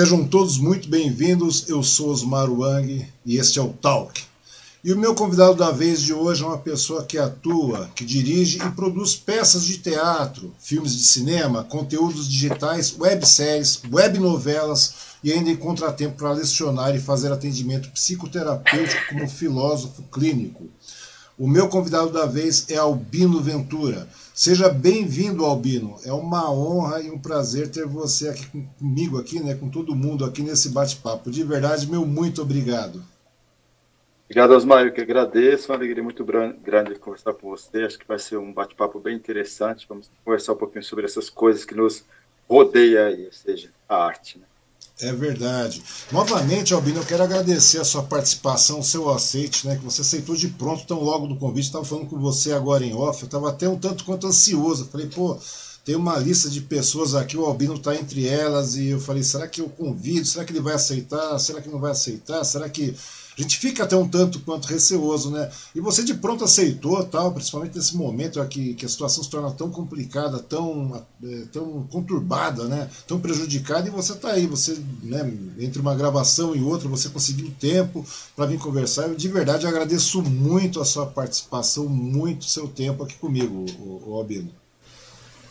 Sejam todos muito bem-vindos. Eu sou Osmar Wang e este é o Talk. E o meu convidado da vez de hoje é uma pessoa que atua, que dirige e produz peças de teatro, filmes de cinema, conteúdos digitais, webséries, webnovelas e ainda encontra tempo para lecionar e fazer atendimento psicoterapêutico como filósofo clínico. O meu convidado da vez é Albino Ventura. Seja bem-vindo, Albino. É uma honra e um prazer ter você aqui comigo aqui, né, com todo mundo aqui nesse bate-papo. De verdade, meu muito obrigado. Obrigado, Osmar. Eu que agradeço. Uma alegria muito grande conversar com você. Acho que vai ser um bate-papo bem interessante. Vamos conversar um pouquinho sobre essas coisas que nos rodeia aí, ou seja, a arte. Né? É verdade. Novamente, Albino, eu quero agradecer a sua participação, o seu aceite, né? Que você aceitou de pronto tão logo do convite. Estava falando com você agora em off, eu estava até um tanto quanto ansioso. falei, pô, tem uma lista de pessoas aqui, o Albino está entre elas, e eu falei, será que eu convido? Será que ele vai aceitar? Será que não vai aceitar? Será que a gente fica até um tanto quanto receoso, né? E você de pronto aceitou, tal, principalmente nesse momento aqui que a situação se torna tão complicada, tão, é, tão conturbada, né? Tão prejudicada, e você está aí, você, né, entre uma gravação e outra, você conseguiu tempo para vir conversar. Eu de verdade agradeço muito a sua participação, muito seu tempo aqui comigo, o, o Albino.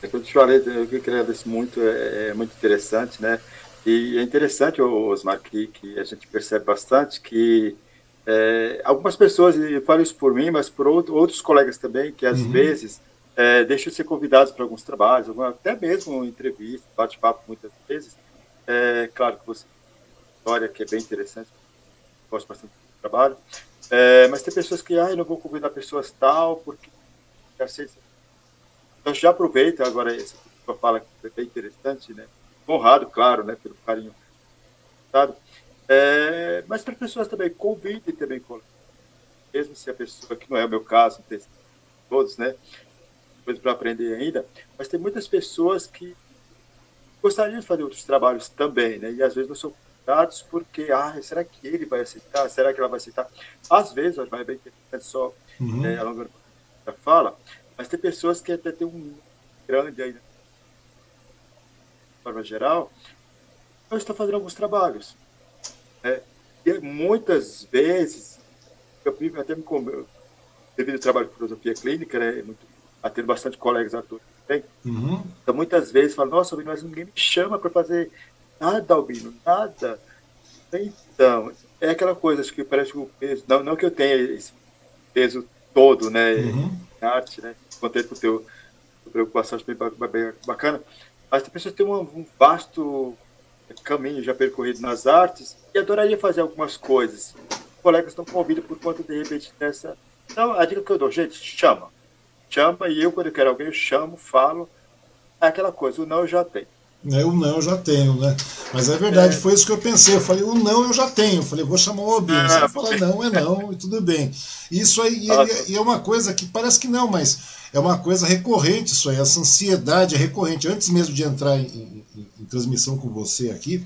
É eu te falei, eu que agradeço muito, é, é muito interessante, né? E é interessante, Osmar, que, que a gente percebe bastante que é, algumas pessoas, e falo isso por mim, mas por outro, outros colegas também, que às uhum. vezes é, deixam de ser convidados para alguns trabalhos, até mesmo entrevista, bate-papo muitas vezes. É, claro que você história que é bem interessante, gosto bastante do trabalho, é, mas tem pessoas que, ah, eu não vou convidar pessoas tal, porque já sei. Então já aproveita agora essa fala que é bem interessante, né? honrado, claro, né, pelo carinho. É, mas para pessoas também, convidem também, mesmo se a pessoa, que não é o meu caso, tem todos, né, coisa para aprender ainda, mas tem muitas pessoas que gostariam de fazer outros trabalhos também, né, e às vezes não são convidados porque, ah, será que ele vai aceitar? Será que ela vai aceitar? Às vezes, vai bem interessante só uhum. é, alongando a fala, mas tem pessoas que até tem um grande ainda forma geral, eu estou fazendo alguns trabalhos. Né? E muitas vezes, eu até me devido ao trabalho de filosofia clínica, né, muito, atendo bastante colegas atores também. Uhum. Então, muitas vezes, falo, nossa, Albino, mas ninguém me chama para fazer nada, Albino, nada. Então, é aquela coisa, acho que parece que o peso, não, não que eu tenha esse peso todo, né, uhum. arte, né, contente com o teu preocupação, acho bem bacana, mas tem pessoas que têm um, um vasto caminho já percorrido nas artes e adoraria fazer algumas coisas. Os colegas estão convidados por conta, de repente, dessa. Então, a dica que eu dou, gente, chama. Chama, e eu, quando eu quero alguém, eu chamo, falo. É aquela coisa, o não eu já tenho. É, o não eu já tenho, né? Mas é verdade, é. foi isso que eu pensei. Eu falei, o não eu já tenho. Eu falei, vou chamar o Albino. Ah, Você fala, não, é não, e tudo bem. Isso aí e, e é uma coisa que parece que não, mas é uma coisa recorrente isso aí, essa ansiedade é recorrente. Antes mesmo de entrar em, em, em transmissão com você aqui,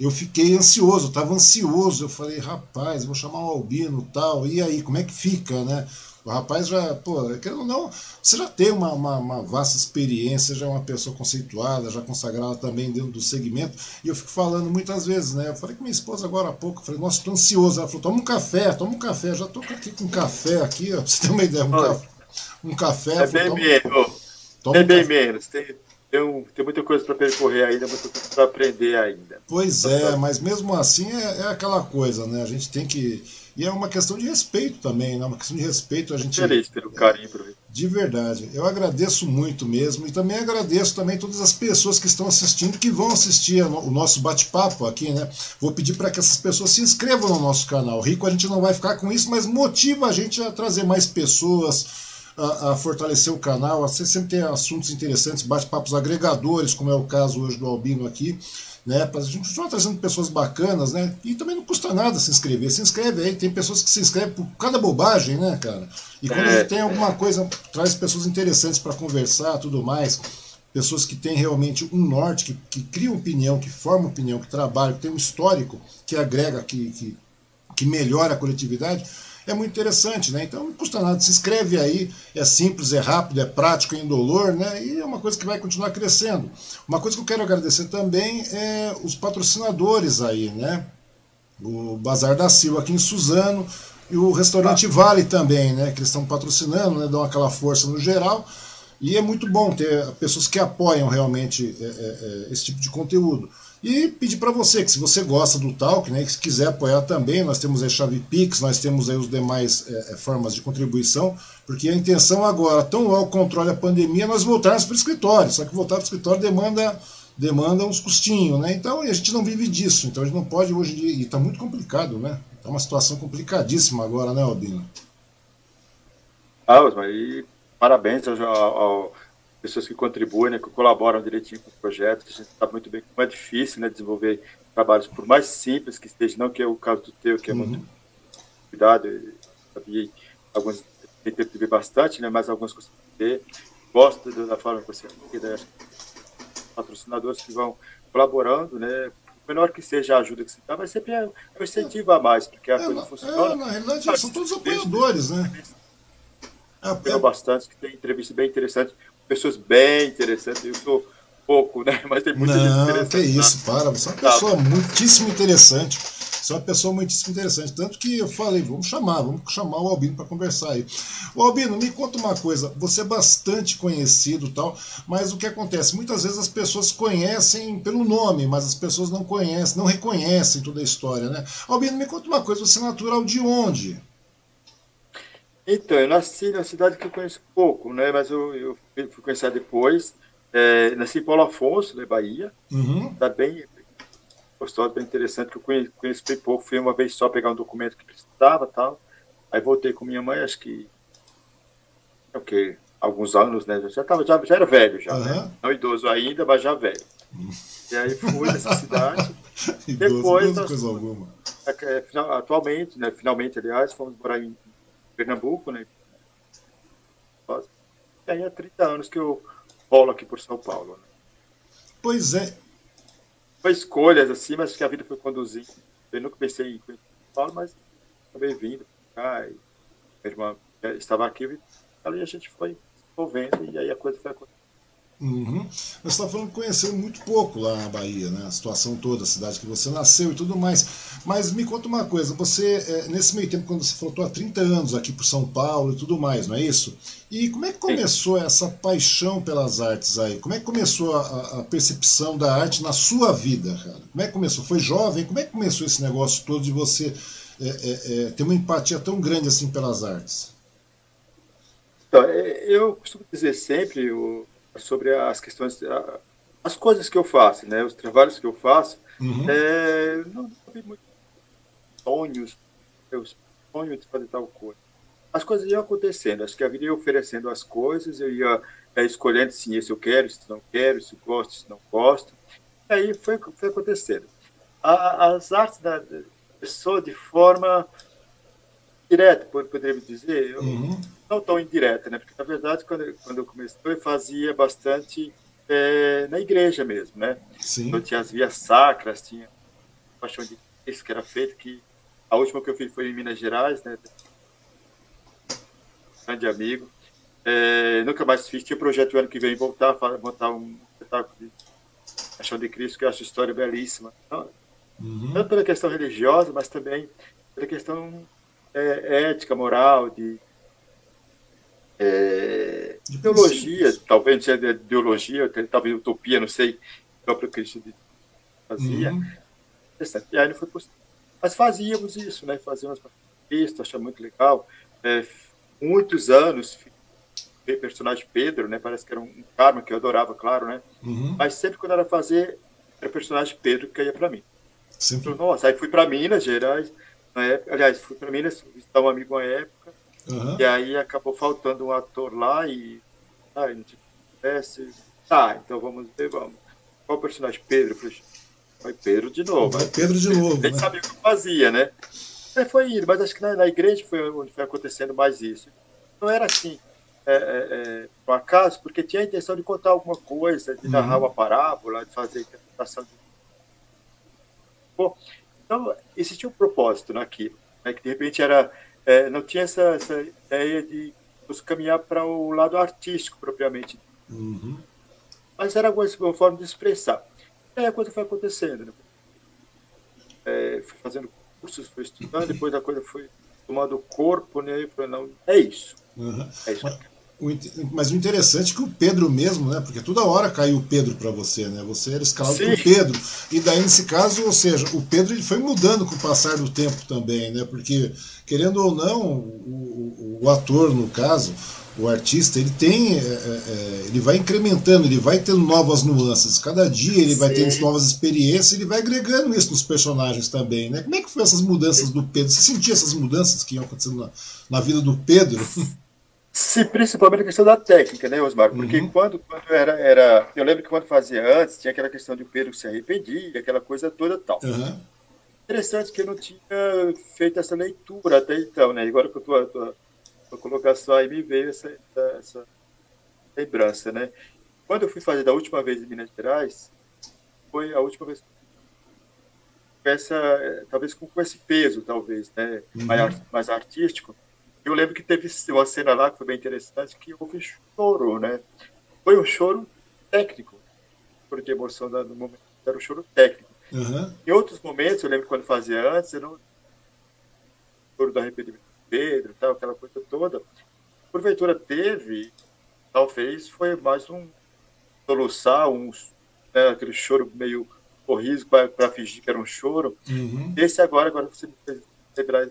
eu fiquei ansioso, estava ansioso. Eu falei, rapaz, vou chamar o Albino tal, e aí, como é que fica, né? O rapaz já, pô, não, você já tem uma, uma, uma, vasta experiência, já é uma pessoa conceituada, já consagrada também dentro do segmento, e eu fico falando muitas vezes, né? Eu falei com minha esposa agora há pouco, eu falei, nossa, estou ansioso. Ela falou, toma um café, toma um café, já estou aqui com café aqui, ó, pra você ter uma ideia, um café um café. É bem menos. é bem menos. Tem, tem, tem muita coisa para percorrer ainda, muita coisa para aprender ainda. Pois é, mas mesmo assim é, é, aquela coisa, né? A gente tem que. E é uma questão de respeito também, né? Uma questão de respeito a gente. Feliz pelo carinho, é, De verdade. Eu agradeço muito mesmo. E também agradeço também todas as pessoas que estão assistindo, que vão assistir o nosso bate-papo aqui, né? Vou pedir para que essas pessoas se inscrevam no nosso canal. Rico, a gente não vai ficar com isso, mas motiva a gente a trazer mais pessoas a, a, fortalecer o canal, você sempre tem assuntos interessantes, bate-papos agregadores, como é o caso hoje do Albino aqui, né? Para a gente continuar trazendo pessoas bacanas, né? E também não custa nada se inscrever. Se inscreve aí, tem pessoas que se inscrevem por cada bobagem, né, cara? E quando a gente tem alguma coisa, traz pessoas interessantes para conversar tudo mais. Pessoas que têm realmente um norte, que, que criam opinião, que formam opinião, que trabalham, que tem um histórico que agrega, que, que, que melhora a coletividade é muito interessante, né? Então não custa nada, se inscreve aí, é simples, é rápido, é prático, é indolor, né? E é uma coisa que vai continuar crescendo. Uma coisa que eu quero agradecer também é os patrocinadores aí, né? O Bazar da Silva aqui em Suzano e o Restaurante Vale também, né? Que eles estão patrocinando, né? Dão aquela força no geral. E é muito bom ter pessoas que apoiam realmente é, é, é esse tipo de conteúdo. E pedir para você que se você gosta do Talk, né, que se quiser apoiar também, nós temos a chave Pix, nós temos aí os demais é, é formas de contribuição, porque a intenção agora, tão logo controle a pandemia, nós voltarmos para o escritório. Só que voltar para o escritório demanda demanda uns custinhos, né? Então a gente não vive disso, então a gente não pode hoje e está muito complicado, né? Está uma situação complicadíssima agora, né, Albino? Ah, mas e parabéns ao, ao pessoas que contribuem, né, que colaboram direitinho com o projeto. A gente sabe muito bem como é difícil né, desenvolver trabalhos, por mais simples que esteja, não que é o caso do teu, que é muito uhum. cuidado, eu sabia, alguns tem que ver bastante, né, mas alguns conseguem ter. Gosto da forma que você né, patrocinadores que vão colaborando, né, menor que seja a ajuda que se dá, mas sempre é um incentivo a mais, porque a é, coisa funciona. É, na realidade, são todos apoiadores, né? É, é, bastante, que tem entrevista bem interessante pessoas bem interessantes. Eu sou pouco, né? Mas tem muita Não, gente interessante. Que isso, para. Você é uma tá. pessoa muitíssimo interessante. Você é uma pessoa muitíssimo interessante. Tanto que eu falei, vamos chamar, vamos chamar o Albino para conversar aí. O Albino, me conta uma coisa. Você é bastante conhecido tal, mas o que acontece? Muitas vezes as pessoas conhecem pelo nome, mas as pessoas não conhecem, não reconhecem toda a história, né? Albino, me conta uma coisa. Você é natural de onde? Então, eu nasci na cidade que eu conheço pouco, né? Mas eu, eu fui conhecer depois. É, nasci em Paulo Afonso, na Bahia. Uhum. Tá bem gostoso, bem interessante, que eu conheço, conheço bem pouco. Fui uma vez só pegar um documento que precisava tal. Aí voltei com minha mãe, acho que. É o quê? Alguns anos, né? Já, tava, já, já era velho, já, uhum. né? Não idoso ainda, mas já velho. Uhum. E aí fui nessa cidade. idoso, depois. Nós, coisa alguma. É, é atualmente, né? Finalmente, aliás, fomos morar em Pernambuco, né? E aí há 30 anos que eu rolo aqui por São Paulo. Né? Pois é. Foi escolhas assim, mas que a vida foi conduzindo. Eu nunca pensei em São Paulo, mas acabei vindo cá. E minha irmã estava aqui e a gente foi envolvendo e aí a coisa foi acontecendo. Uhum. Você está falando que conheceu muito pouco lá na Bahia, né? A situação toda, a cidade que você nasceu e tudo mais. Mas me conta uma coisa, você, é, nesse meio tempo, quando você falou, há 30 anos aqui por São Paulo e tudo mais, não é isso? E como é que começou essa paixão pelas artes aí? Como é que começou a, a, percepção da arte na sua vida, cara? Como é que começou? Foi jovem? Como é que começou esse negócio todo de você é, é, é ter uma empatia tão grande assim pelas artes? Então, é, eu costumo dizer sempre, o sobre as questões, as coisas que eu faço, né, os trabalhos que eu faço, uhum. é, não tive muitos sonhos, eu sonho de fazer tal coisa. As coisas iam acontecendo, acho que a vida ia oferecendo as coisas, eu ia é, escolhendo se isso eu quero, se não quero, se gosto, se não gosto. E aí foi, foi acontecendo. A, as artes da pessoa de forma direta, poderíamos dizer, eu, uhum não tão indireta, né? Porque, na verdade, quando, quando eu comecei, eu fazia bastante é, na igreja mesmo, né? Sim. Então, tinha as vias sacras, tinha a paixão de isso que era feito, que a última que eu fiz foi em Minas Gerais, né? Grande amigo. É, nunca mais fiz. Tinha projeto ano que vem voltar, montar um espetáculo de Paixão de Cristo, que eu acho história belíssima. Então, uhum. Tanto pela questão religiosa, mas também pela questão é, ética, moral, de é, ideologia, talvez seja ideologia, talvez utopia, não sei, o próprio Cristo fazia. Uhum. E aí não foi possível. Mas fazíamos isso, né? Fazíamos pistas, achava muito legal. É, muitos anos, personagem Pedro, né? Parece que era um karma que eu adorava, claro, né? Uhum. Mas sempre quando era fazer, era personagem Pedro que caía para mim. Sempre. Então, nossa, aí fui para Minas Gerais, na época, aliás, fui para Minas visitar um amigo uma época, Uhum. E aí acabou faltando um ator lá e. Ah, a gente conhece. Tá, então vamos ver, vamos. Qual o personagem? Pedro. Vai Pedro de novo. Vai Pedro de novo. Nem né? sabia o que fazia, né? Aí foi indo, mas acho que na, na, igreja foi onde foi acontecendo mais isso. Não era assim, é, é, é, por acaso, porque tinha a intenção de contar alguma coisa, de narrar uhum. uma parábola, de fazer interpretação. De... Bom, então, existia um propósito naquilo, né, que de repente era é, não tinha essa, essa ideia de você caminhar para o lado artístico propriamente. Uhum. Mas era uma forma de expressar. E aí a coisa foi acontecendo. Né? É, fui fazendo cursos, fui estudando, depois a coisa foi tomando corpo, né? E falei, não, é isso. Uhum. É isso. Mas o interessante é que o Pedro mesmo, né? Porque toda hora caiu o Pedro para você, né? Você era escalado Sim. por Pedro. E daí, nesse caso, ou seja, o Pedro ele foi mudando com o passar do tempo também, né? Porque, querendo ou não, o, o, ator, no caso, o artista, ele tem. É, é, é ele vai incrementando, ele vai tendo novas nuances. Cada dia ele vai tendo novas experiências, ele vai agregando isso nos personagens também, né? Como é que foi essas mudanças do Pedro? Você sentia essas mudanças que iam acontecendo na, na vida do Pedro? Sim, principalmente a questão da técnica, né, Osmar? Porque uhum. quando, quando era, era. Eu lembro que quando fazia antes, tinha aquela questão de o Pedro se arrependia, aquela coisa toda tal. Uhum. Interessante que eu não tinha feito essa leitura até então, né? Agora que eu tua, tua, tua colocação aí me veio essa, essa lembrança, né? Quando eu fui fazer da última vez em Minas Gerais, foi a última vez essa, talvez com, esse peso, talvez, né? Uhum. Mais, mais artístico eu lembro que teve uma cena lá que foi bem interessante, que houve choro, né? Foi um choro técnico, porque a emoção no momento era um choro técnico. Uhum. Em outros momentos, eu lembro quando fazia antes, era um choro do arrependimento de Pedro, tal, aquela coisa toda. Porventura teve, talvez foi mais um soluçar, um, né, aquele choro meio corrido para fingir que era um choro. Uhum. Esse agora, agora você me fez lembrar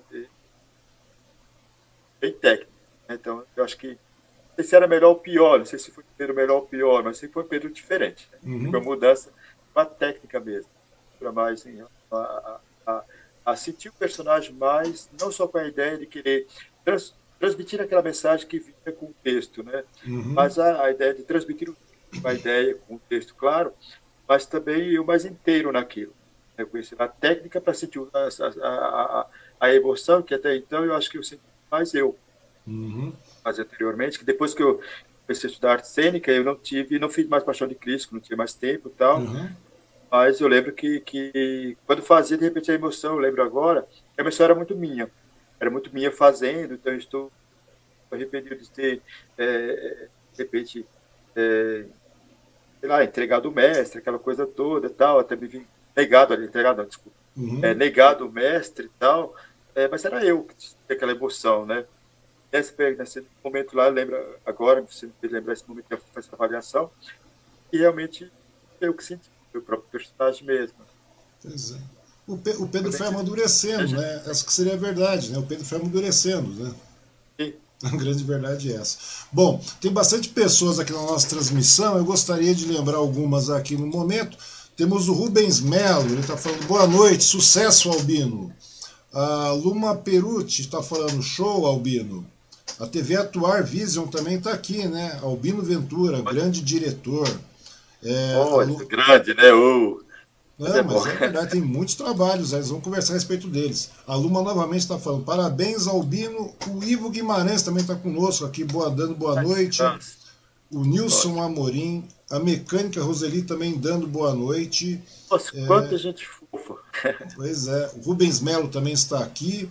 bem técnico. Né? Então, eu acho que não sei se era melhor ou pior, não sei se foi Pedro melhor ou pior, mas sempre foi Pedro diferente. Né? Uhum. Uma mudança, uma técnica mesmo, para mais assim, a, a, a, sentir o personagem mais, não só com a ideia de querer trans, transmitir aquela mensagem que vinha com o texto, né? Uhum. Mas a, a, ideia de transmitir uma ideia com o texto claro, mas também o mais inteiro naquilo. Né? Conhecer a técnica para sentir a, a, a, a, emoção, que até então eu acho que eu senti mais eu. Uhum. Mas anteriormente, que depois que eu comecei a estudar arte cênica, eu não tive, não fiz mais Paixão de Cristo, não tinha mais tempo e tal. Uhum. Mas eu lembro que, que quando fazia, de repente, a emoção, eu lembro agora, a emoção era muito minha. Era muito minha fazendo, então eu estou arrependido de ter, é, de repente, é, sei lá, entregado o mestre, aquela coisa toda tal, até me vim negado ali, entregado, não, desculpa, uhum. é, negado o mestre e tal, é, mas era eu que tinha aquela emoção, né? Nesse, nesse momento lá, lembra agora, você me fez lembrar esse momento que eu fiz essa avaliação, e realmente eu que senti, o próprio personagem mesmo. Pois é. O, Pe o Pedro foi amadurecendo, né? Essa que seria a verdade, né? O Pedro foi amadurecendo, né? Sim. A grande verdade é essa. Bom, tem bastante pessoas aqui na nossa transmissão, eu gostaria de lembrar algumas aqui no momento. Temos o Rubens Melo, ele está falando boa noite, sucesso, Albino. A Luma Perucci está falando show, Albino. A TV Atuar Vision também está aqui, né? Albino Ventura, grande diretor. É, oh, Lu... grande, né? Oh. Não, é mas é verdade, tem muitos trabalhos, eles vão conversar a respeito deles. A Luma novamente está falando, parabéns, Albino. O Ivo Guimarães também está conosco aqui, boa, dando boa noite. O Nilson Amorim, a mecânica Roseli também dando boa noite. Nossa, é... quanta gente Pois é, o Rubens Melo também está aqui.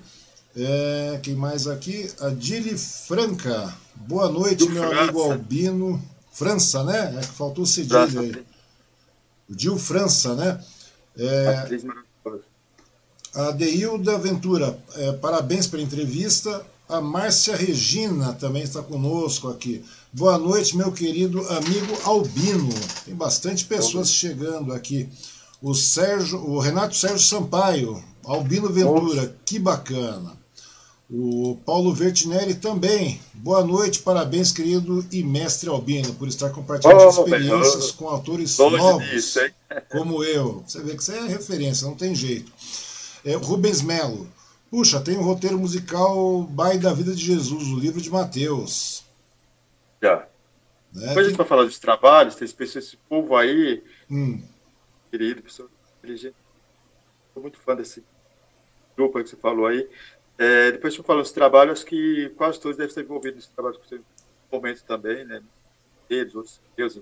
É, quem mais aqui? A Dili Franca. Boa noite, Do meu França. amigo Albino. França, né? É que faltou o cedilho aí. O Dil França, né? É, a Deilda Ventura, é, parabéns pela entrevista. A Márcia Regina também está conosco aqui. Boa noite, meu querido amigo Albino. Tem bastante pessoas chegando aqui. O Sérgio, o Renato Sérgio Sampaio, Albino Ventura, Nossa. que bacana. O Paulo Vertinelli também. Boa noite, parabéns, querido e mestre Albino, por estar compartilhando oh, experiências com autores novos, disso, como eu. Você vê que você é referência, não tem jeito. É, Rubens Melo. Puxa, tem o um roteiro musical Bai da Vida de Jesus, o livro de Mateus. Já. Né? Depois a gente vai falar dos trabalhos, tem esse povo aí. Hum querido, pessoa inteligente. Sou muito fã desse grupo que você falou aí. É, depois eu falo os trabalhos que quase todos devem estar envolvidos nesse trabalho que você momento também, né? Eles, outros, Deus,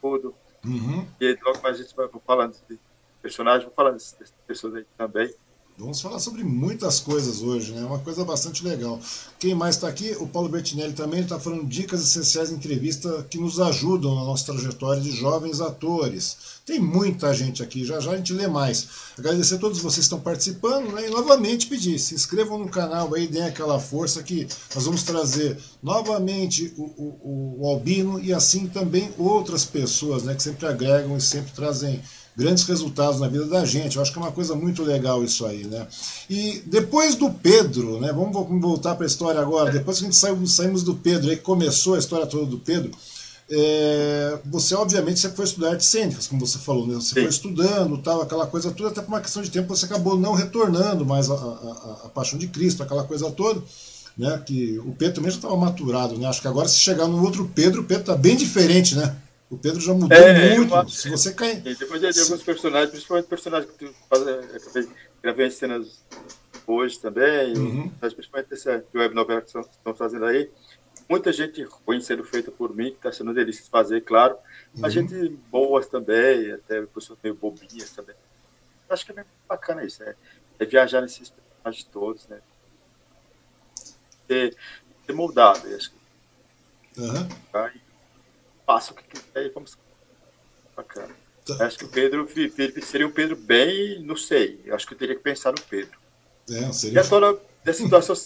tudo. Uhum. E aí, logo mais a gente vai falando de personagens, vou falando dessas pessoas aí também. Vamos falar sobre muitas coisas hoje, né? Uma coisa bastante legal. Quem mais está aqui? O Paulo Bertinelli também está falando dicas essenciais de entrevista que nos ajudam na nossa trajetória de jovens atores. Tem muita gente aqui, já já a gente lê mais. Agradecer a todos vocês que estão participando né? e novamente pedir, se inscrevam no canal aí, deem aquela força que nós vamos trazer novamente o, o, o Albino e assim também outras pessoas né? que sempre agregam e sempre trazem grandes resultados na vida da gente. Eu acho que é uma coisa muito legal isso aí, né? E depois do Pedro, né? Vamos voltar para a história agora. Depois que a gente saiu, saímos do Pedro, aí começou a história toda do Pedro. É, você obviamente você foi estudar artes cênicas, como você falou, né? Você Sim. foi estudando, tal, aquela coisa toda, até por uma questão de tempo você acabou não retornando mais a, a, a Paixão de Cristo, aquela coisa toda. Né, que o Pedro também já estava maturado, né? Acho que agora se chegar no outro Pedro, o Pedro está bem diferente, né? O Pedro já mudou é, muito. Uma... Se você cai. Depois de, de alguns personagens, principalmente personagens que tu faz, é, gravei cenas hoje também, uhum. principalmente essa web novela que estão fazendo aí. Muita gente ruim sendo feita por mim, que está sendo delícia de fazer, claro. Uhum. A gente boas também, até pessoas meio bobinhas também. Acho que é bem bacana isso, é, é viajar nesses personagens todos, né? Ter, ter moldado, acho que. Uhum. Tá? Faça o que quiser e vamos. Bacana. Tá. Acho que o Pedro seria um Pedro bem, não sei. Acho que eu teria que pensar no Pedro. É, seria... E a tua, da situação,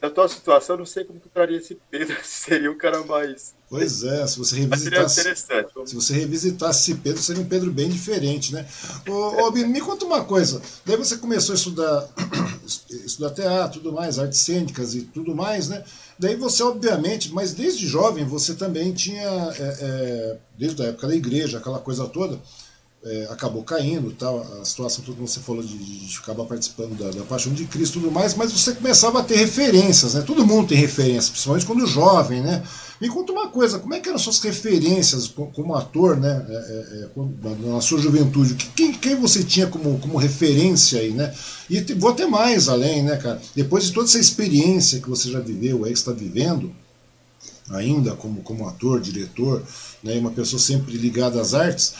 da tua situação, não sei como tu traria esse Pedro, seria um cara mais. Pois é, se você revisitasse. Se você revisitasse esse Pedro, seria um Pedro bem diferente, né? Ô, ô me conta uma coisa. Daí você começou a estudar, estudar teatro, tudo mais, artes cênicas e tudo mais, né? Daí você, obviamente, mas desde jovem você também tinha, é, é, desde a época da igreja, aquela coisa toda, é, acabou caindo, tal, a situação toda que você falou de, de acabar participando da, da, Paixão de Cristo tudo mais, mas você começava a ter referências, né? Todo mundo tem referências, principalmente quando jovem, né? Me conta uma coisa, como é que eram suas referências como ator, né? É, é, é na sua juventude? Quem, quem você tinha como, como referência aí, né? E vou até mais além, né, cara? Depois de toda essa experiência que você já viveu, aí que está vivendo, ainda como, como ator, diretor, né, uma pessoa sempre ligada às artes,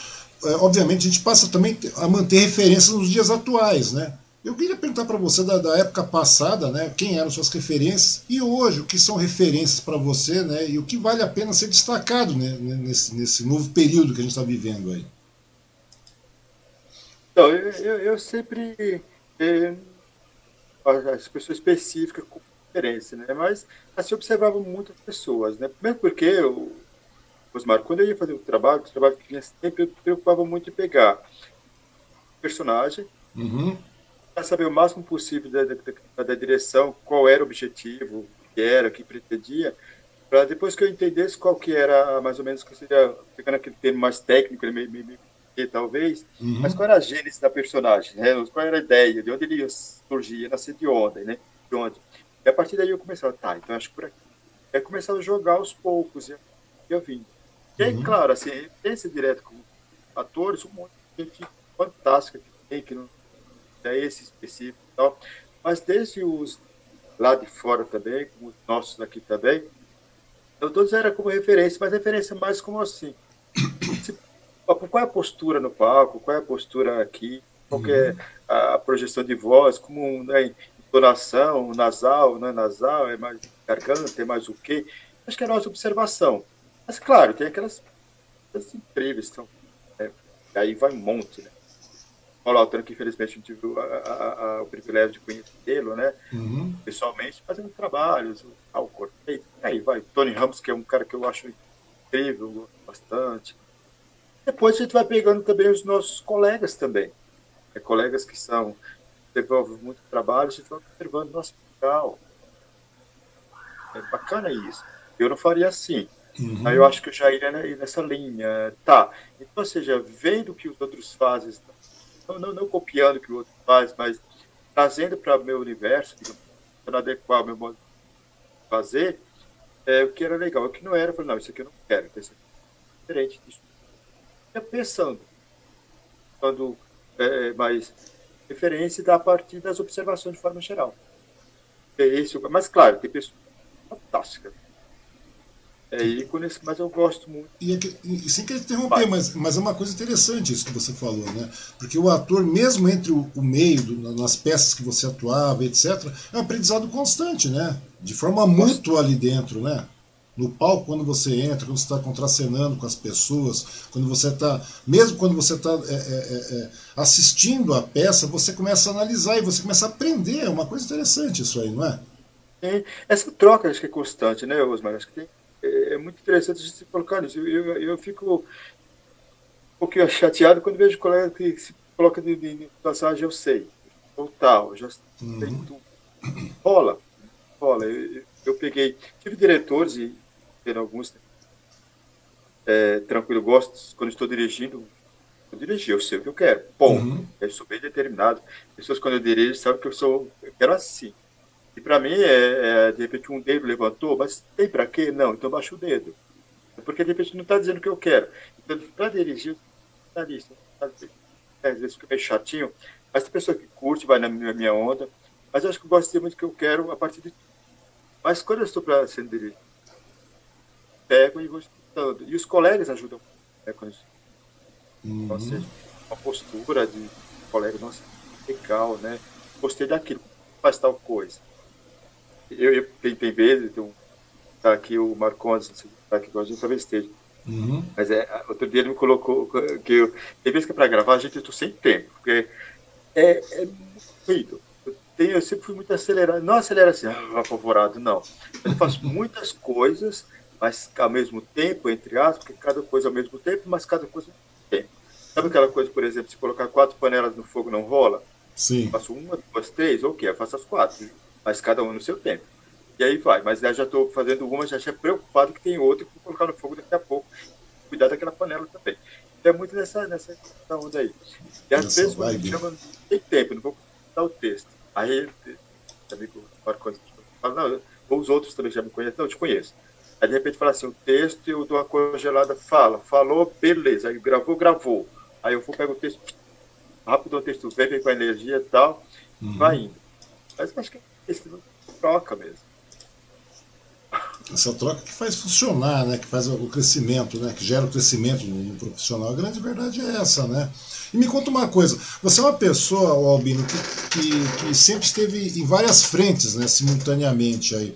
obviamente a gente passa também a manter referências nos dias atuais, né? Eu queria perguntar para você da, da, época passada, né, quem eram suas referências e hoje o que são referências para você, né, e o que vale a pena ser destacado né, nesse, nesse novo período que a gente está vivendo aí. Então, eu, eu, eu sempre é, as pessoas específicas com referência, né, mas assim observava muitas pessoas, né, primeiro porque eu, Osmar, quando eu ia fazer o trabalho, o trabalho que vinha sempre eu preocupava muito em pegar personagem. Uhum para saber o máximo possível da, da, da, direção, qual era o objetivo, o que era, o que pretendia, para depois que eu entendesse qual que era, mais ou menos, que seria, ficando aquele termo mais técnico, me, me, me, talvez, uhum. mas qual era a gênese da personagem, né? qual era a ideia, de onde ele ia surgir, ia nascer de onde, né? De onde. E a partir daí eu começava, tá, então acho que por aqui. Aí começava a jogar aos poucos, e eu vim. E aí, uhum. claro, assim, referência direto com atores, um monte de gente fantástica que tem, que não é esse específico e tal. Mas desde os lá de fora também, como os nossos aqui também, então todos eram como referência, mas referência mais como assim. Qual é a postura no palco, qual é a postura aqui, qual é a projeção de voz, como né, entonação, nasal, não é nasal, é mais garganta, é mais o quê? Acho que é a nossa observação. Mas, claro, tem aquelas coisas incríveis, então, é, aí vai um monte, né? Paulo Altano, que infelizmente não tive a, a, a, o privilégio de conhecê-lo, né? Uhum. Pessoalmente, fazendo trabalhos, ao cortei. Aí vai, Tony Ramos, que é um cara que eu acho incrível, gosto bastante. Depois a gente vai pegando também os nossos colegas também. É, colegas que são, desenvolvem muito trabalho, a gente vai observando nosso legal. É bacana isso. Eu não faria assim. Uhum. Aí eu acho que eu já iria nessa linha. Tá. Então, ou seja, vendo o que os outros fazem, não, não, não copiando o que o outro faz, mas trazendo para o meu universo, para adequar o meu modo de fazer, é, o que era legal. O que não era, eu falei, não, isso aqui eu não quero, então isso aqui é diferente disso. Eu pensando, quando é, mais referência da partir das observações de forma geral. É esse, mas claro, tem pessoas fantásticas. É ícones, mas eu gosto muito. E, e sem querer interromper, mas, mas é uma coisa interessante isso que você falou, né? Porque o ator, mesmo entre o, o meio, do, nas peças que você atuava, etc., é um aprendizado constante, né? De forma mútua ali dentro, né? No palco, quando você entra, quando você está contracenando com as pessoas, quando você está. Mesmo quando você está é, é, é, é, assistindo a peça, você começa a analisar e você começa a aprender. É uma coisa interessante isso aí, não é? É, essa troca acho que é constante, né, Osmar? Acho que tem é, é muito interessante a gente se colocar nisso. Eu, eu, eu, fico um pouquinho chateado quando vejo colega que se coloca de, de, de passagem, eu sei, ou tal, já uhum. sei tudo. Rola, rola. Eu, eu, peguei, tive diretores e tendo alguns é, tranquilo, gosto, quando estou dirigindo, eu dirigi, eu sei o que eu quero, ponto. Uhum. Eu sou bem determinado. Pessoas, quando eu dirijo, sabem que eu sou, eu quero assim. E para mim, é, é, de repente, um dedo levantou, mas tem para quê? Não, então baixa o dedo. Porque, de repente, não está dizendo o que eu quero. Então, para dirigir, está nisso. Às vezes fica meio chatinho, mas tem pessoa que curte, vai na minha onda, mas eu acho que eu gosto de muito o que eu quero a partir de. Mas quando eu estou para ser dirigido, pego e vou escutando. E os colegas ajudam. Né, quando uhum. Ou seja, uma postura de colega, nossa, legal, né? Gostei daquilo, faz tal coisa eu, eu tem, tem vezes, um, tá aqui o Marcondes, tá aqui com a gente, talvez esteja. Uhum. Mas é, outro dia ele me colocou que eu, tem vezes que é para gravar, a gente eu estou sem tempo, porque é, é muito Eu, tenho, eu sempre fui muito acelerado, não acelerado assim, ah, apavorado, não. Eu faço muitas coisas, mas ao mesmo tempo, entre aspas, porque cada coisa ao mesmo tempo, mas cada coisa ao mesmo tempo. Sabe aquela coisa, por exemplo, se colocar quatro panelas no fogo não rola? Sim. Eu faço uma, duas, três, ok, eu faço as quatro mas cada um no seu tempo. E aí vai, mas já estou fazendo uma, já estou preocupado que tem outra que vou colocar no fogo daqui a pouco. Cuidar daquela panela também. Então é muito nessa, nessa onda aí. E às vezes me chama, não tem tempo, não vou dar o texto. Aí, amigo Marcos fala, não, ou os outros também já me conhecem, não, eu te conheço. Aí de repente fala assim, o texto eu dou uma congelada, fala, falou, beleza. Aí gravou, gravou. Aí eu vou pegar o texto, rápido o texto vem, vem com a energia e tal, uhum. vai indo. Mas acho que troca mesmo. Essa troca que faz funcionar, né? que faz o crescimento, né? que gera o crescimento no, profissional. A grande verdade é essa, né? E me conta uma coisa, você é uma pessoa, Albino, que, que, que sempre esteve em várias frentes, né, simultaneamente aí.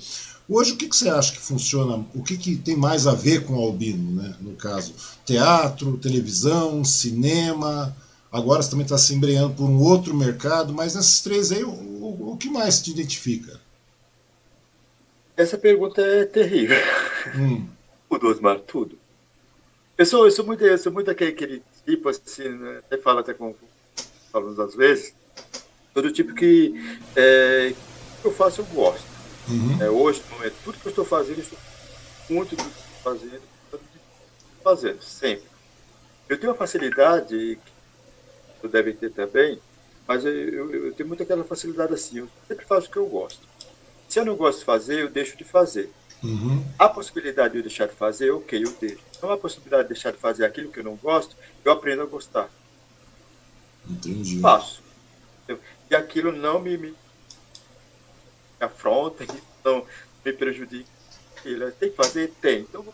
Hoje, o que, que você acha que funciona, o que, que tem mais a ver com o Albino, né, no caso? Teatro, televisão, cinema, agora você também está se embreando por um outro mercado, mas nesses três aí, o, o que mais te identifica? Essa pergunta é terrível. Hum. Tudo, Osmar, tudo. Eu sou, eu sou muito, eu sou muito aquele, tipo assim, né? até falo até com alunos às vezes, todo tipo que é, eu faço eu gosto. Uhum. É, hoje, é tudo que eu estou fazendo, eu estou muito do que estou fazendo, fazendo, sempre. Eu tenho uma facilidade que tu deve ter também, mas eu, eu, eu, tenho muito aquela facilidade assim, eu sempre faço o que eu gosto. Se eu não gosto de fazer, eu deixo de fazer. Uhum. A possibilidade de eu deixar de fazer, ok, eu deixo. Não há possibilidade de deixar de fazer aquilo que eu não gosto, eu aprendo a gostar. Entendi. Faço. E aquilo não me, me afronta, não me prejudica. Tem que fazer? Tem. Então,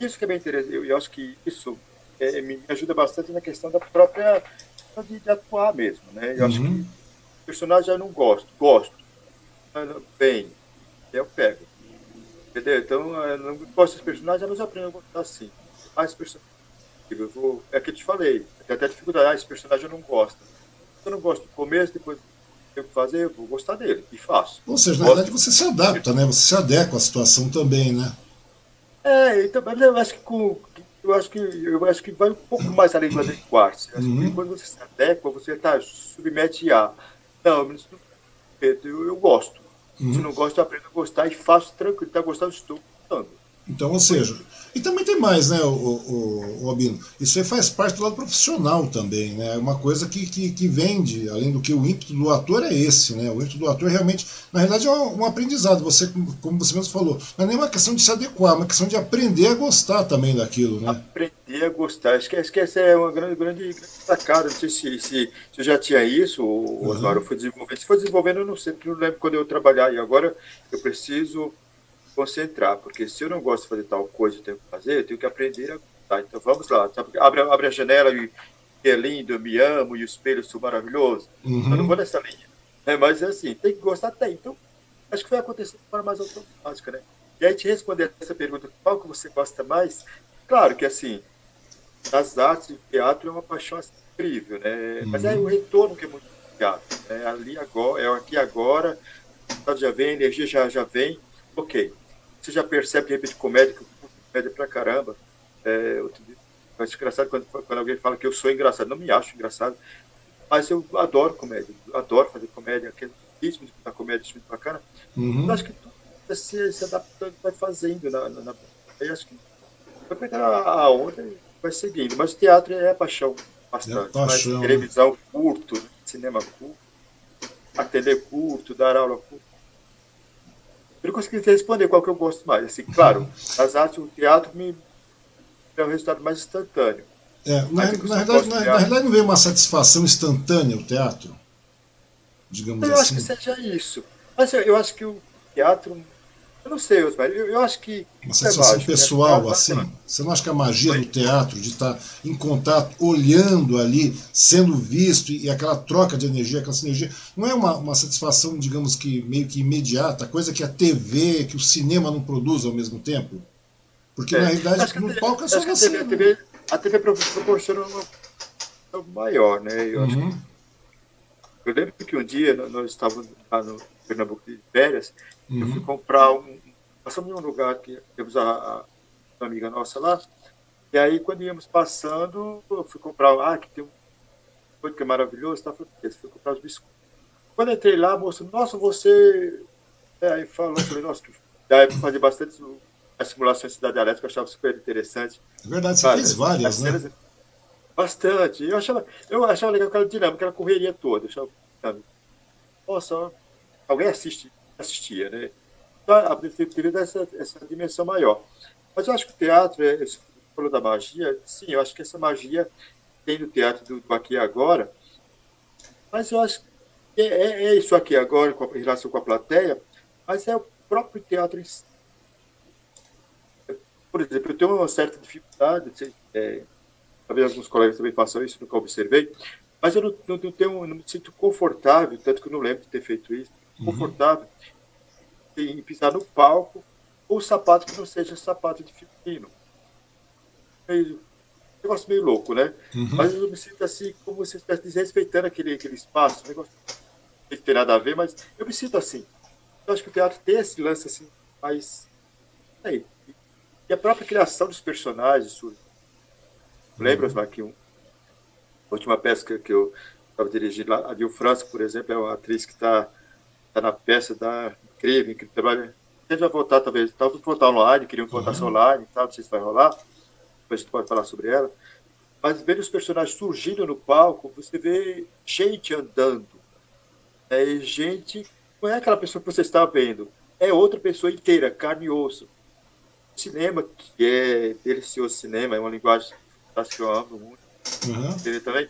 isso que é bem interessante. Eu, eu acho que isso é, me ajuda bastante na questão da própria de, de atuar mesmo, né? Eu uhum. acho que o personagem eu não gosto, gosto, bem, eu pego, entendeu? Então, eu não gosto desse personagem, eu não aprendo a gostar assim. Ah, esse personagem, eu vou, é que eu te falei, tem até dificuldade, ah, esse personagem eu não gosto. Eu não gosto do começo, depois tenho que fazer, eu vou gostar dele, e faço. Ou seja, na verdade você se adapta, né? Você se adequa à situação também, né? É, então, mas eu acho que com, eu acho que eu acho que vai um pouco mais além do adequar-se. Uhum. quando você se adequa, você tá, submete a. Não, eu, eu, eu gosto. Uhum. Se não gosto, eu aprendo a gostar e faço tranquilo. Está gostando, estou gostando. Então, ou seja, e também tem mais, né, o, o, o Albino? Isso aí faz parte do lado profissional também, né? É uma coisa que, que, que vende, além do que o ímpeto do ator é esse, né? O ímpeto do ator realmente, na realidade, é um, aprendizado. Você, como você mesmo falou, não é nem uma questão de se adequar, é uma questão de aprender a gostar também daquilo, né? Aprender a gostar. Acho que, essa é uma grande, grande, grande sacada. Não sei se, se, se eu já tinha isso, ou uhum. Osmar, eu fui desenvolvendo. Se foi desenvolvendo, eu não sei, não lembro quando eu trabalhar. E agora eu preciso concentrar, porque se eu não gosto de fazer tal coisa, eu tenho que fazer, eu tenho que aprender a gostar. Então vamos lá, abre, abre a janela e é lindo, eu me amo, e o espelho sou maravilhoso. Uhum. Eu não vou nessa linha. É, mas é assim, tem que gostar, tem. Então, acho que vai acontecer de forma mais automática, né? E aí, te responder essa pergunta, qual que você gosta mais? Claro que, assim, as artes, o teatro é uma paixão incrível, né? Uhum. Mas é o retorno que é muito teatro. É ali agora, é aqui agora, já vem, a energia já, já vem. Ok. Você já percebe, de repente, comédia, que eu comédia pra caramba. É, eu acho engraçado quando, quando alguém fala que eu sou engraçado. Não me acho engraçado, mas eu adoro comédia. adoro fazer comédia. Aquele ritmo da comédia é muito bacana. Uhum. acho que tudo se, se adaptando, vai fazendo. Na, na, na, eu acho que vai pegar a onda e vai seguindo. Mas o teatro é paixão bastante. É paixão, mas televisão curto, cinema curto, atender curto, dar aula curto. Eu não consegui responder qual que eu gosto mais. Assim, claro, as artes, o teatro me é um resultado mais instantâneo. É, na, na, verdade, na, na, realidade, não veio uma satisfação instantânea o teatro? Digamos eu assim. Eu acho que seja isso. Mas eu, eu acho que o teatro eu não sei, Osmar. Eu, eu acho que. Uma sensação é mágico, né? pessoal, né? assim. Você não acha que a magia do teatro, de estar em contato, olhando ali, sendo visto, e aquela troca de energia, aquela sinergia, não é uma, uma satisfação, digamos que meio que imediata, coisa que a TV, que o cinema não produz ao mesmo tempo? Porque é. na realidade no palco é só você. A TV, né? a TV, proporciona algo maior, né? Eu, uhum. acho, eu lembro que um dia nós estávamos lá no Pernambuco de férias Uhum. Eu fui comprar um. Passamos em um lugar que temos a, a, uma amiga nossa lá. E aí, quando íamos passando, eu fui comprar. Ah, que tem um coisa que é maravilhoso. Tá? Fui, fui comprar os biscoitos. Quando entrei lá, a moça, nossa, você. É, aí falou, falei, nossa, que. Daí fazer bastante a simulação de cidade elétrica, eu achava super interessante. É verdade, você fez várias, né? Cenas, bastante. Eu achava, eu achava legal aquela dinâmica, aquela correria toda. Eu achava, nossa, alguém assiste assistia, né? Então, a teve essa, essa dimensão maior. Mas eu acho que o teatro, é, você falou da magia, sim, eu acho que essa magia tem no teatro do, do aqui e agora, mas eu acho que é, é, é isso aqui agora, com em relação com a plateia, mas é o próprio teatro em si. Por exemplo, eu tenho uma certa dificuldade, é, talvez alguns colegas também façam isso, nunca observei, mas eu não, não, não, tenho, não me sinto confortável, tanto que eu não lembro de ter feito isso. Confortável uhum. em pisar no palco ou sapato que não seja sapato de fino. Meio, um negócio meio louco, né? Uhum. Mas eu me sinto assim, como se estivesse desrespeitando aquele, aquele espaço, um negócio não tem nada a ver, mas eu me sinto assim. Eu acho que o teatro tem esse lance assim, mais. Aí, e a própria criação dos personagens surge. Uhum. Lembra, que um, a última peça que, que eu estava dirigindo lá, a Dil França, por exemplo, é uma atriz que está tá na peça, da incrível, incrível trabalho. A gente vai voltar, talvez, talvez voltar online, queriam voltar uhum. online, tá? não sei se vai rolar, depois a gente pode falar sobre ela. Mas vendo os personagens surgindo no palco, você vê gente andando. É gente, não é aquela pessoa que você está vendo, é outra pessoa inteira, carne e osso. Cinema, que é delicioso cinema, é uma linguagem que eu amo muito. Uhum. Também.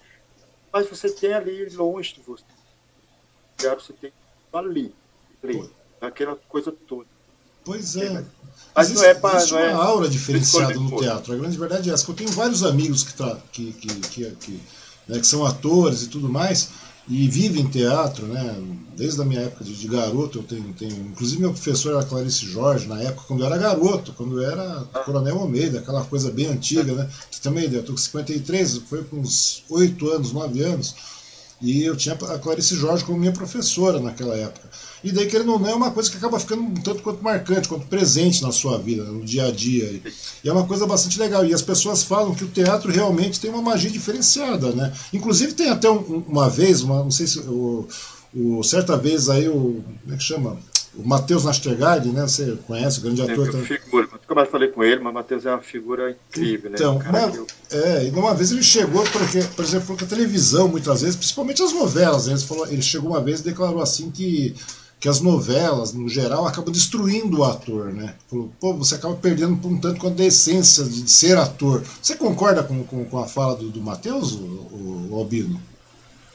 Mas você tem ali longe de você. Você tem ali, ali aquela coisa toda. Pois é. Mas existe, não é para. Existe uma é aura diferenciada no teatro. A grande verdade é essa. Eu tenho vários amigos que, tra... que, que, que, que, né, que são atores e tudo mais e vivem teatro, né? Desde a minha época de, de, garoto, eu tenho, tenho. Inclusive, meu professor era Clarice Jorge, na época, quando eu era garoto, quando eu era Coronel Almeida, aquela coisa bem antiga, né? Que também, eu tô com 53, foi com uns 8 anos, 9 anos. E eu tinha a Clarice Jorge como minha professora naquela época. E daí, querendo ou não, é uma coisa que acaba ficando tanto quanto marcante, quanto presente na sua vida, no dia a dia. E é uma coisa bastante legal. E as pessoas falam que o teatro realmente tem uma magia diferenciada, né? Inclusive tem até um, uma vez, uma, não sei se o, certa vez aí o como é que chama? O Matheus Nastergaard, né? Você conhece, o grande ator. É, figura. Nunca mais falei com ele, mas o Matheus é uma figura incrível, né? Então, uma, eu... é, uma vez ele chegou, porque, por exemplo, com a televisão, muitas vezes, principalmente as novelas, né? ele, falou, ele chegou uma vez e declarou assim que que as novelas, no geral, acabam destruindo o ator, né? Pô, você acaba perdendo por um tanto quanto a essência de ser ator. Você concorda com, com, com a fala do, do Matheus, o, o, Albino?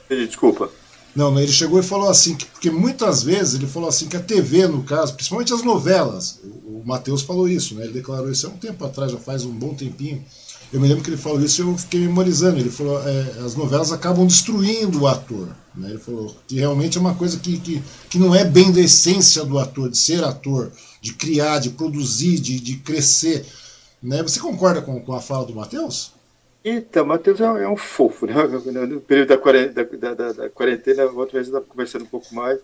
Desculpa. Não, ele chegou e falou assim, que, porque muitas vezes ele falou assim que a TV, no caso, principalmente as novelas, o, o Matheus falou isso, né? Ele declarou isso há um tempo atrás, já faz um bom tempinho. Eu me lembro que ele falou isso e eu fiquei memorizando. Ele falou é, as novelas acabam destruindo o ator. Né? Ele falou que realmente é uma coisa que, que, que não é bem da essência do ator, de ser ator, de criar, de produzir, de, de crescer. Né? Você concorda com, com a fala do Matheus? Então, Matheus é, é, um fofo, né? No período da quarentena, da, da, da quarentena outra vez eu estava conversando um pouco mais.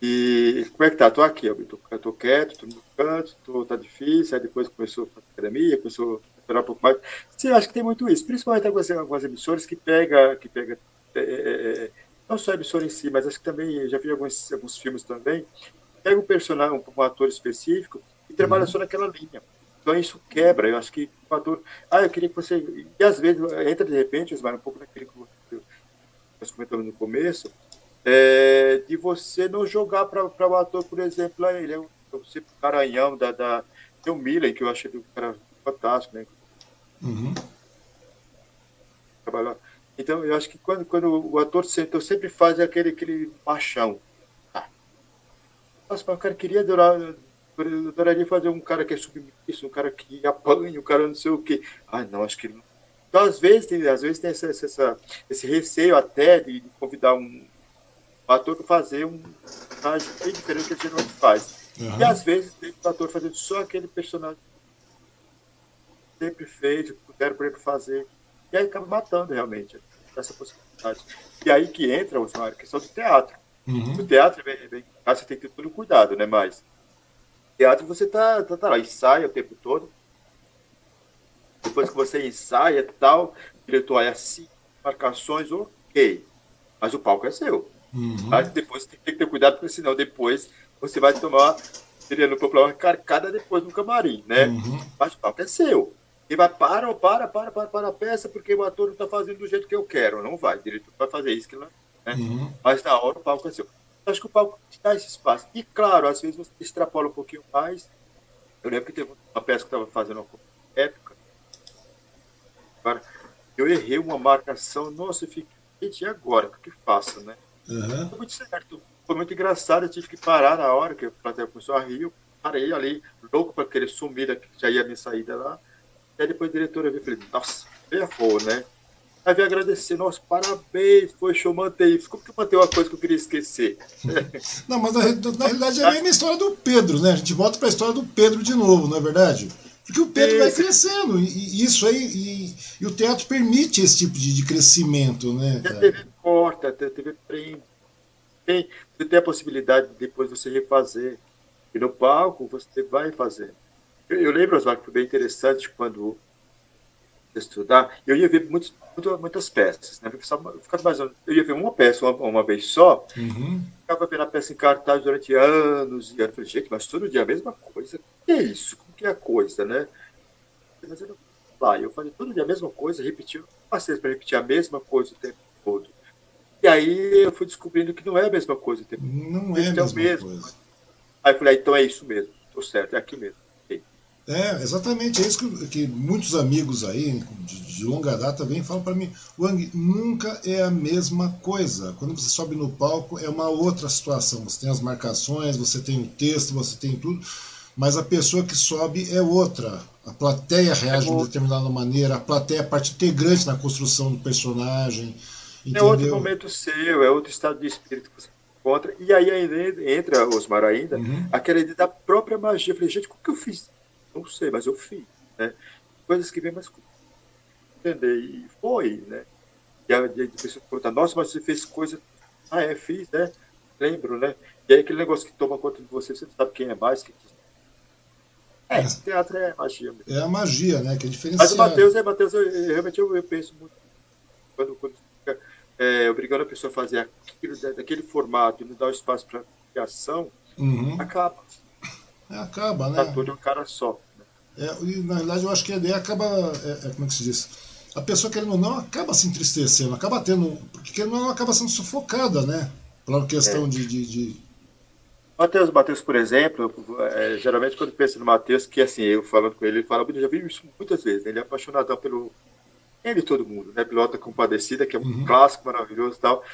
E como é que tá? Tô aqui, tô, eu tô quieto, tô no canto, tô, tá difícil, aí depois começou a academia, começou a esperar um pouco mais. Sim, acho que tem muito isso, principalmente algumas, algumas emissoras que pega, que pega é, é, é, não só a emissora em si, mas acho que também, já vi alguns, alguns filmes também, pega um personagem, um, um ator específico e trabalha uhum. só naquela linha. Então isso quebra. Eu acho que o ator. Ah, eu queria que você. E às vezes entra de repente, Osmar, um pouco naquele que nós comentamos no começo, é, de você não jogar para o ator, por exemplo, lá ele é o, o Caranhão da, da. Tem o Milen, que eu achei um cara fantástico, né? Uhum. Então, eu acho que quando, quando o ator senta, sempre faz aquele, aquele machão. Ah. Nossa, o cara queria adorar, eu adoraria fazer um cara que é submisso, um cara que apanha, um cara não sei o quê. Ah, não, acho que não. Então, às vezes, tem, às vezes tem essa, essa, esse receio até de, convidar um, ator para fazer um personagem bem diferente do que a gente faz. Uhum. E às vezes tem um ator fazendo só aquele personagem que sempre fez, puderam para ele fazer. E aí acaba matando realmente essa possibilidade. E aí que entra, Osmar, a questão do teatro. Uhum. O teatro, é bem, é bem, você tem que ter todo cuidado, né? Mas teatro você tá, tá, tá lá, ensaia o tempo todo. Depois que você ensaia tal, diretor é assim, marcações, ok. Mas o palco é seu. Uhum. Mas depois você tem que ter cuidado, porque senão depois você vai tomar, seria no popular, carcada depois no camarim, né? Uhum. Mas o palco é seu. E vai, para, para, para, para, para a peça, porque o ator não está fazendo do jeito que eu quero. Não vai, o diretor vai fazer isso que não, né? Uhum. Mas na hora o palco é seu acho que o palco te dá esse espaço. E, claro, às vezes você extrapola um pouquinho mais. Eu lembro que teve uma peça que eu estava fazendo uma época. Agora, eu errei uma marcação. Nossa, eu fiquei, e agora? O que faço, né? Uhum. Foi muito certo. Foi muito engraçado. Eu tive que parar na hora que a plateia começou a rir. Eu parei ali, louco para querer sumir, que já ia me sair lá. E aí depois a diretora veio e falei, nossa, errou, né? Aí veio agradecer, nossa, parabéns, foi show, mantei. Como que eu mantei uma coisa que eu queria esquecer? Não, mas na, na realidade é na história do Pedro, né? A gente volta para a história do Pedro de novo, não é verdade? Porque o Pedro Esse... vai crescendo, e, isso aí, e, e, o teatro permite esse tipo de, de crescimento, né? Cara? A TV corta, a TV prende. Tem, você tem a possibilidade de depois você refazer. E no palco você vai fazer. Eu, eu lembro, Oswaldo, que foi bem interessante quando estudar, eu ia ver muitos, muitas peças, né? Ficava mais, eu ia ver uma peça uma, uma vez só, uhum. ficava vendo a peça em cartaz durante anos e anos. Falei, gente, mas todo dia a mesma coisa. O que é isso? Como que é a coisa, né? Mas eu, lá, eu falei todo dia a mesma coisa, repetir, passei para repetir a mesma coisa o tempo todo. E aí eu fui descobrindo que não é a mesma coisa o tempo Não é a mesma mesmo. coisa. Aí eu falei, ah, então é isso mesmo, estou certo, é aqui mesmo. É, exatamente, é isso que, que muitos amigos aí, de, de longa data, vêm e falam para mim, Wang, nunca é a mesma coisa. Quando você sobe no palco, é uma outra situação. Você tem as marcações, você tem o texto, você tem tudo, mas a pessoa que sobe é outra. A plateia reage é de uma determinada maneira, a plateia é parte integrante na construção do personagem. Entendeu? É outro momento seu, é outro estado de espírito que você encontra. E aí entra, Osmar, ainda, uhum. aquela ideia da própria magia. Eu falei, gente, como que eu fiz não sei, mas eu fiz. Né? Coisas que vem mais entender. E foi, né? E a, a pessoa pergunta, nossa, mas você fez coisa. Ah, é, fiz, né? Lembro, né? E aí aquele negócio que toma conta de você, você não sabe quem é mais, quem é, é, teatro é magia mesmo. É a magia, né? Que é. Mas o Matheus, é, Matheus, eu, eu, realmente eu, eu, penso muito. Quando, quando fica é, obrigando a pessoa a fazer aquilo daquele formato e não dar o espaço para criação, uhum. acaba. É, acaba, né? Tá tudo um cara só. É, e, na verdade, eu acho que a ideia acaba. É, é, como é que se diz? A pessoa, querendo ou não, acaba se entristecendo, acaba tendo. Porque querendo ou não, acaba sendo sufocada, né? Pela questão é. de, de, de... Matheus, Matheus, por exemplo, é, geralmente quando pensa no Matheus, que assim, eu falando com ele, ele fala, eu já vi isso muitas vezes, né? ele é apaixonado pelo. Ele todo mundo, né? Pilota Compadecida, que é um uhum. clássico maravilhoso e tal.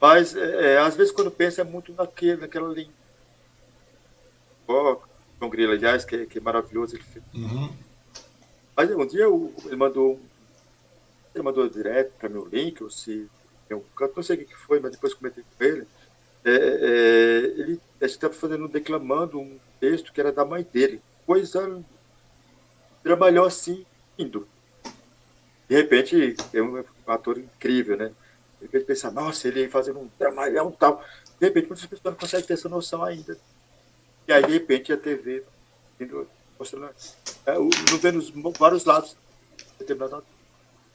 Mas, é, é, às vezes, quando pensa, é muito naquele, naquela linha. Oh, João Grilo, aliás, que, que é maravilhoso ele fez. Uhum. Mas um dia ele mandou ele mandou direto para meu link, ou se eu não sei o que foi, mas depois comentei com ele. É, é, ele estava fazendo, declamando um texto que era da mãe dele. Coisa trabalhou assim, indo. De repente, é um ator incrível, né? De repente pensa, nossa, ele fazendo um trabalhão tal. De repente, muitas pessoas não conseguem ter essa noção ainda. E aí, de repente, a TV mostrando, é, não vendo vários lados determinado.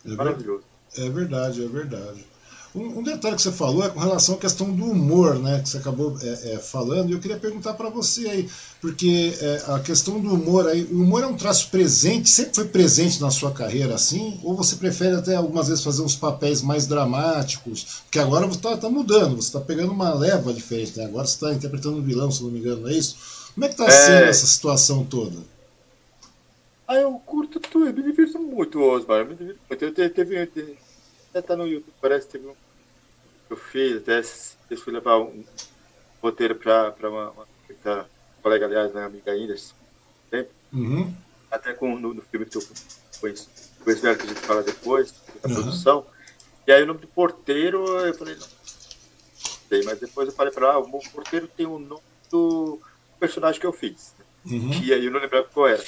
É Maravilhoso. É verdade, é verdade. Um, um, detalhe que você falou é com relação à questão do humor, né? Que você acabou é, é, falando, e eu queria perguntar para você aí, porque é, a questão do humor aí, o humor é um traço presente, sempre foi presente na sua carreira assim? Ou você prefere até algumas vezes fazer uns papéis mais dramáticos? Porque agora você está tá mudando, você está pegando uma leva diferente, né? Agora você está interpretando um vilão, se não me engano, não é isso? Como é que está é. sendo essa situação toda? Ah, eu curto tudo, eu me divirto muito, Osmar. Eu me divirto muito. Eu teve, teve, até tá no YouTube, parece que teve um. Eu fiz, até eu fui levar um roteiro para uma, uma, uma, colega, aliás, minha amiga Inês, uhum. até com, no, no filme que eu conheço, o que a gente fala depois, da uhum. produção. E aí o nome do porteiro, eu falei, não sei, mas depois eu falei para ela, ah, o porteiro tem o nome do personagem que eu fiz. Uhum. E aí eu não lembrava qual era.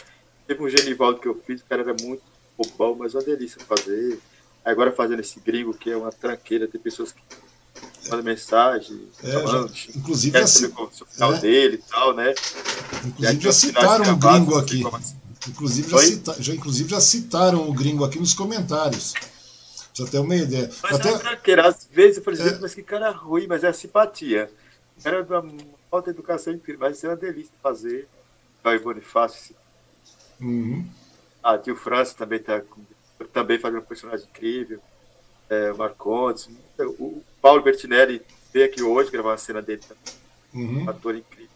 Teve um Genivaldo que eu fiz, o cara era muito bobão, mas uma delícia fazer. Agora fazendo esse gringo que é uma tranqueira, tem pessoas que mandam mensagem, é, falando, já, inclusive já, saber o final é. dele e tal, né? Inclusive já citaram o gringo aqui. Assim. Inclusive já, cita, já, inclusive já citaram o gringo aqui nos comentários. Pra ter uma ideia. Mas Até... é tranqueira, às vezes, por exemplo, é... mas que cara ruim, mas é simpatia. Era uma falta de educação incrível, mas é uma delícia fazer. Vai Bonifácio, Uhum. A Tio França também está também fazendo um personagem incrível. É, o Marcondes. O Paulo Bertinelli veio aqui hoje gravar uma cena dele também. Uhum. Um ator incrível.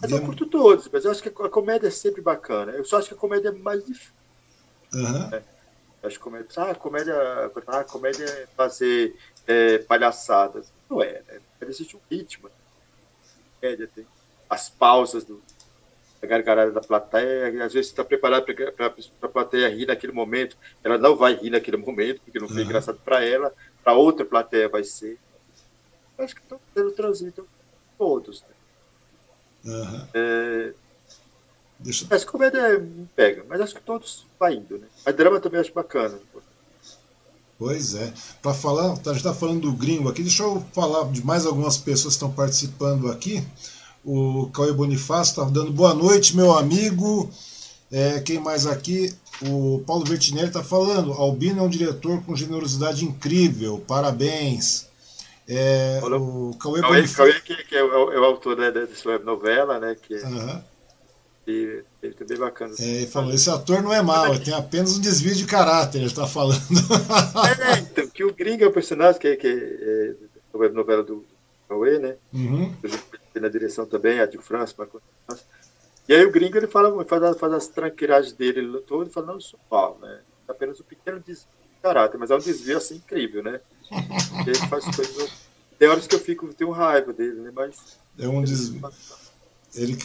Mas eu curto todos, mas eu acho que a comédia é sempre bacana. Eu só acho que a comédia é mais difícil. Uhum. É. Acho que comédia, ah, comédia, ah, comédia é fazer é, palhaçadas. Não é, né? Existe um ritmo. Comédia tem as pausas do, a gargalhada da plateia, às vezes está preparado para a plateia rir naquele momento, ela não vai rir naquele momento, porque não foi uhum. engraçado para ela, para outra plateia vai ser. Acho que estão tendo trânsito todos. Né? Uhum. É, Deixa... Comédia me pega, mas acho que todos vai indo, né? A drama também acho bacana. Pois é. Para falar, a gente está falando do gringo aqui, deixa eu falar de mais algumas pessoas que estão participando aqui. O Cauê Bonifácio está dando boa noite, meu amigo. É, quem mais aqui? O Paulo Vertinelli está falando. Albino é um diretor com generosidade incrível. Parabéns. É, o Cauê, Cauê, Bonifácio... Cauê que, que é, o, é, o, autor né, dessa web novela, né? Que, uhum. e, ele é bem bacana. Assim. É, ele falou, esse ator não é mau, tem apenas um desvio de caráter, ele está falando. é, então, que o Gringo é o personagem que, que é, a web novela do Cauê, né? Uhum na direção também, a de França, Marco. E aí o gringo ele fala, faz, faz as tranqueiragens dele todo e fala, não, isso mal, né? É apenas um pequeno desvio de caráter, mas é um desvio assim incrível, né? Ele faz coisas. Tem horas que eu fico, tenho raiva dele, né? Mas. É um desvio. Ele,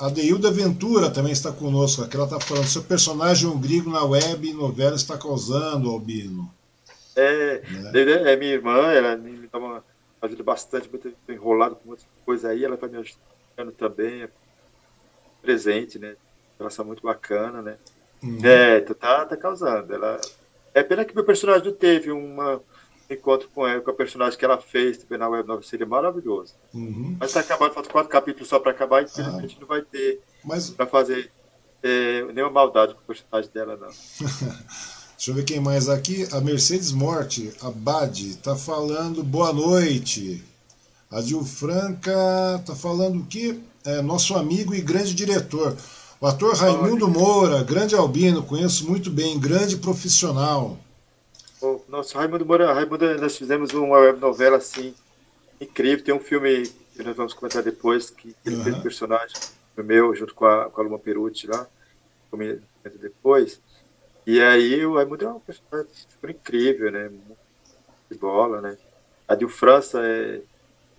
a, Deilda Ventura também está conosco. Aqui ela está falando: seu personagem um gringo na web e novela está causando, Albino. É, né? é minha irmã, ela me dá uma ajuda bastante, muito enrolado com muita coisa aí, ela vai me ajudando também, é presente, né? Relação muito bacana, né? Uhum. É, tu tá, tá causando. Ela... É pena que meu personagem não teve uma encontro com ela, com a personagem que ela fez também na web novel, seria maravilhoso. Uhum. Mas tá acabando, falta quatro capítulos só para acabar, infelizmente ah. gente não vai ter Mas... para fazer é, nenhuma maldade com o personagem dela, não. Deixa eu ver quem mais aqui. A Mercedes Morte, a Bad, tá falando boa noite. A Dil Franca tá falando que é nosso amigo e grande diretor. O ator Raimundo Moura, grande albino, conheço muito bem, grande profissional. O nosso Raimundo Moura, Raimundo, nós fizemos uma web novela assim, incrível. Tem um filme que nós vamos comentar depois, que ele uhum. fez um personagem meu, junto com a, com a Luma Perucci lá, comenta depois. E aí o Raimundo é um personagem super incrível, né? De bola, né? A Dil França é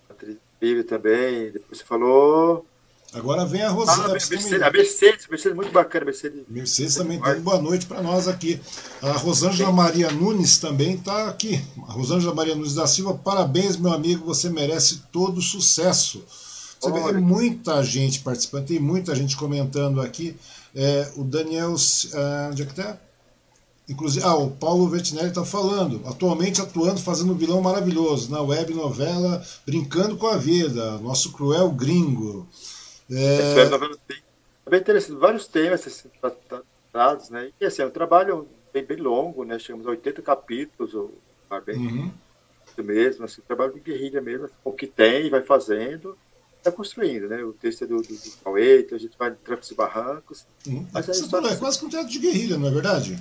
atriz incrível também. Depois você falou. Agora vem a Rosana. Ah, Mercedes, a Mercedes, Mercedes, muito bacana. Mercedes, Mercedes também tem boa noite para nós aqui. A Rosângela Maria Nunes também está aqui. A Rosângela Maria Nunes da Silva, parabéns, meu amigo, você merece todo sucesso. Você vê, tem muita gente participando, tem muita gente comentando aqui. É, o Daniel. Uh, onde é que tá? Inclusive, ah, o Paulo Vertinelli está falando, atualmente atuando, fazendo um vilão maravilhoso na web novela Brincando com a Vida, nosso cruel gringo. É... É bem interessante, vários temas assim, tratados, né? E assim, é um trabalho bem, bem longo, né? Chegamos a 80 capítulos, ou bem uhum. mesmo, assim, trabalho de guerrilha mesmo, o que tem, vai fazendo, está construindo, né? O texto é do, do, do Cauê, então a gente vai de trancos e barrancos. Uhum. Mas é, é quase um teatro de guerrilha, não é verdade?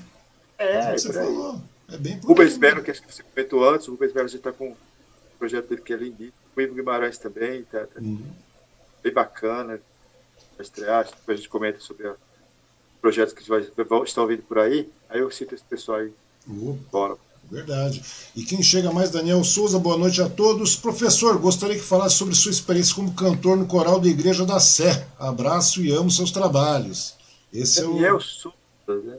É, é você falou. É bem por Rubens Melo, que acho que você comentou antes, o Rubens Melo a gente está com um projeto dele que é lindíssimo. O Ivo Guimarães também, tá, tá uhum. bem bacana. Vai estrear, depois a gente comenta sobre os projetos que vai, estão vindo por aí. Aí eu cito esse pessoal aí. Uhum. Bora. Verdade. E quem chega mais, Daniel Souza, boa noite a todos. Professor, gostaria que falasse sobre sua experiência como cantor no coral da Igreja da Sé. Abraço e amo seus trabalhos. Esse Daniel é o. Souza, né?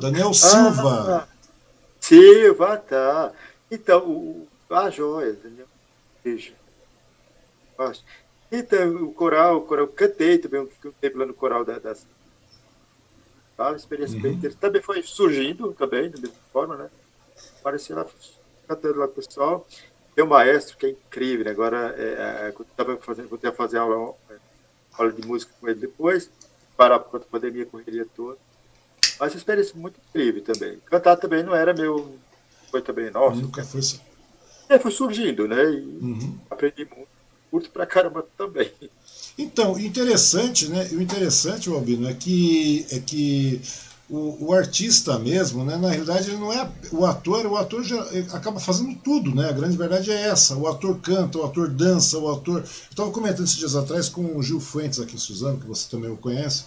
Daniel Silva. Ah, Silva, tá. Então, o, a joia, Daniel. Beijo. Então, o coral, o coral, eu cantei também um, tempo lá no coral da. Tá, uma experiência uhum. bem interessante. Também foi surgindo, também, da mesma forma, né? Apareci lá, cantando lá com o pessoal. Tem um maestro que é incrível, né? Agora, é, é, é fazendo, vou ter fazer aula, aula de música com ele depois, parar por conta da pandemia, correria toda. Mas experiência muito incrível também. Cantar também não era meu. Foi também nosso. Nunca foi assim. É, foi surgindo, né? E uhum. aprendi muito. Curto pra caramba também. Então, interessante, né? O interessante, Albino, é que, é que o, o, artista mesmo, né? Na realidade, ele não é o ator, o ator já acaba fazendo tudo, né? A grande verdade é essa. O ator canta, o ator dança, o ator. Eu estava comentando esses dias atrás com o Gil Fuentes aqui, Suzano, que você também o conhece.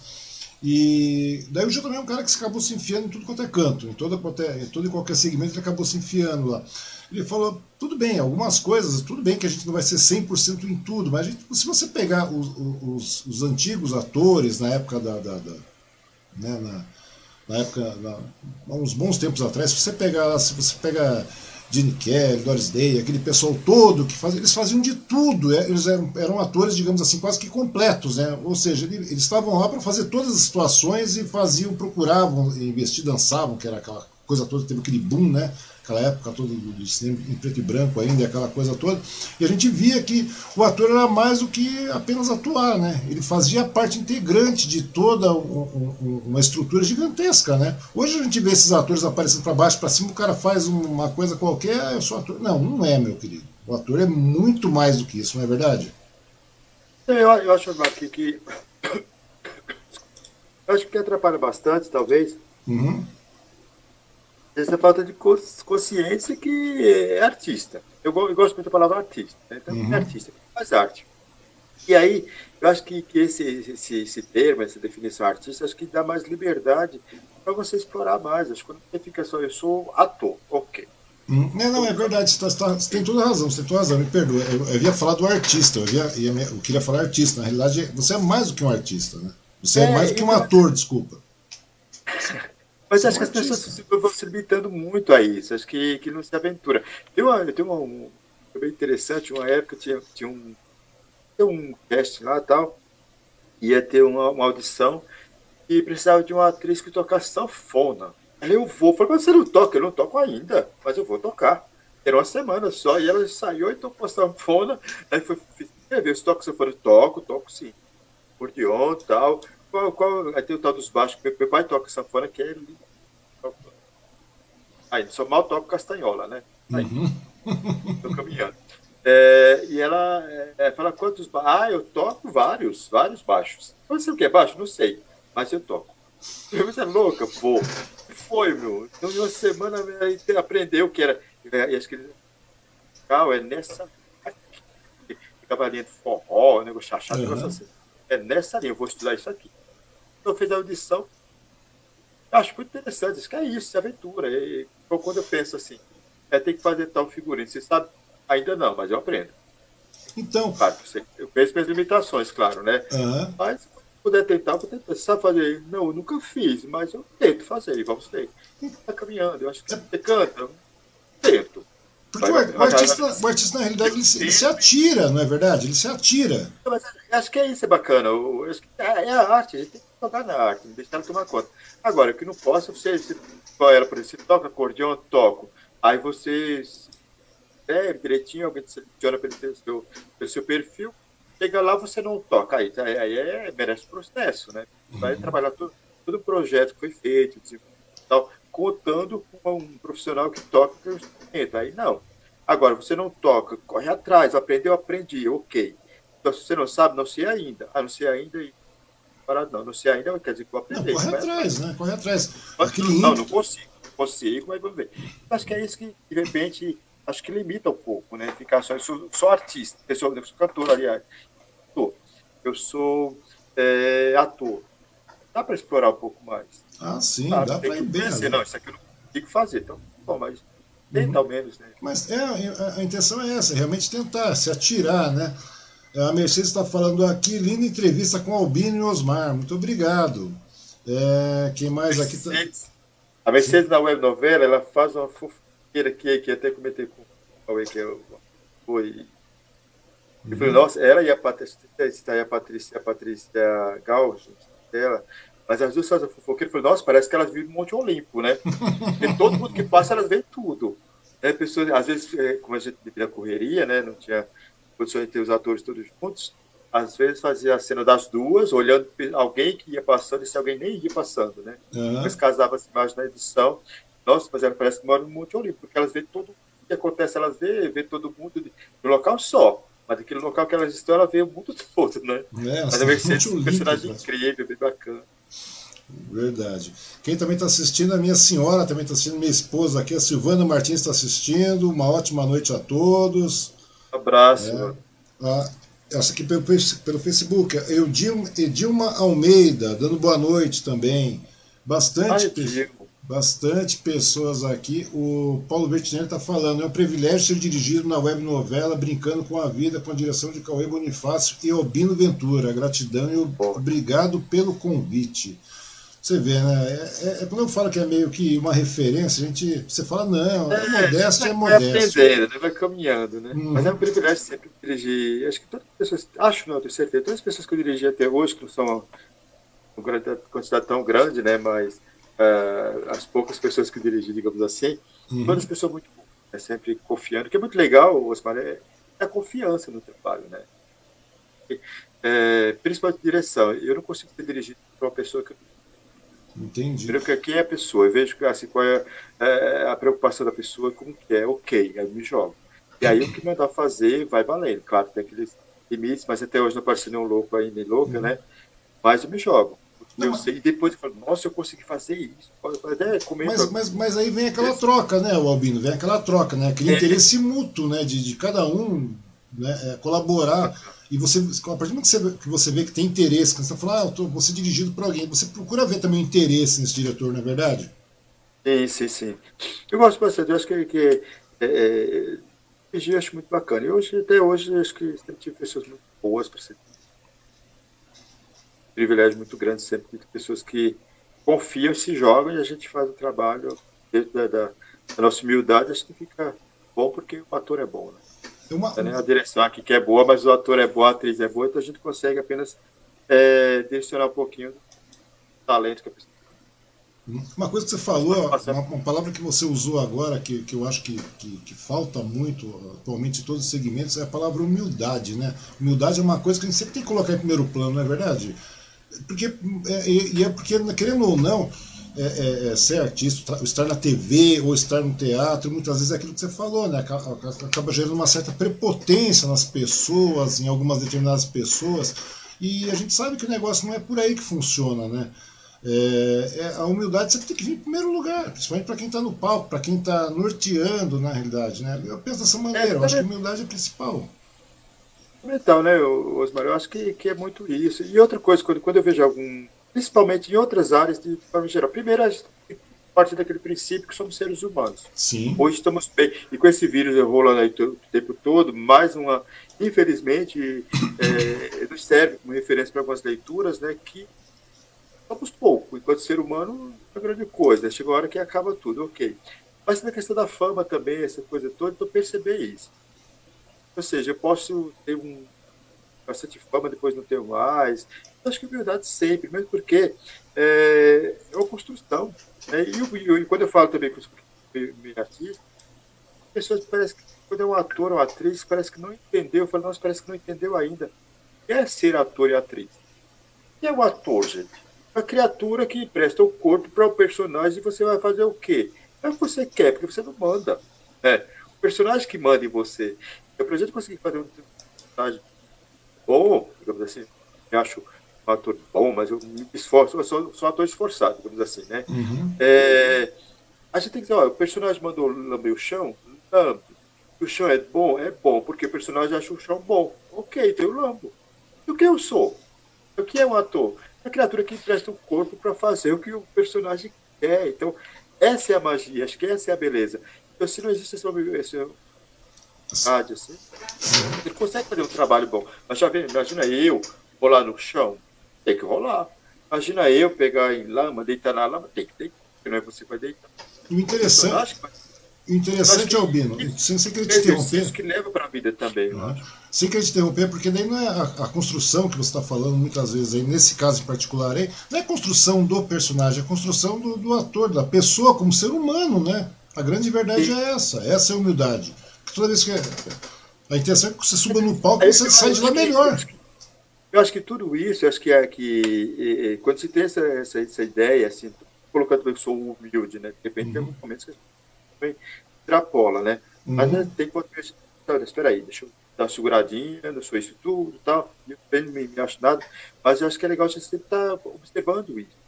E daí o Gil também é um cara que se acabou se enfiando em tudo quanto é canto, em, toda, em todo e qualquer segmento ele acabou se enfiando lá. Ele falou, tudo bem, algumas coisas, tudo bem que a gente não vai ser 100% em tudo, mas gente, se você pegar os, os, os, antigos atores na época da. da, da né, na, na época, na, há uns bons tempos atrás, se você pegar, se você pega Gene Kelly, Doris Day, aquele pessoal todo que fazia, eles faziam de tudo, é, eles eram, eram atores, digamos assim, quase que completos, né? Ou seja, eles estavam lá para fazer todas as situações e faziam, procuravam investir, dançavam, que era aquela coisa toda, teve aquele boom, né? Aquela época toda do, do, cinema em preto e branco ainda, aquela coisa toda, e a gente via que o ator era mais do que apenas atuar, né? Ele fazia parte integrante de toda um, um, uma estrutura gigantesca, né? Hoje a gente vê esses atores aparecendo para baixo, para cima, o cara faz uma coisa qualquer, eu sou ator. Não, não é, meu querido. O ator é muito mais do que isso, não é verdade? Eu, eu acho, Marquinhos, que eu acho que atrapalha bastante, talvez. Uhum essa falta de consciência que é artista. Eu, gosto muito da palavra artista. Né? Então, uhum. é artista, faz arte. E aí, eu acho que, que esse, esse, esse termo, essa definição artista, acho que dá mais liberdade para você explorar mais. Acho que quando você fica só, eu sou ator, ok. Hum, não, não, é verdade, você, tá, tá, você, tem toda a razão, você tem toda a razão, me perdoa. Eu, eu ia falar do artista, eu, ia, ia, eu queria falar artista. Na realidade, você é mais do que um artista, né? Você é, é mais do que um ator, desculpa. Mas acho que as pessoas vão se limitando muito a isso, acho que, que não se aventura. Tem uma, tem uma, um, bem interessante, uma época tinha, tinha um, tinha um teste lá e tal, ia ter uma, uma, audição e precisava de uma atriz que tocasse sanfona. Aí eu vou, falei, mas você não toca? Eu não toco ainda, mas eu vou tocar. Era uma semana só, e ela saiu e tocou sanfona, aí foi, ver se toca sanfona, toco, toco sim. Acordeon e tal. Qual, qual, aí tem o tal dos baixos, meu pai toca sanfona, que é lindo Aí, só mal toco castanhola, né? Uhum. tô caminhando. É, e ela é, fala quantos Ah, eu toco vários, vários baixos. Não sei o que é baixo, não sei, mas eu toco. Você é louca, pô. Foi, meu. Então, em uma semana, aprendeu que era. E acho que é nessa. Ficava linha de forró, negócio chachado, uhum. negócio assim. É nessa linha, eu vou estudar isso aqui. Então, fez a audição, acho muito interessante, isso que é isso, é aventura. E, quando eu penso assim, é, tem que fazer tal figurino, você sabe Ainda não, mas eu aprendo. Então. Claro, eu penso minhas limitações, claro, né? Uhum. Mas se puder tentar, vou tentar. Você sabe fazer? Não, eu nunca fiz, mas eu tento fazer, vamos ver. Está caminhando, eu acho que você canta, eu tento. Porque vai, o, artista, o, artista, na realidade, ele se, ele se, atira, não é verdade? Ele se atira. Mas acho que é isso, é bacana. Eu, que é, é a arte, a gente tem que tocar na arte, deixar ela tomar conta. Agora, o que não posso, você, você ela, por exemplo, você toca acordeão, toco. Aí você é direitinho, alguém seleciona pelo seu, pelo seu perfil, chega lá, você não toca. Aí, aí é, merece processo, né? Vai uhum. trabalhar todo, todo o projeto que foi feito, tal, contando com um profissional que toca o instrumento. Aí não. Agora, você não toca, corre atrás, aprendeu, aprendi, ok. Então, se você não sabe, não sei ainda. Ah, não sei ainda e parado, não. Não sei ainda, quer dizer que vou aprender. Não, corre atrás, né? Corre atrás. Aquele não, não consigo. Consigo, mas vamos ver. Acho que é isso que, de repente, acho que limita um pouco, né? Ficar só, eu sou, sou artista, eu sou, eu sou cantor, aliás. Eu sou é, ator. Dá para explorar um pouco mais. Ah, sim, ah, dá para ir bem. Não, isso aqui eu não consigo fazer. Então, bom, mas tenta uhum. ao menos, né? Mas é, a, intenção é essa, realmente tentar se atirar, né? A Mercedes está falando aqui, linda entrevista com Albino e Osmar. Muito obrigado. É, quem mais aqui tá... A Mercedes na web novela, ela faz uma fofoqueira aqui, que até comentei com o Cauê, que foi. Eu falei, uhum. nossa, ela e a Patrícia, está a Patrícia, a Patrícia Gal, dela, mas as duas fazem fofoqueira, eu falei, nossa, parece que elas vivem no Monte Olimpo, né? Porque todo mundo que passa, elas veem tudo. Né? Pessoas, às vezes, é, como a gente vivia correria, né? Não tinha condições de ter os atores todos juntos, às vezes fazia a cena das duas, olhando alguém que ia passando, e se alguém nem ia passando, né? Uhum. Mas casava as imagens na edição. Nossa, mas ela parece que mora no Monte Olimpo, porque elas veem tudo o que acontece, elas vê, vê todo mundo no local só. Mas aquele local que elas estão, ela vê o mundo todo, né? É, mas Mercedes é um personagem incrível, bem bacana. Verdade. Quem também está assistindo, a minha senhora também está assistindo, minha esposa aqui, a Silvana Martins está assistindo. Uma ótima noite a todos. Abraço. É, essa aqui pelo, pelo Facebook, Edilma, Edilma Almeida, dando boa noite também. Bastante, Ai, bastante pessoas aqui. O Paulo Bertinelli está falando, é um privilégio ser dirigido na web novela Brincando com a Vida, com a direção de Cauê Bonifácio e Albino Ventura. Gratidão e obrigado pelo convite. Você vê, né? É, é, é, quando eu falo que é meio que uma referência, a gente. Você fala, não, é, é modéstia, é modéstia. Aprendendo, né? vai caminhando, né? Uhum. Mas é um privilégio sempre dirigir. Acho que todas as pessoas, acho não, tenho certeza, todas as pessoas que eu dirigi até hoje, que não são uma quantidade tão grande, né? Mas uh, as poucas pessoas que eu dirigi, digamos assim, uhum. todas as pessoas muito boas, né? sempre confiando, que é muito legal, Osmar, é, é a confiança no trabalho, né? É, principalmente direção. Eu não consigo ser dirigido por uma pessoa que eu Entendi. Porque quem é a pessoa? Eu vejo assim, qual é, é, a preocupação da pessoa, como que é, ok, aí me jogo. E aí o que mandar fazer vai valendo. Claro, tem aqueles limites, mas até hoje não apareceu nenhum louco aí, nem louca, uhum. né? Mas eu me jogo. Não, eu sei, e depois eu falo, nossa, eu consegui fazer isso. Até mas, mas, mas aí vem aquela troca, né, Albino? Vem aquela troca, né? Aquele é. interesse mútuo, né? De, de cada um né, é, colaborar e você, a partir do momento que você, que você vê que tem interesse, quando você fala, ah, eu tô, vou ser dirigido por alguém, você procura ver também o interesse nesse diretor, não é verdade? Sim, sim, sim. Eu gosto bastante, eu acho que, que é, é, eu acho muito bacana. E hoje, até hoje, acho que sempre tive pessoas muito boas para ser. Um privilégio muito grande sempre de pessoas que confiam, se jogam e a gente faz o trabalho dentro da, da, da nossa humildade, acho que fica bom porque o ator é bom, né? Uma... A direção aqui que é boa, mas o ator é bom, a atriz é boa, então a gente consegue apenas é, direcionar um pouquinho do talento que a pessoa uma coisa que você falou, uma, uma, palavra que você usou agora, que, que eu acho que, que, que, falta muito atualmente em todos os segmentos, é a palavra humildade, né? Humildade é uma coisa que a gente sempre tem que colocar em primeiro plano, não é verdade? Porque, é, e é porque, querendo ou não, é, é, é, ser artista, estar na TV ou estar no teatro, muitas vezes é aquilo que você falou, né? Acaba, acaba gerando uma certa prepotência nas pessoas, em algumas determinadas pessoas, e a gente sabe que o negócio não é por aí que funciona, né? É, é, a humildade sempre tem que vir em primeiro lugar, principalmente para quem está no palco, para quem está norteando na realidade, né? Eu penso dessa maneira, é, eu acho que a humildade é principal. Então, né, Osmar, eu acho que, que é muito isso. E outra coisa, quando, quando eu vejo algum principalmente em outras áreas de, forma geral. Primeiro, partir daquele princípio que somos seres humanos. Sim. Hoje estamos bem. E com esse vírus rolando aí o tempo todo, mais uma, infelizmente, é, nos serve como referência para algumas leituras, né, que somos pouco. Enquanto ser humano, é uma grande coisa. Chega a hora que acaba tudo, ok. Mas na questão da fama também, essa coisa toda, então perceber isso. Ou seja, eu posso ter um bastante fama, depois não ter mais. Eu acho que é verdade sempre, mesmo porque é, é uma construção. Né? E, e, e, quando eu falo também com os artistas, pessoas parecem que quando é um ator ou atriz, parece que não entendeu. Eu falo, nossa, parece que não entendeu ainda. É ser ator e atriz? Que é o ator, gente? É uma criatura que empresta o corpo para o personagem e você vai fazer o quê? É o que você quer, porque você não manda. É, o personagem que manda em você. Eu, por exemplo, consegui fazer um personagem bom, digamos assim, eu acho um ator bom, mas eu me esforço, eu sou, sou um ator esforçado, digamos assim, né? Uhum. É, a gente tem que dizer, ó, o personagem mandou lamber o chão, lambe. O chão é bom? É bom, porque o personagem acha o chão bom. Ok, então eu lambo. E o que eu sou? O que é um ator? É a criatura que empresta o corpo para fazer o que o personagem quer. Então, essa é a magia, acho que essa é a beleza. Então, se não existe essa, essa rádio, assim, ele consegue fazer um trabalho bom. Mas já vê, imagina eu rolar no chão, tem que rolar. Imagina eu pegar em lama, deitar na lama, tem que deitar, porque não é você que vai deitar. O interessante, o interessante, Albino, sem, sem querer te interromper. que leva para a vida também, ah, Sem querer te interromper, porque daí não é a, a construção que você está falando muitas vezes aí, nesse caso em particular aí, não é a construção do personagem, é a construção do, do ator, da pessoa como ser humano, né? A grande verdade Sim. é essa, essa é a humildade. Toda vez que. É, a intenção é que você suba no palco e você sai de lá melhor. Eu acho que tudo isso, eu acho que é que quando se tem essa, essa, essa ideia, assim, colocando que eu sou humilde, né? De repente uhum. tem alguns momentos que você extrapola, né? Uhum. Mas né, tem quando olha, espera aí, deixa eu dar uma seguradinha, não sou isso tudo tal, eu não me, me acho nada, mas eu acho que é legal a gente sempre estar tá observando isso.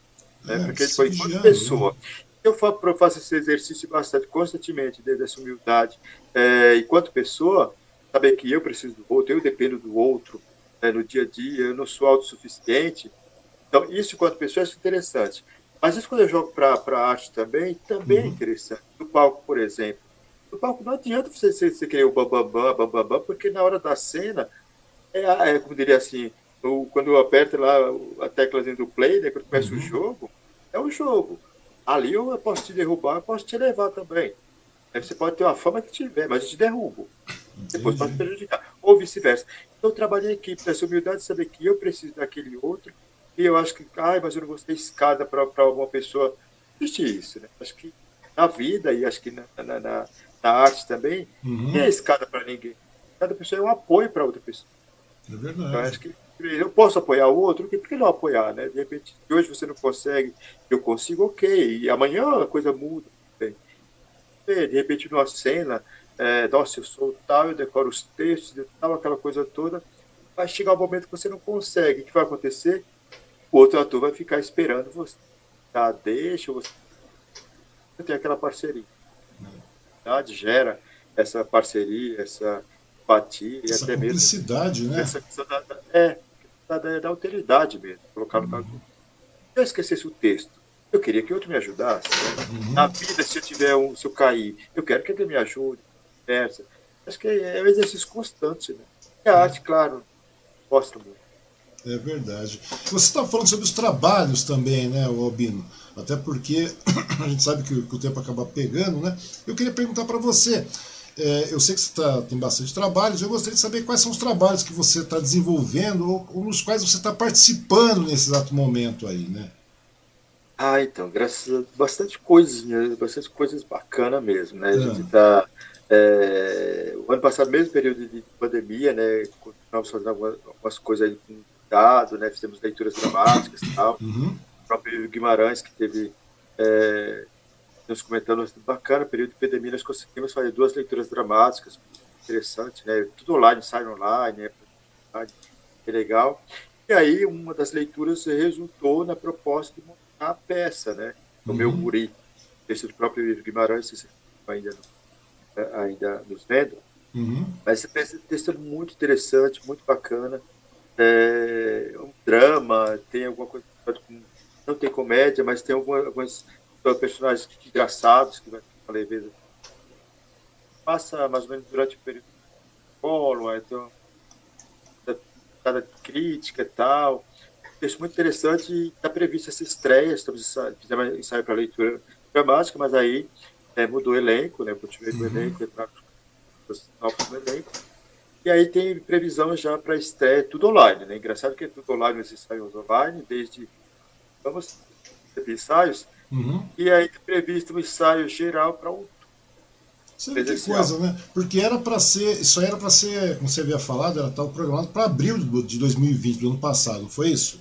Né? É, Porque foi enquanto pessoa. Né? Eu faço esse exercício bastante constantemente, desde essa humildade. É, enquanto pessoa, saber que eu preciso do outro, eu dependo do outro né, no dia a dia, eu não sou autossuficiente. Então, isso enquanto pessoa é interessante. Mas isso quando eu jogo para a arte também, também é uhum. é interessante. No palco, por exemplo. No palco não adianta você, você, você querer o bambambam, bambambam, porque na hora da cena, é, é como diria assim, o, quando eu aperto lá a tecla do play, né, quando começa uhum. o jogo, é o jogo. Ali eu posso te derrubar, eu posso te levar também. Aí você pode ter uma fama que tiver, mas eu te derrubo. Depois pode prejudicar. Ou vice-versa. Então eu trabalho em equipe, essa humildade de saber que eu preciso daquele outro, e eu acho que, ai, mas eu não gostei escada para uma pessoa. Existe isso, né? Acho que na vida, e acho que na, na, na, na arte também, uhum. não é escada para ninguém. Cada pessoa é um apoio para outra pessoa. É verdade. Então, acho que eu posso apoiar o outro, por que não apoiar, né? De repente, hoje você não consegue, eu consigo, ok. E amanhã a coisa muda. Bem. De repente, numa cena, é, nossa, eu sou tal, eu decoro os textos, tal, aquela coisa toda. Vai chegar um momento que você não consegue. O que vai acontecer? O outro ator vai ficar esperando você. Tá, deixa você. Tem aquela parceria. Tá? Gera essa parceria, essa empatia, essa até mesmo. né? Essa da, é, da, da, alteridade mesmo. Colocar no uhum. Se eu esquecesse o texto, eu queria que outro me ajudasse. Né? Uhum. Na vida, se eu tiver um, se eu cair, eu quero que alguém me ajude. Versa. Acho que é, é um exercício constante, né? E a arte, claro, gosta muito. É verdade. Você está falando sobre os trabalhos também, né, Albino? Até porque a gente sabe que, o tempo acaba pegando, né? Eu queria perguntar para você. É, eu sei que você tá, tem bastante trabalhos, eu gostaria de saber quais são os trabalhos que você está desenvolvendo ou, ou, nos quais você está participando nesse exato momento aí, né? Ah, então, graças a bastante coisas, bastante coisas bacanas mesmo, né? A gente está. É, o ano passado, mesmo período de pandemia, né? Continuamos fazendo algumas, algumas coisas aí com dado, né? Fizemos leituras dramáticas e tal. Uhum. O próprio Guimarães, que teve. É, nos comentando bacana, período de pandemia, nós conseguimos fazer duas leituras dramáticas, interessante, né? Tudo online, ensaio online, né? É legal. E aí, uma das leituras resultou na proposta de montar a peça, né? O uhum. meu guri, esse do próprio Guimarães, ainda, ainda nos vendo. Uhum. Mas essa peça é muito interessante, muito bacana. É um drama, tem alguma coisa. Não tem comédia, mas tem algumas personagens engraçados, que eu falei vezes. Passa mais ou menos durante o período do polo, então cada crítica e tal. Texto muito interessante e está prevista essa estreia, estamos fizemos ensaio para leitura dramática, mas aí é, mudou o elenco, né? Continuei com o uhum. elenco, novos no elenco. E aí tem previsão já para estreia, tudo online, né? Engraçado que é tudo online, esses ensaios online, desde vamos ter ensaios, uhum. e aí tem previsto um ensaio geral para outubro. Você vê que coisa, né? Porque era para ser, isso era para ser, como você havia falado, era tal programado para abril de 2020, do ano passado, foi isso?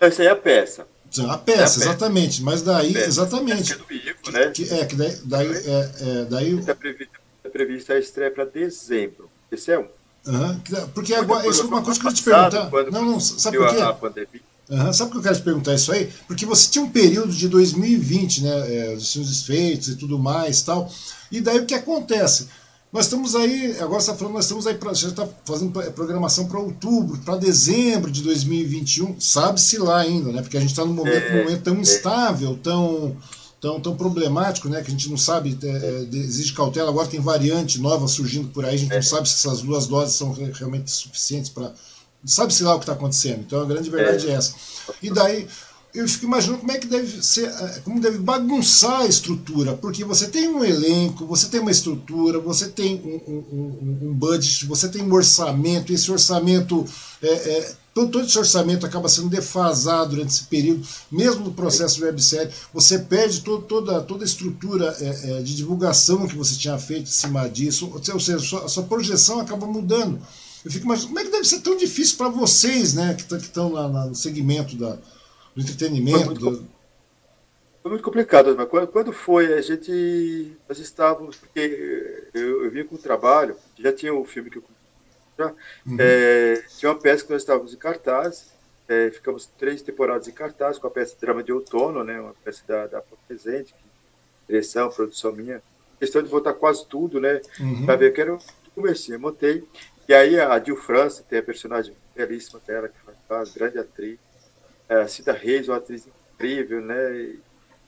Essa aí é a peça. A peça, é a peça. exatamente. Mas daí, peça. exatamente. É do Ivo, né? Que, é, que daí. daí, é, é, daí... Está prevista, tá prevista a estreia para dezembro. Esse é um. Uhum, porque agora, isso é uma coisa que eu te perguntar. Não, não, sabe por quê? Uhum, sabe por que eu quero te perguntar isso aí? Porque você tinha um período de 2020, né? É, os seus desfeitos e tudo mais tal. E daí o que acontece? Nós estamos aí, agora você está falando, nós estamos aí, pra, já está fazendo programação para outubro, para dezembro de 2021, sabe-se lá ainda, né? Porque a gente está num momento, é, momento tão é. instável, tão, tão, tão problemático, né? Que a gente não sabe, é, é exige cautela. Agora tem variante nova surgindo por aí, a gente não é. sabe se essas duas doses são realmente suficientes para. Sabe-se lá o que está acontecendo. Então a grande verdade é essa. E daí eu fico imaginando como é que deve ser, eh, como deve bagunçar a estrutura, porque você tem um elenco, você tem uma estrutura, você tem um, um, um budget, você tem um orçamento, esse orçamento, é, é, todo, todo, esse orçamento acaba sendo defasado durante esse período, mesmo no processo de websérie, você perde todo, toda, toda a estrutura é, de divulgação que você tinha feito em cima disso, ou seja, a sua, a sua projeção acaba mudando. Eu fico imaginando como é que deve ser tão difícil para vocês, né, que estão no segmento da do entretenimento. Foi muito, do... foi muito complicado, mas quando, quando foi, a gente. Nós estávamos. Porque eu, eu vim com o trabalho, já tinha o um filme que eu. Já, uhum. é, tinha uma peça que nós estávamos em cartaz, é, ficamos três temporadas em cartaz com a peça Drama de Outono, né, uma peça da, da Presente, direção, produção minha. Questão de voltar quase tudo, né? Uhum. Para ver que era o comecinho. Eu montei. E aí a Dil França tem a personagem belíssima dela, que faz grande atriz a Cida Reis, uma atriz incrível, né?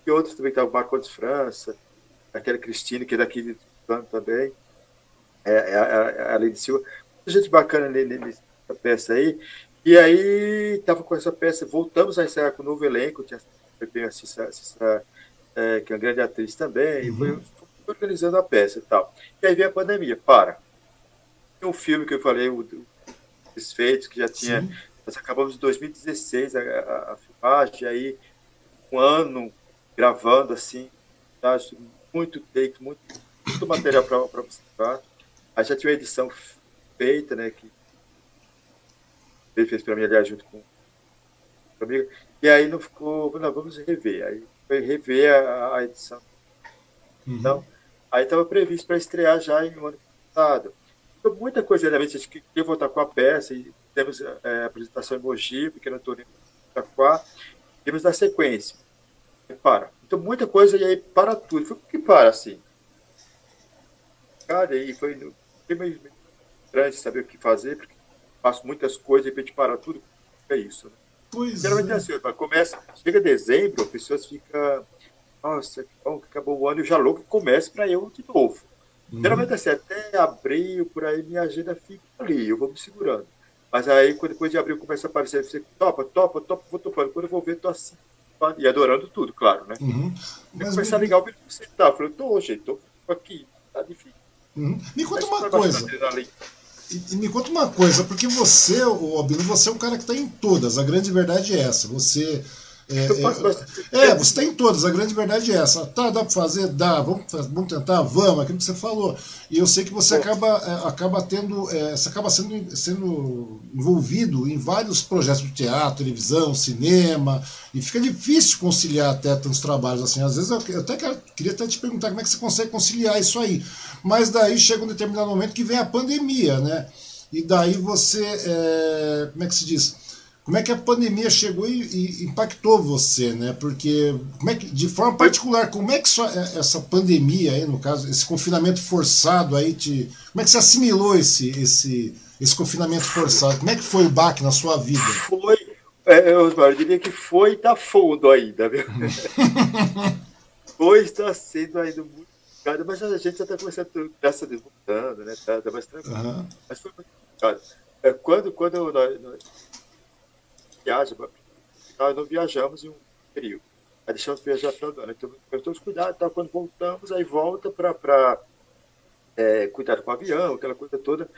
E outros também, tá, o Marcos França, aquela Cristina, que é daqui de Plano também, é, é, é, a Lady Silva. Muita gente bacana nessa peça aí. E aí, estava com essa peça, voltamos a ensaiar com o novo elenco, tinha a Cissa, Cissa é, que é uma grande atriz também, uhum. e foi, foi organizando a peça e tal. E aí veio a pandemia, para. Tem um filme que eu falei, o, o Desfeitos, que já tinha Sim. Nós acabamos em 2016 a, a, a filmagem, aí um ano gravando assim, tá? muito take, muito, muito material para observar. Aí já tinha uma edição feita, né? Que ele fez para mim, aliás, junto com o amigo. E aí não ficou, não, vamos rever. Aí foi rever a, a edição. Uhum. Então, aí estava previsto para estrear já em um ano passado. Então, muita coisa, realmente, a gente queria voltar com a peça e temos é, a apresentação em Mogi, pequeno torneio em Itaquá, temos a sequência. E para. Então, muita coisa, e aí para tudo. Foi que para, assim. Cara, e foi meio estranho saber o que fazer, porque faço muitas coisas, e de repente para tudo. É isso, né? Pois Geralmente é, é assim, começa, chega dezembro, as pessoas ficam, nossa, que bom que acabou o ano, já louco começa para eu de novo. Uhum. Geralmente assim, até abril, por aí, minha agenda fica ali, eu vou me segurando. Mas aí, depois de abril, começa a aparecer, você topa, topa, topa, vou topando. Quando eu vou ver, tô assim, e adorando tudo, claro, né? Uhum. Mas começar me... a ligar o vídeo você tá. Eu falei, tô, gente, tô aqui, tá difícil. Uhum. Me conta uma coisa. E, e, me conta uma coisa, porque você, o Albino, você é um cara que está em todas. A grande verdade é essa. Você é, é, é, você tem todas, a grande verdade é essa. Tá, dá para fazer? Dá, vamos, vamos tentar? Vamos, aquilo que você falou. E eu sei que você acaba, é, acaba tendo, é, você acaba sendo, sendo envolvido em vários projetos de teatro, televisão, cinema, e fica difícil conciliar até tantos trabalhos assim. Às vezes eu, eu até quero, queria até te perguntar como é que você consegue conciliar isso aí. Mas daí chega um determinado momento que vem a pandemia, né? E daí você, é, como é que se diz? Como é que a pandemia chegou e, e, impactou você, né? Porque, como é que, de forma particular, como é que só, é, essa pandemia aí, no caso, esse confinamento forçado aí, te, como é que você assimilou esse, esse, esse confinamento forçado? Como é que foi o baque na sua vida? Foi, é, eu, eu diria que foi da fundo ainda, viu? Depois está sendo ainda muito complicado, mas a gente já está começando, graças a Deus, voltando, né? Tá, tá mais tranquilo. Uhum. Mas foi muito complicado. É, quando, quando nós, nós viajamos, nós não viajamos em um período. Aí deixamos de viajar para ano. Então, todos cuidado, tá? quando voltamos, aí volta para é, cuidar com o avião, aquela coisa toda.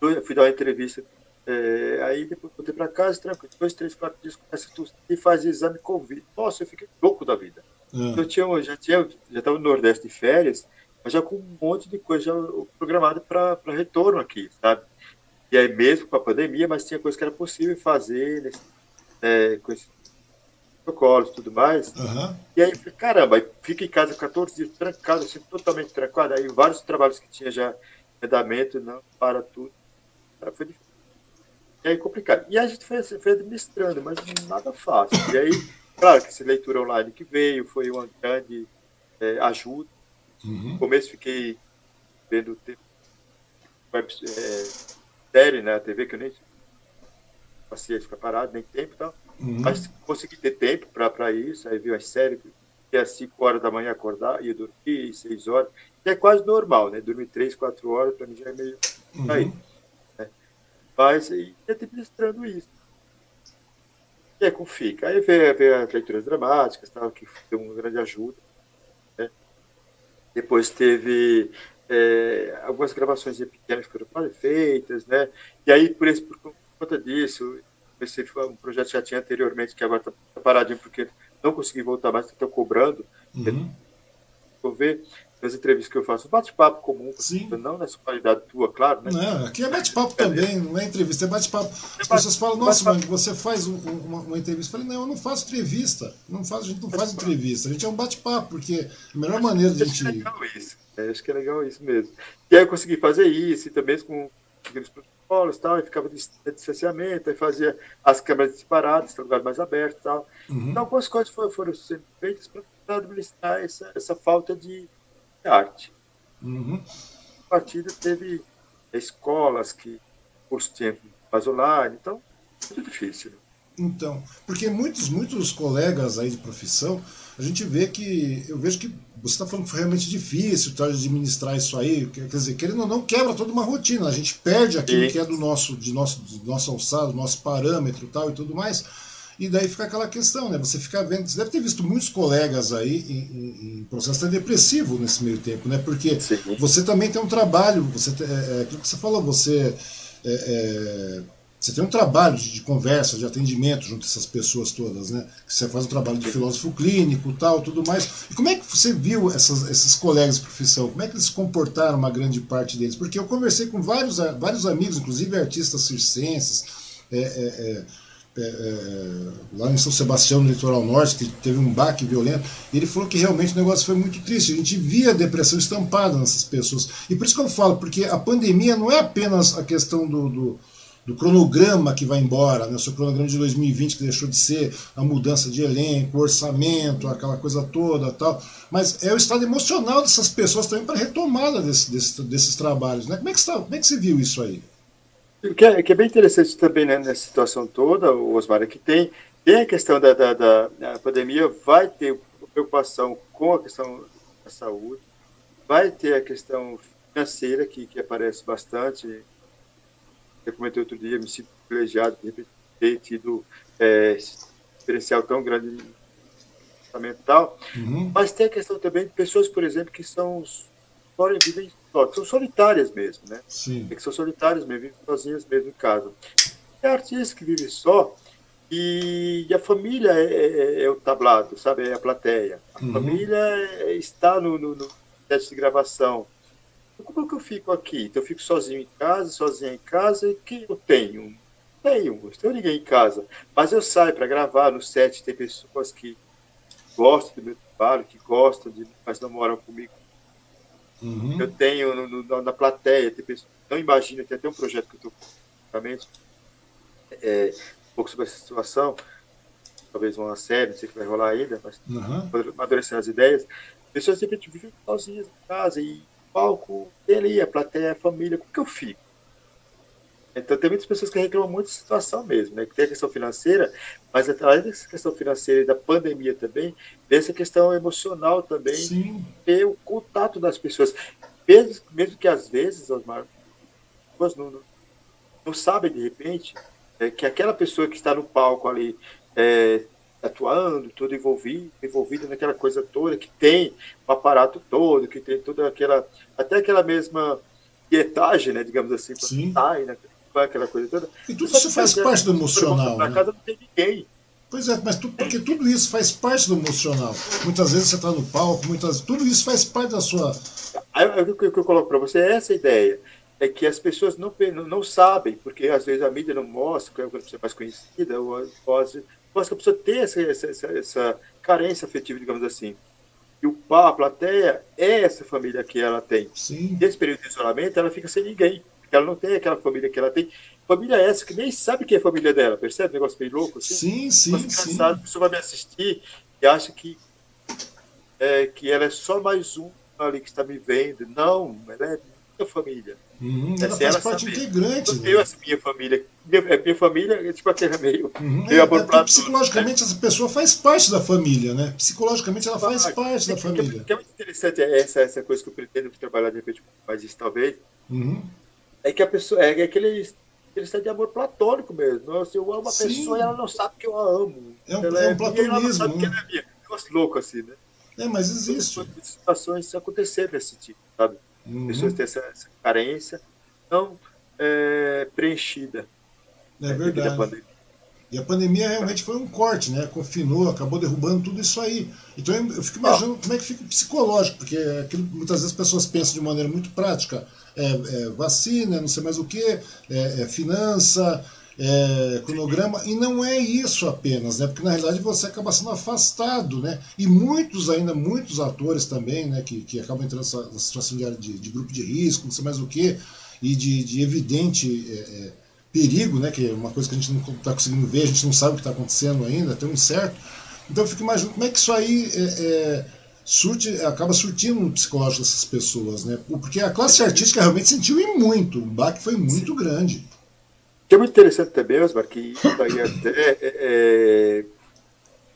Eu fui dar uma entrevista é, aí depois voltei para casa, tranquilo. Dois, três, quatro dias começa a e faz exame Covid. Nossa, eu fiquei louco da vida. É. Eu tinha, já tinha, já estava no Nordeste de férias, mas já com um monte de coisa programada para retorno aqui, sabe? E aí mesmo com a pandemia, mas tinha coisa que era possível fazer, né? É, com esses protocolos e tudo mais. Uhum. E aí, caramba, fica em casa 14 dias trancado, assim, totalmente trancado. Aí vários trabalhos que tinha já andamento, não, para tudo. Foi difícil. E aí complicado. E a gente foi, assim, foi administrando, mas nada fácil. E aí, claro que essa leitura online que veio foi uma grande é, ajuda. Uhum. No começo fiquei vendo web, é, série na TV, que eu nem a ficar parado, nem tempo e tal. Uhum. Mas consegui ter tempo para isso. Aí vi as séries, que às 5 horas da manhã acordar, ia dormir, 6 horas. Que é quase normal, né? Dormir 3, 4 horas, para mim já é meio. Uhum. Aí faz e administrando isso. E aí como fica? Aí veio, veio as leituras dramáticas, tal, que deu uma grande ajuda. Né? Depois teve é, algumas gravações pequenas que foram feitas, né? E aí, por, esse, por conta disso, foi um projeto que já tinha anteriormente, que agora está paradinho porque não consegui voltar mais, estou cobrando. Uhum. Vou ver nas entrevistas que eu faço, bate-papo comum, Sim. não nessa qualidade tua, claro. Né? Não, aqui é bate-papo também, não é entrevista, é bate-papo. As pessoas falam, nossa, mano, você faz um, uma, uma, entrevista. Eu falei, não, eu não faço entrevista. Não faço, a gente não faz entrevista, a gente é um bate-papo, porque a melhor acho maneira de a gente. É legal isso. É, acho que é legal isso mesmo. E aí eu consegui fazer isso, e também com aqueles protocolos tal, e ficava de distanciamento, aí fazia as câmeras separadas, lugar mais aberto e tal. Uhum. Então, algumas coisas foram, foram sendo feitas para administrar essa, essa falta de arte. Uhum. A partida teve escolas que curso tinha faz online, então muito difícil. Né? Então, porque muitos, muitos colegas aí de profissão, a gente vê que, eu vejo que você está falando que foi realmente difícil tá, administrar isso aí, quer dizer, querendo ou não, quebra toda uma rotina, a gente perde aquilo que é do nosso, de nosso, de nosso alçado, nosso parâmetro tal e tudo mais, e daí fica aquela questão, né? Você fica vendo, você deve ter visto muitos colegas aí em, em, em processo depressivo nesse meio tempo, né? Porque Sim. você também tem um trabalho, você é, é, aquilo que você falou, você é, é, você tem um trabalho de, de, conversa, de atendimento junto a essas pessoas todas, né? Você faz um trabalho de filósofo clínico, tal, tudo mais. E como é que você viu essas, esses colegas de profissão? Como é que eles comportaram, uma grande parte deles? Porque eu conversei com vários, vários amigos, inclusive artistas circenses, é, é, é é, é, lá em São Sebastião, no litoral norte, que teve um baque violento, e ele falou que realmente o negócio foi muito triste. A gente via a depressão estampada nessas pessoas. E por isso que eu falo, porque a pandemia não é apenas a questão do, do, do cronograma que vai embora, né? o seu cronograma de 2020 que deixou de ser a mudança de elenco, orçamento, aquela coisa toda tal, mas é o estado emocional dessas pessoas também para retomada desse, desse, desses trabalhos. Né? Como, é que está, como é que você viu isso aí? Que é, que é bem interessante também né, nessa situação toda, Osmar, é que tem, tem a questão da, da, da, da pandemia, vai ter preocupação com a questão da saúde, vai ter a questão financeira, que, que aparece bastante. Eu comentei outro dia, me sinto privilegiado de ter tido é, diferencial tão grande fundamental, uhum. mas tem a questão também de pessoas, por exemplo, que são vivem são solitárias mesmo, né? Sim. É que são solitárias mesmo, vivem sozinhas mesmo em casa. É artista que vive só e a família é, é, é, o tablado, sabe? É a plateia. A uhum. família é, está no, no, no teste de gravação. Como é que eu fico aqui? Então, eu fico sozinho em casa, sozinha em casa, e que eu tenho? Tenho, não tenho ninguém em casa. Mas eu saio para gravar no set, tem pessoas que gostam do meu trabalho, que gostam de, mas não moram comigo Uhum. Eu tenho no, no, na plateia, tem pessoas, não imagina, tem até um projeto que eu estou justamente é, um pouco sobre essa situação, talvez uma série, não sei o que vai rolar ainda, mas uhum. amadurecendo as ideias. Pessoas sempre vivem sozinhas em casa e palco, tem ali a plateia, a família, como que eu fico? Então, tem muitas pessoas que reclamam muito da situação mesmo, né? Que tem a questão financeira, mas além dessa questão financeira e da pandemia também, tem essa questão emocional também, Sim. ter o contato das pessoas. Mesmo, mesmo que às vezes, Osmar, pessoas não, não sabem de repente é, que aquela pessoa que está no palco ali é, atuando, todo envolvido, envolvido naquela coisa toda, que tem o aparato todo, que tem toda aquela, até aquela mesma pietagem, né, digamos assim, Sim. Sai, né, aquela coisa toda. E tudo isso faz parte do emocional. Né? casa não tem ninguém. Pois é, mas tu, porque tudo isso faz parte do emocional. Muitas vezes você está no palco, muitas tudo isso faz parte da sua. O que eu coloco para você é essa ideia é que as pessoas não, não sabem, porque às vezes a mídia não mostra, que é uma pessoa mais conhecida, ou pode, pode que a pessoa tem essa, essa, essa, carência afetiva, digamos assim. E o pá, a plateia, é essa família que ela tem. Sim. Nesse período de isolamento, ela fica sem ninguém, ela não tem aquela família que ela tem. Família essa que nem sabe quem é a família dela, percebe? Um negócio meio louco assim. Sim, sim, Mas, sim. A pessoa vai me assistir e acha que, é, que ela é só mais um ali que está me vendo. Não, ela é minha família. Uhum, ela faz parte saber. integrante. Eu né? essa minha família. Minha, é, minha família é tipo aquele meio. Uhum, meio é, é, psicologicamente, né? essa pessoa faz parte da família, né? Psicologicamente, ela faz ah, parte da família. O que é muito interessante é essa, essa coisa que eu pretendo trabalhar de repente mais isso, talvez. Uhum. É que a pessoa. É aquele. Aquele estado de amor platônico mesmo. Nossa, eu amo a Sim. pessoa e ela não sabe que eu a amo. É um, é um platonismo. Ela não sabe né? que ela é minha. Um negócio louco assim, né? É, mas existe. Situações aconteceram desse tipo, sabe? Uhum. Pessoas têm essa, essa carência não é, preenchida. É verdade. E a pandemia realmente foi um corte, né? Confinou, acabou derrubando tudo isso aí. Então eu fico imaginando como é que fica o psicológico, porque aquilo, muitas vezes as pessoas pensam de maneira muito prática. É, é vacina, não sei mais o que, é, é finança, é, cronograma, e não é isso apenas, né? Porque na realidade você acaba sendo afastado, né? E muitos ainda, muitos atores também, né? Que, que acabam entrando nessa situação de, de, de grupo de risco, não sei mais o que, e de, de evidente é, é, perigo, né, que é uma coisa que a gente não está conseguindo ver, a gente não sabe o que está acontecendo ainda, tão incerto. Então eu fico imaginando como é que isso aí é, é, surte, acaba surtindo no psicológico dessas pessoas, né? Porque a classe artística realmente sentiu e muito, o baque foi muito grande. Que é muito interessante também, Osmar, que aí até, é, é,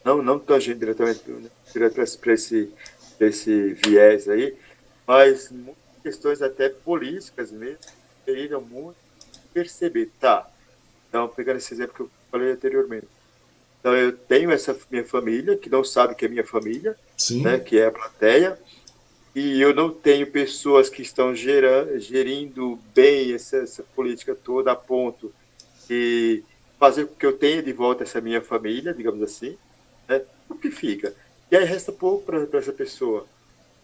não, não tangendo diretamente para esse, esse viés aí, mas questões até políticas mesmo, deveriam muito perceber, tá? Então, pegando esse exemplo que eu falei anteriormente. Então, eu tenho essa minha família, que não sabe que é minha família, né, que é a plateia, e eu não tenho pessoas que estão gerando, gerindo bem essa, essa política toda a ponto de fazer com que eu tenha de volta essa minha família, digamos assim, né? o que fica? E aí resta pouco para essa pessoa.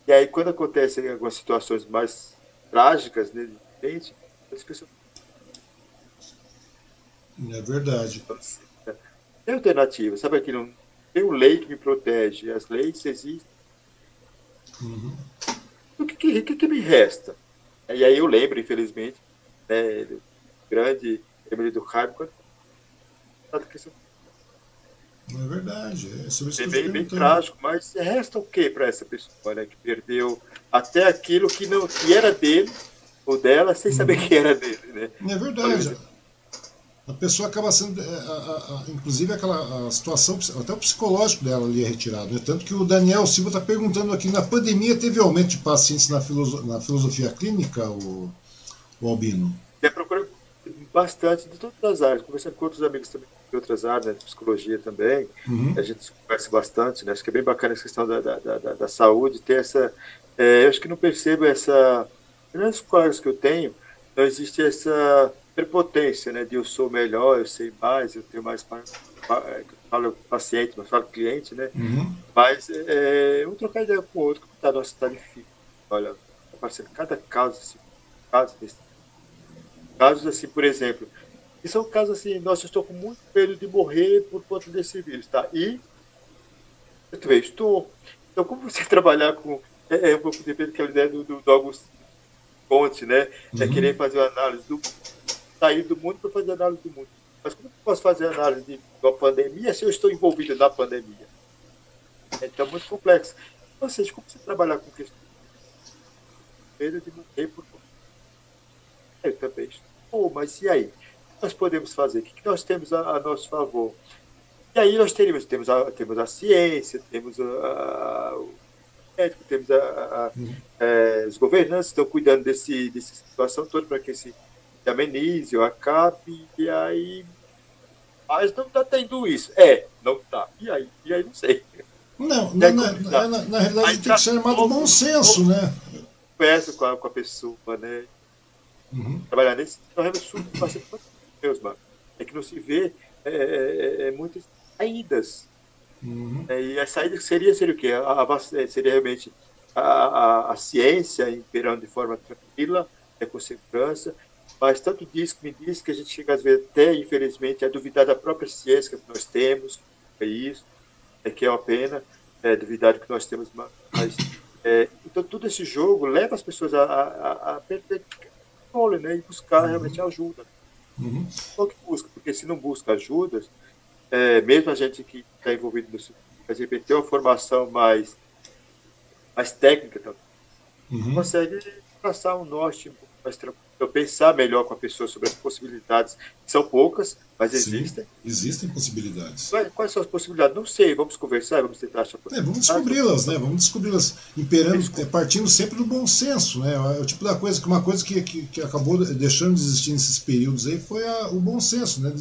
E aí, quando acontecem algumas situações mais trágicas, né, gente, as pessoas. É verdade. Tem alternativa, sabe aquilo? Tem uma lei que me protege, as leis existem. Uhum. O que, que, que, me resta? E aí eu lembro, infelizmente, né, grande Emily Durkheim, quando é verdade. É, sobre isso é bem, bem trágico, mas resta o que para essa pessoa né, que perdeu até aquilo que não que era dele ou dela sem saber uhum. que era dele, né? É verdade. A pessoa acaba sendo, é, a, a, a, inclusive aquela situação, até o psicológico dela ali é retirado. Né? Tanto que o Daniel Silva está perguntando aqui, na pandemia teve aumento de pacientes na, filoso, na filosofia clínica, o, o Albino? É, procura bastante de todas as áreas, conversando com outros amigos também de outras áreas, né, de psicologia também, uhum. a gente conversa bastante, né, acho que é bem bacana essa questão da, da, da, da saúde, ter essa, é, eu acho que não percebo essa, nas colegas que eu tenho, não existe essa prepotência, né, de eu sou melhor, eu sei mais, eu tenho mais, eu falo paciente, mas falo cliente, né, uhum. mas é, um trocar ideia com o outro, como está, nossa, está difícil, olha, aparecendo cada caso, assim, casos, casos assim, por exemplo, e são casos assim, nossa, eu estou com muito medo de morrer por conta desse vírus, tá? E eu estou. Então, como você trabalhar com. É, é um pouco depende daquela ideia do, do, do Augusto Conte, né? É uhum. querer fazer uma análise do sair do mundo para fazer análise do mundo. Mas como eu posso fazer análise de uma pandemia se eu estou envolvido na pandemia? Então, muito complexo. Ou seja, como você trabalhar com questão medo de morrer por Eu também estou, mas e aí? nós podemos fazer? O que, que nós temos a, a, nosso favor? E aí nós teríamos, temos a, temos a ciência, temos a, a o médico, temos a, uhum. é, os governantes estão cuidando desse, dessa situação toda para que se amenize ou acabe, e aí mas não está tendo isso. É, não está. E aí? E aí não sei. Não, na, na, na, na, realidade tem que ser chamado bom senso, né? Conversa com a, com a pessoa, né? Uhum. Trabalhar nesse. Então, é super bastante Deus, mano. É que não se vê é, é, é, é muitas saídas. Uhum. É, e a saída seria, seria o quê? A, a, seria realmente a, a, a ciência imperando de forma tranquila, é, com segurança, mas tanto diz que me diz que a gente chega às vezes até, infelizmente, a duvidar da própria ciência que nós temos, é isso, é que é uma pena é, duvidar do que nós temos, mas é, então todo esse jogo leva as pessoas a, a, a perder controle, né, e buscar uhum. realmente ajuda. Uhum. Só que busca, porque se não busca ajuda, é, mesmo a gente que está envolvido no gente tem uma formação mais, mais técnica, então, uhum. consegue traçar um norte mais tranquilo pensar melhor com a pessoa sobre as possibilidades, que são poucas, mas existem. Sim, existem possibilidades. Quais, quais, são as possibilidades? Não sei, vamos conversar, vamos tentar achar é, Vamos descobri-las, né? Vamos descobri-las, imperando, é, partindo sempre do bom senso, né? É o tipo da coisa que uma coisa que, que, que acabou deixando de existir nesses períodos aí foi a, o bom senso, né?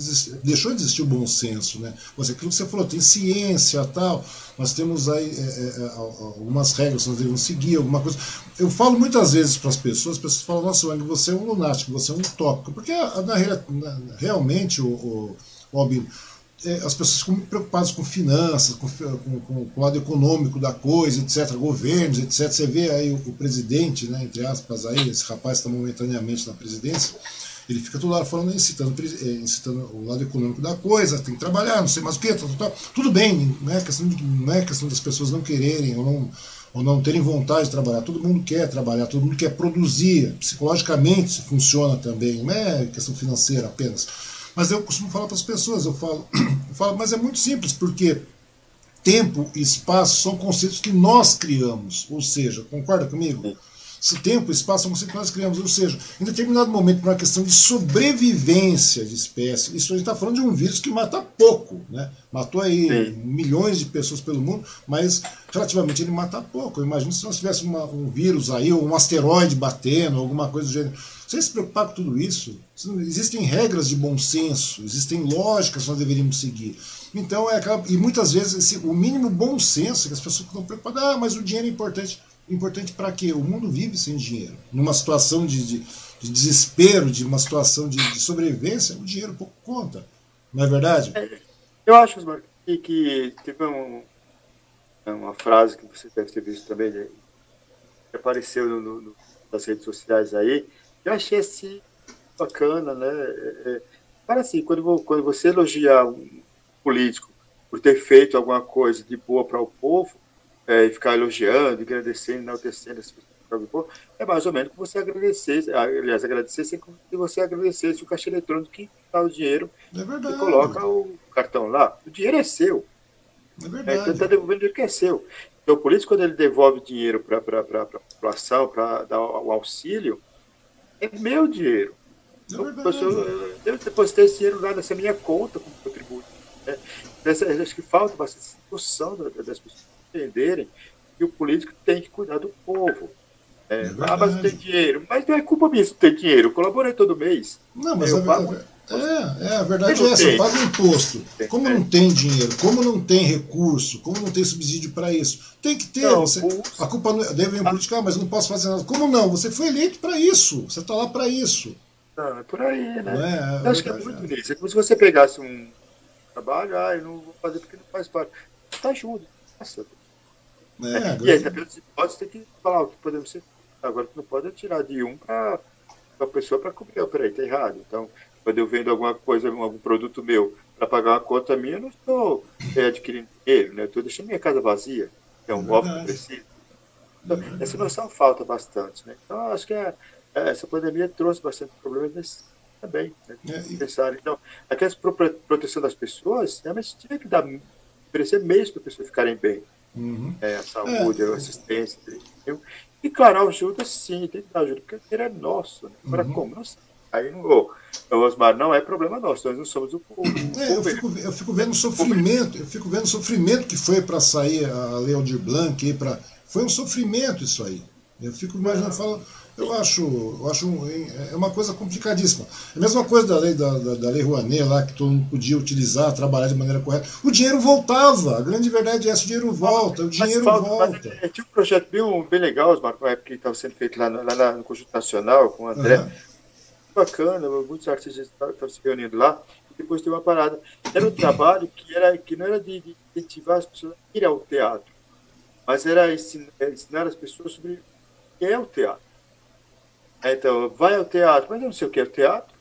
deixou de existir o bom senso, né? Você, aquilo que você falou, tem ciência tal nós temos aí é, é, é algumas regras que nós devemos seguir, alguma coisa. Eu falo muitas vezes para as pessoas, as pessoas falam, nossa, Wang, você é um lunático, você é um utópico, porque na, na, realmente, o, é, as pessoas ficam muito preocupadas com finanças, com, com, com, o lado econômico da coisa, etc., governos, etc. Você vê aí o, o presidente, né, entre aspas, aí, esse rapaz está momentaneamente na presidência, ele fica toda hora falando, incitando, eh, incitando o lado econômico da coisa, tem que trabalhar, não sei mais o que, tudo bem, não é, questão de, não é questão das pessoas não quererem ou não, ou não terem vontade de trabalhar, todo mundo quer trabalhar, todo mundo quer produzir, psicologicamente funciona também, não é questão financeira apenas. Mas eu costumo falar para as pessoas, eu falo, eu falo, mas é muito simples, porque tempo e espaço são conceitos que nós criamos, ou seja, concorda comigo? Esse tempo, espaço, são conceitos que nós criamos. Ou seja, em determinado momento, por uma questão de sobrevivência de espécie, isso a gente está falando de um vírus que mata pouco, né? Matou aí Sim. milhões de pessoas pelo mundo, mas relativamente ele mata pouco. Imagina se nós tivéssemos um vírus aí, ou um asteroide batendo, alguma coisa do gênero. Sem se preocupar com tudo isso, existem regras de bom senso, existem lógicas que nós deveríamos seguir. Então, é e muitas vezes esse, o mínimo bom senso que as pessoas ficam preocupadas, ah, mas o dinheiro é importante. Importante para quê? O mundo vive sem dinheiro. Numa situação de, de, de desespero, de uma situação de, de, sobrevivência, o dinheiro pouco conta. Não é verdade? É, eu acho, Osmar, que, que teve um, uma frase que você deve ter visto também, né, que apareceu no, no, nas redes sociais aí, eu achei assim bacana, né? É, é, para assim, quando, quando você elogia um político por ter feito alguma coisa de boa para o povo, é, e ficar elogiando, agradecendo, enaltecendo esse é mais ou menos que você agradecer, aliás, agradecer sem que você agradecesse o caixa eletrônico que dá o dinheiro é e coloca o cartão lá. O dinheiro é seu. É verdade. É, então está devolvendo o dinheiro que é seu. Então, por isso, quando ele devolve dinheiro para a população, para dar o auxílio, é meu dinheiro. É então, eu, eu depositei esse dinheiro lá nessa minha conta como contributo. Né? Acho que falta bastante noção das pessoas entenderem que o político tem que cuidar do povo. É, é ah, mas não tem dinheiro. Mas não é culpa minha se não tem dinheiro. Eu colaborei todo mês. Não, mas eu a, pago... é, é, a verdade é essa, eu pago imposto. Como não tem dinheiro, como não tem recurso, como não tem subsídio para isso, tem que ter. Não, você, a culpa não é, deve vir político, ah, mas não posso fazer nada. Como não? Você foi eleito para isso. Você está lá para isso. Não, é por aí, né? É, eu acho que é muito nisso. É como se você pegasse um trabalho, ah, eu não vou fazer porque não faz parte. Tá ajuda. Nossa, é, e aí, também pode ter que falar o que podemos ser. Agora, não pode tirar de um para a pessoa para cobrir. Peraí, está errado. Então, quando eu vendo alguma coisa, algum produto meu para pagar uma conta minha, eu não estou é, adquirindo dinheiro, né? estou deixando minha casa vazia. É um é óbvio que preciso. Então, é essa noção falta bastante. Né? Então, acho que é, é, essa pandemia trouxe bastante problemas nesse também. Né? É, Pensar. Então, aquela proteção das pessoas, realmente tinha que dar, oferecer meios para as pessoas ficarem bem. Uhum. É, a saúde, é. a assistência. Entendeu? E claro, ajuda sim, tem que dar ajuda, porque ele é nosso. Né? Agora, uhum. como? Não Aí não vou. Osmar, não é problema nosso, nós não somos o povo. É, eu, fico, eu fico vendo o sofrimento, eu fico vendo o sofrimento que foi para sair a Lei Aldir Blanc, pra, foi um sofrimento isso aí. Eu fico imaginando, falo, eu acho, eu acho é uma coisa complicadíssima. É a mesma coisa da lei da, da, da lei Rouanet lá, que todo mundo podia utilizar, trabalhar de maneira correta. O dinheiro voltava. A grande verdade é essa, o dinheiro volta, o dinheiro mas, volta. Mas, é, tinha um projeto bem, bem legal, Osmar, que estava sendo feito lá, lá no Conjunto Nacional, com o André. Uhum. Bacana, muitos artistas estavam se reunindo lá, e depois tem uma parada. Era um trabalho que, era, que não era de, de incentivar as pessoas a ir ao teatro, mas era ensinar, ensinar as pessoas sobre o que é o teatro então, vai ao teatro, mas eu não sei o que é o teatro.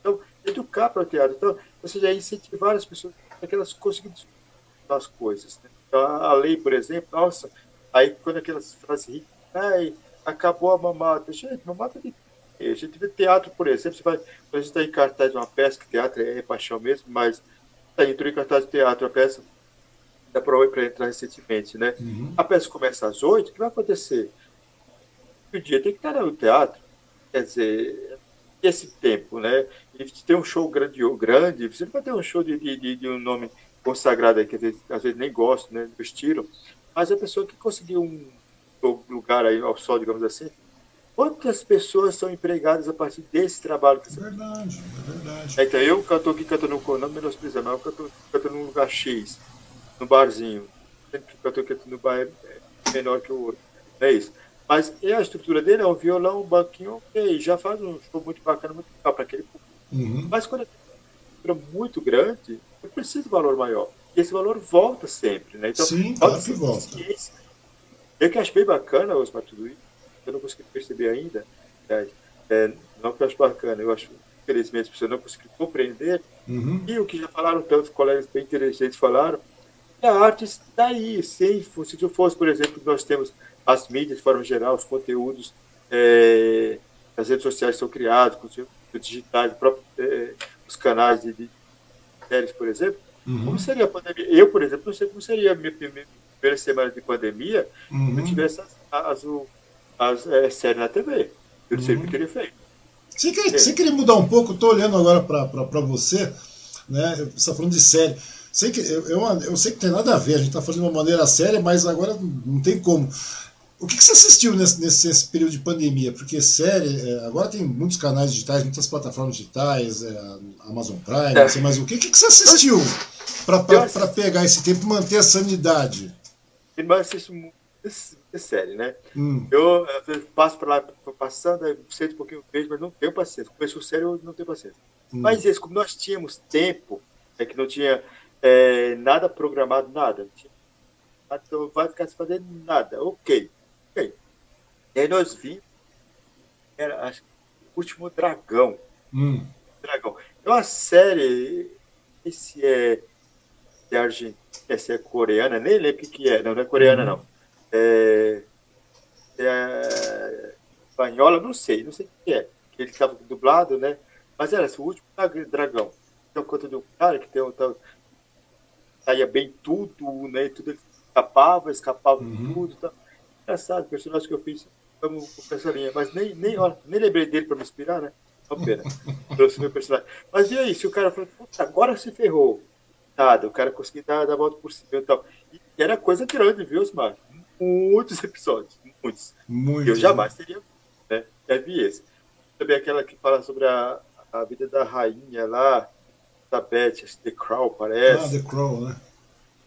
Então, educar para o teatro. Então, ou seja, incentivar as pessoas para que elas consigam as coisas. Né? Então, a lei, por exemplo, nossa, aí quando aquelas frases ricas, ai, acabou a mamata. Gente, mamata de a gente vê teatro, por exemplo, você vai, a gente está em cartaz de uma peça, que teatro é, é paixão mesmo, mas tá, entrou em cartaz de teatro, a peça da prova para entrar recentemente, né? Uhum. A peça começa às oito, o que vai acontecer? O dia tem que estar no teatro quer dizer, esse tempo, né? E tem um show grande, grande, você não vai ter um show de, de, de um nome consagrado aí, que às vezes, nem gosto, né, do estilo, mas a pessoa que conseguiu um lugar aí ao sol, digamos assim, quantas pessoas são empregadas a partir desse trabalho que você Verdade, é verdade. Então, eu canto aqui, canto no, não menosprezando, mas eu canto, canto num lugar X, no barzinho, sempre que canto no bar é menor que o outro, é isso. Mas e a estrutura dele é um violão, um banquinho, ok, já faz um show muito bacana, muito legal para aquele público. Uhum. Mas quando é uma estrutura muito grande, eu preciso de valor maior. E esse valor volta sempre, né? Então, Sim, claro que volta. Eu que acho bem bacana, Osmar, tudo isso, eu não consegui perceber ainda, né? é, não que eu acho bacana, eu acho, infelizmente, você não conseguiu compreender, uhum. e o que já falaram tantos colegas bem inteligentes falaram, a arte está aí, sem, se eu fosse, por exemplo, nós temos as mídias de forma geral, os conteúdos é, as redes sociais são criados, conteúdos digitais, próprio, é, os canais de, de séries, por exemplo. Uhum. Como seria a pandemia? Eu, por exemplo, não sei como seria a minha primeira semana de pandemia uhum. se eu tivesse as, as, as, as é, séries na TV. Eu não sei o que teria feito. Você queria, você queria mudar um pouco? Estou olhando agora para você, né? Você está falando de série. Sei que, eu, eu, eu, sei que tem nada a ver, a gente está fazendo de uma maneira séria, mas agora não tem como. O que, que você assistiu nesse, nesse, nesse, período de pandemia? Porque série, é, agora tem muitos canais digitais, muitas plataformas digitais, é, Amazon Prime, não sei mais o que. O que, que você assistiu para pegar esse tempo e manter a sanidade? Eu assisto muito série, né? Hum. Eu passo para lá, passando, sento um pouquinho, vejo, mas não tenho paciência. Começo série, eu não tenho paciência. Hum. Mas isso, como nós tínhamos tempo, é que não tinha é, nada programado, nada. Então vai ficar sem fazer nada. Ok. E aí nós vimos, era acho, o último dragão. Hum. Dragão. É uma série, esse é, é argentina, essa é coreana, nem lembro o que é, não, não é coreana hum. não. É, é espanhola, não sei, não sei o que é. Ele estava dublado, né? Mas era assim, o último dragão. Então, conta de um cara que tem um, saía bem tudo, né? Tudo ele escapava, escapava uhum. tudo. Tá. Engraçado, o personagem que eu fiz vamos com essa linha. Mas nem, nem, ó, nem lembrei dele para me inspirar, né? Uma pena. Trouxe meu personagem. Mas e aí, se o cara falou, agora se ferrou. Nada, o cara conseguiu dar, dar a volta por cima e tal. E era coisa grande, viu, Osmar? Muitos episódios, muitos. Muito. Eu jamais teria, né? É vi esse. Também aquela que fala sobre a, a vida da rainha lá, da Beth, The Crow, parece. Ah, The Crow, né?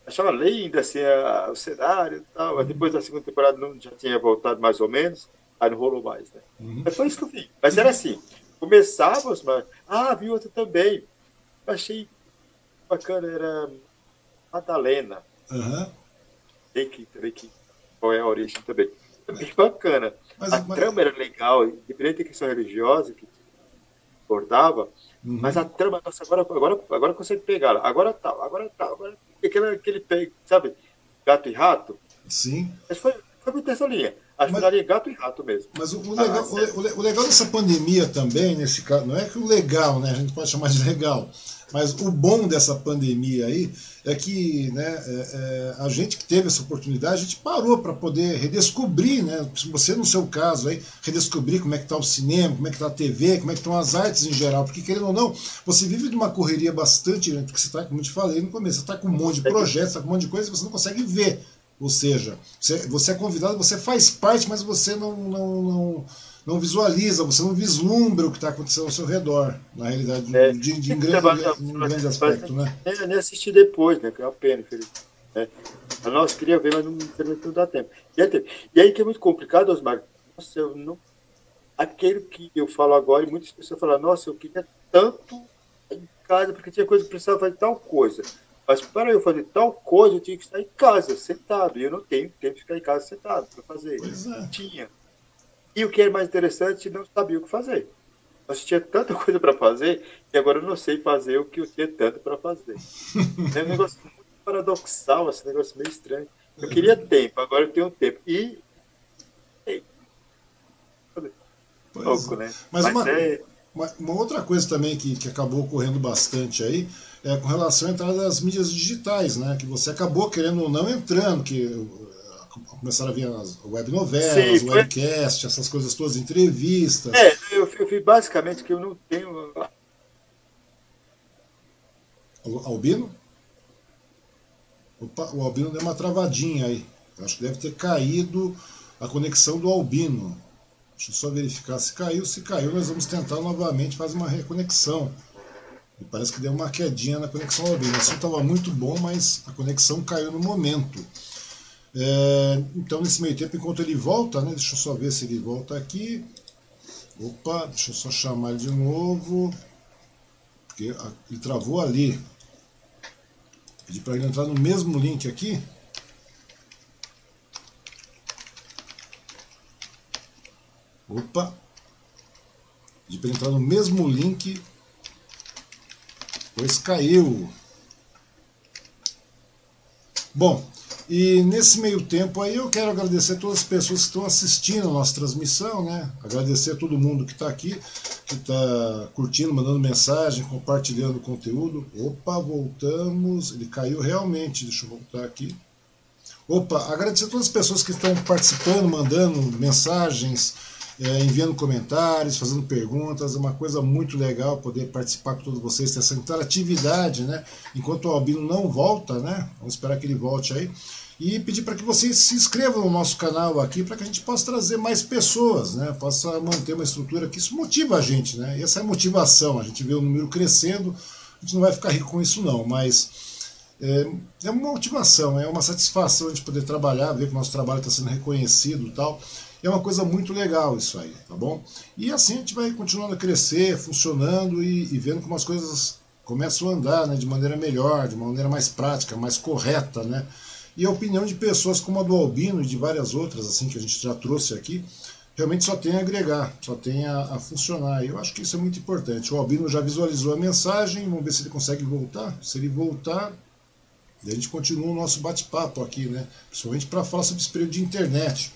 Achava linda assim, a, o cenário e tal. Mas depois da segunda temporada não, já tinha voltado mais ou menos, aí não rolou mais, né? Uhum. Mas foi isso que eu vi. Mas era assim, começava, mas, ah, vi outra também. Eu achei bacana, era Madalena. Uhum. Tem que, tem que, qual é a origem também. Bem bacana. Mas, a mas... trama era legal, independente da questão religiosa que abordava, uhum. mas a trama, nossa, agora, agora, agora consegue pegar. Agora tal, agora tal, agora aquele, aquele pé, sabe, gato e rato. Sim. Mas foi, foi muito essa linha. Acho mas, que gato e rato mesmo. Mas o, o legal, ah, o, o, legal dessa pandemia também, nesse caso, não é que o legal, né? A gente pode chamar de legal. Mas o bom dessa pandemia aí é que né, é, é, a gente que teve essa oportunidade, a gente parou para poder redescobrir, né, você no seu caso aí, redescobrir como é que está o cinema, como é que está a TV, como é que estão as artes em geral, porque querendo ou não, você vive de uma correria bastante, né, porque você está, como eu te falei no começo, você está com um monte de projetos, está com um monte de coisa e você não consegue ver. Ou seja, você, você é convidado, você faz parte, mas você não, não, não não visualiza, você não vislumbra o que está acontecendo ao seu redor, na realidade, é, de, de, em, grande, em grande aspecto. Né? Eu nem assisti depois, né? Que é uma pena. Né? A nossa queria ver, mas não, não dá tempo. E aí, e aí que é muito complicado, Osmar. Nossa, eu não. Aquele que eu falo agora, e muitas pessoas falam, nossa, eu queria tanto em casa, porque tinha coisa que precisava fazer tal coisa. Mas para eu fazer tal coisa, eu tinha que estar em casa, sentado. E eu não tenho tempo de ficar em casa sentado para fazer. Pois é. Tinha. E o que é mais interessante, não sabia o que fazer. Nós tinha tanta coisa para fazer que agora eu não sei fazer o que eu tinha tanto para fazer. é um negócio muito paradoxal, esse negócio meio estranho. Eu queria tempo, agora eu tenho tempo. E. Pouco, é. né? Mas, Mas uma, é... uma, outra coisa também que, que acabou ocorrendo bastante aí é com relação à entrada das mídias digitais, né? Que você acabou querendo ou não entrando, que começaram a vir as web novelas, Sim, webcast, essas coisas todas, entrevistas. É, eu, eu vi basicamente que eu não tenho. Albino? Opa, o Albino deu uma travadinha aí. Acho que deve ter caído a conexão do Albino. Deixa eu só verificar se caiu. Se caiu, nós vamos tentar novamente fazer uma reconexão. E parece que deu uma quedinha na conexão do Albino. O assunto estava muito bom, mas a conexão caiu no momento. É, então, nesse meio tempo, enquanto ele volta, né, deixa eu só ver se ele volta aqui. Opa, deixa eu só chamar ele de novo. Porque ele travou ali. Pedi para ele entrar no mesmo link aqui. Opa! Pedi para entrar no mesmo link. Pois caiu. Bom, e nesse meio tempo aí eu quero agradecer a todas as pessoas que estão assistindo a nossa transmissão, né? Agradecer a todo mundo que está aqui, que está curtindo, mandando mensagem, compartilhando o conteúdo. Opa, voltamos. Ele caiu realmente. Deixa eu voltar aqui. Opa, agradecer a todas as pessoas que estão participando, mandando mensagens, é, enviando comentários, fazendo perguntas. É uma coisa muito legal poder participar com todos vocês, ter essa interatividade, né? Enquanto o Albino não volta, né? Vamos esperar que ele volte aí e pedir para que vocês se inscrevam no nosso canal aqui para que a gente possa trazer mais pessoas, né? Possa manter uma estrutura que isso motiva a gente, né? E essa é a motivação, a gente vê o número crescendo, a gente não vai ficar rico com isso não, mas é, é uma motivação, é uma satisfação a gente poder trabalhar, ver que o nosso trabalho está sendo reconhecido e tal. É uma coisa muito legal isso aí, tá bom? E assim a gente vai continuando a crescer, funcionando e, e vendo como as coisas começam a andar né, de maneira melhor, de maneira mais prática, mais correta, né? E a opinião de pessoas como a do Albino e de várias outras assim que a gente já trouxe aqui, realmente só tem a agregar, só tem a, a funcionar. E eu acho que isso é muito importante. O Albino já visualizou a mensagem, vamos ver se ele consegue voltar. Se ele voltar, a gente continua o nosso bate-papo aqui, né? Principalmente para falar sobre esse período de internet,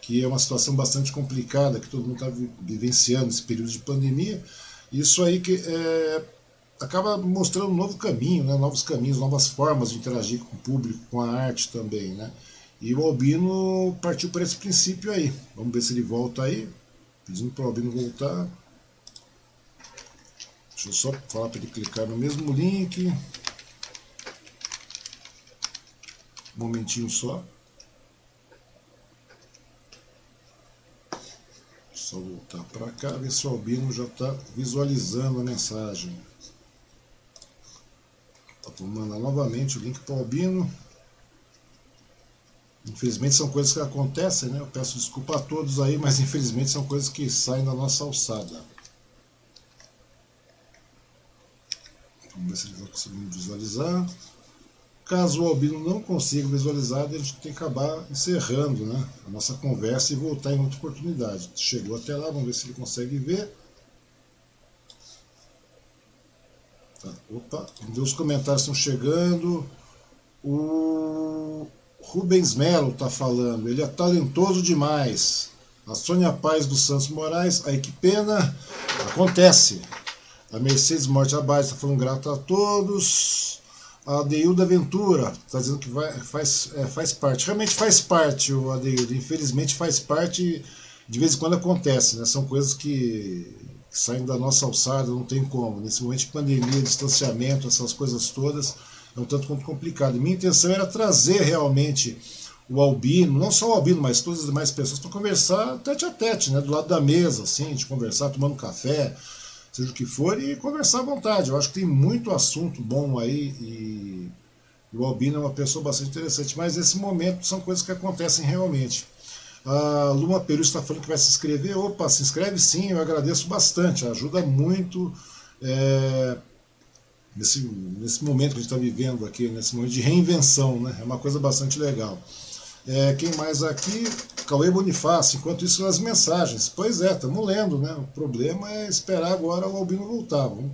que é uma situação bastante complicada, que todo mundo está vivenciando esse período de pandemia. Isso aí que é, acaba mostrando um novo caminho, né? novos caminhos, novas formas de interagir com o público, com a arte também. Né? E o Albino partiu por esse princípio aí. Vamos ver se ele volta aí. Pedindo para o Albino voltar. Deixa eu só falar para ele clicar no mesmo link. Um momentinho só. Só voltar para cá, ver se o Albino já está visualizando a mensagem. Vou mandar novamente o link para o Albino. Infelizmente são coisas que acontecem, né? Eu peço desculpa a todos aí, mas infelizmente são coisas que saem da nossa alçada. Vamos ver se ele vai conseguir visualizar. Caso o Albino não consiga visualizar, a gente tem que acabar encerrando né, a nossa conversa e voltar em outra oportunidade. Chegou até lá, vamos ver se ele consegue ver. Tá. Opa, os comentários estão chegando. O Rubens Melo está falando, ele é talentoso demais. A Sônia Paz dos Santos Moraes, aí que pena, acontece. A Mercedes Morte Abaixo está falando grato a todos. A Adeilda Ventura está dizendo que vai, faz, é, faz parte. Realmente faz parte, o Adeilda. Infelizmente faz parte, de vez em quando acontece, né? São coisas que, saem da nossa alçada, não tem como. Nesse momento de pandemia, distanciamento, essas coisas todas, é um tanto quanto complicado. Minha intenção era trazer realmente o Albino, não só o Albino, mas todas as demais pessoas, para conversar tete a tete, né? Do lado da mesa, assim, de conversar, tomando café, seja o que for, e conversar à vontade. Eu acho que tem muito assunto bom aí e o Albino é uma pessoa bastante interessante, mas nesse momento são coisas que acontecem realmente. A Luma Peru está falando que vai se inscrever. Opa, se inscreve sim, eu agradeço bastante, ajuda muito é, nesse, nesse momento que a gente está vivendo aqui, nesse momento de reinvenção, né? É uma coisa bastante legal. É, quem mais aqui? Cauê Bonifácio. Enquanto isso, as mensagens. Pois é, estamos lendo, né? O problema é esperar agora o Albino voltar. Vamos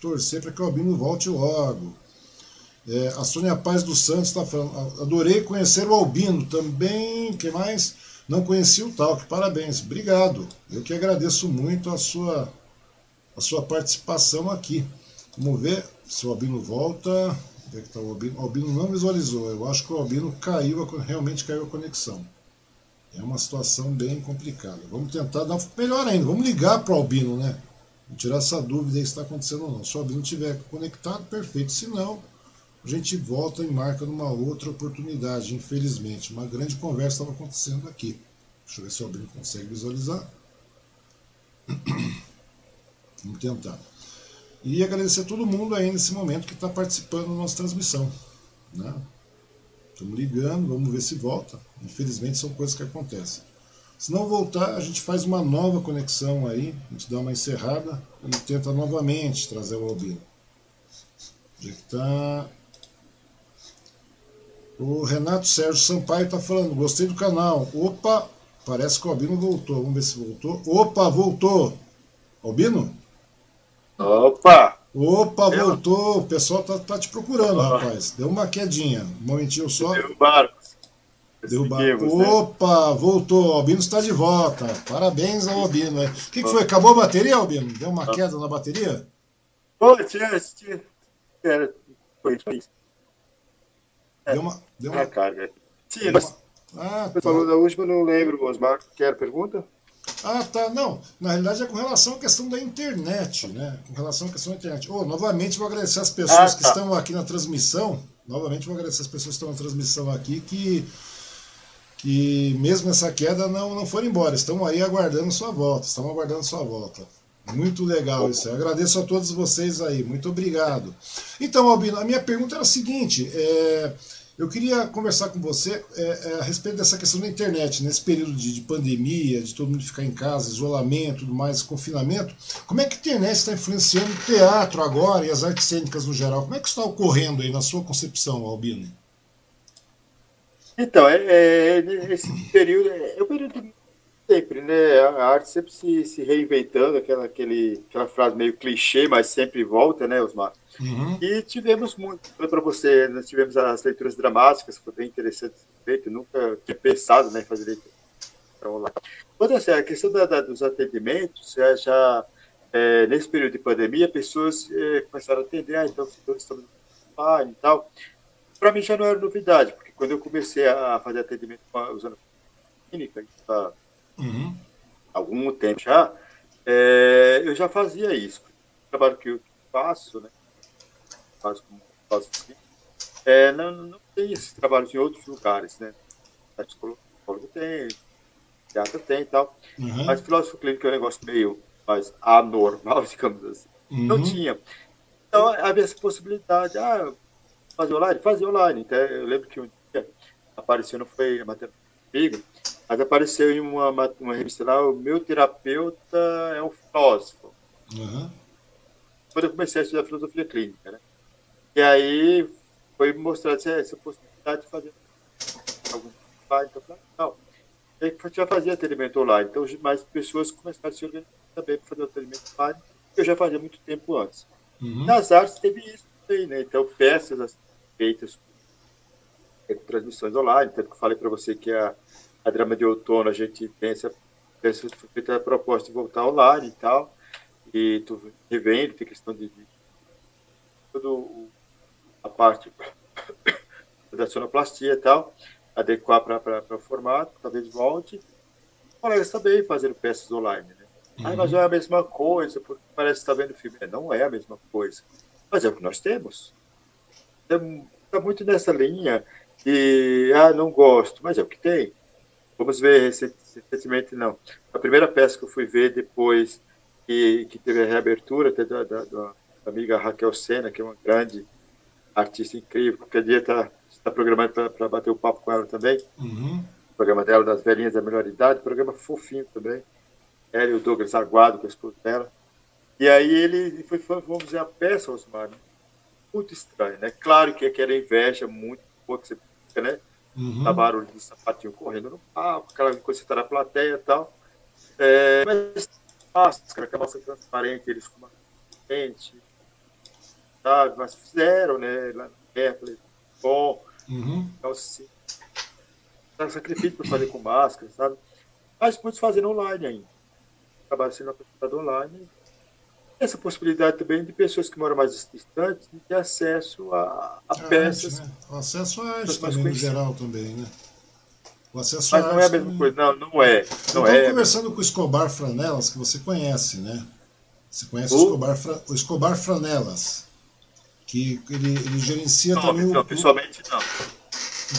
torcer para que o Albino volte logo. É, a Sônia Paz dos Santos está falando. Adorei conhecer o Albino. Também, que mais? Não conheci o Talk. Parabéns. Obrigado. Eu que agradeço muito a sua, a sua participação aqui. Vamos ver se o Albino volta. Onde é que tá o Albino? O Albino não visualizou. Eu acho que o Albino caiu, realmente caiu a conexão. É uma situação bem complicada. Vamos tentar dar melhor ainda. Vamos ligar para o Albino, né? Tirar essa dúvida aí se está acontecendo ou não. Se o Albino estiver conectado, perfeito. Se não, a gente volta e marca numa outra oportunidade, infelizmente. Uma grande conversa estava acontecendo aqui. Deixa eu ver se o Albino consegue visualizar. Vamos tentar. E agradecer a todo mundo aí nesse momento que está participando da nossa transmissão. Né? Estamos ligando, vamos ver se volta. Infelizmente são coisas que acontecem. Se não voltar, a gente faz uma nova conexão aí, a gente dá uma encerrada e tenta novamente trazer o Albino. Onde é que tá? O Renato Sérgio Sampaio está falando, gostei do canal. Opa, parece que o Albino voltou. Vamos ver se voltou. Opa, voltou. Albino? Opa! Opa, voltou. O pessoal tá, tá te procurando, ah. rapaz. Deu uma quedinha. Um momentinho só. Derrubaram. Derrubaram. Né? Opa, né? voltou. Albino está de volta. Parabéns ao Albino. O que, que foi? Acabou a bateria, Albino? Deu uma ah. queda na bateria? Pô, tinha. Foi isso. Deu uma. Deu uma... carga. Tinha. Mas... Ah, tá. falou da última, não lembro, Osmar. Quer pergunta? Ah, tá. Não, na realidade é com relação à questão da internet, né? Com relação à questão da internet. Oh, novamente vou agradecer as pessoas ah, tá. que estão aqui na transmissão. Novamente vou agradecer as pessoas que estão na transmissão aqui que, que mesmo essa queda não, não foram embora. Estão aí aguardando sua volta. Estão aguardando sua volta. Muito legal isso. Eu agradeço a todos vocês aí. Muito obrigado. Então, Albino, a minha pergunta era a seguinte. É eu queria conversar com você é, é, a respeito dessa questão da internet, nesse período de, de, pandemia, de todo mundo ficar em casa, isolamento, tudo mais, confinamento. Como é que a internet está influenciando o teatro agora e as artes cênicas no geral? Como é que está ocorrendo aí na sua concepção, Albino? Então, é, é, esse período é, é o período de sempre, né? A arte sempre se, se reinventando, aquela, aquele, aquela frase meio clichê, mas sempre volta, né, Osmar? Uhum. E tivemos muito, para você, nós tivemos as leituras dramáticas, que foi bem interessante feito, nunca tinha pensado né, em fazer leitura online. Quando assim, a questão da, da, dos atendimentos, é, já é, nesse período de pandemia, pessoas é, começaram a atender, ah, então estamos online e tal. Para mim já não era novidade, porque quando eu comecei a fazer atendimento usando clínica, há uhum. algum tempo já, é, eu já fazia isso. O trabalho que eu faço, né, faz como faz é, não, não tem esses trabalhos em outros lugares, né? A psicólogo tem, teatro tem e tal. Uhum. Mas filósofo clínico é um negócio meio mais anormal, digamos assim. Uhum. Não tinha. Então havia essa possibilidade, ah, fazer online? Fazer online. Então, eu lembro que um dia apareceu, não foi a matéria comigo, mas apareceu em uma, uma revista lá, o meu terapeuta é um filósofo. Uhum. Quando eu comecei a estudar filosofia clínica, né? E aí foi mostrado essa possibilidade de fazer algum trabalho. Então, não. E aí já fazia atendimento online. Então, mais pessoas começaram a se organizar também para fazer o atendimento online, que eu já fazia muito tempo antes. Uhum. Nas artes teve isso também, né? Então, festas assim, feitas com transmissões online. Tanto que eu falei para você que a, a drama de outono, a gente pensa, pensa feita a proposta de voltar online e tal. e tu revende, tem questão de, de toda a parte da sonoplastia e tal, adequar para o formato, talvez volte. Colegas também fazendo peças online, né? Uhum. Ah, mas é a mesma coisa, porque parece que está vendo filme. Não é a mesma coisa, mas é o que nós temos. Está muito nessa linha e, ah, não gosto, mas é o que tem. Vamos ver recentemente, não. A primeira peça que eu fui ver depois que, que teve a reabertura, até da, da, da amiga Raquel Sena, que é uma grande artista incrível, qualquer dia está tá programado para bater o papo com ela também. Uhum. O programa dela, das velhinhas da melhor idade, programa fofinho também. Ela e o Douglas Aguado, com a esposa dela. E aí ele foi, vamos dizer, a peça, Osmar, muito estranho, né? Claro que aquela inveja muito boa que você fica, né? Uhum. A barulho de sapatinho correndo no palco, aquela coisa que você está na plateia e tal. É, mas máscara, aquela máscara transparente, eles com uma frente, sabe? Mas fizeram, né? Lá perto, bom. Uhum. Então, assim, tá sacrifício para fazer com máscara, sabe? Mas muitos fazendo online ainda. Acabaram sendo apresentado online. Essa possibilidade também de pessoas que moram mais distantes de ter acesso a, a peças. Arte, né? O acesso à arte também, no geral, também, né? O acesso Mas não é a mesma também. coisa, não, não é. Não Eu é. conversando com o Escobar Franelas, que você conhece, né? Você conhece o, o Escobar, o Escobar Franelas que ele, ele gerencia não, também não, o. Pessoalmente não.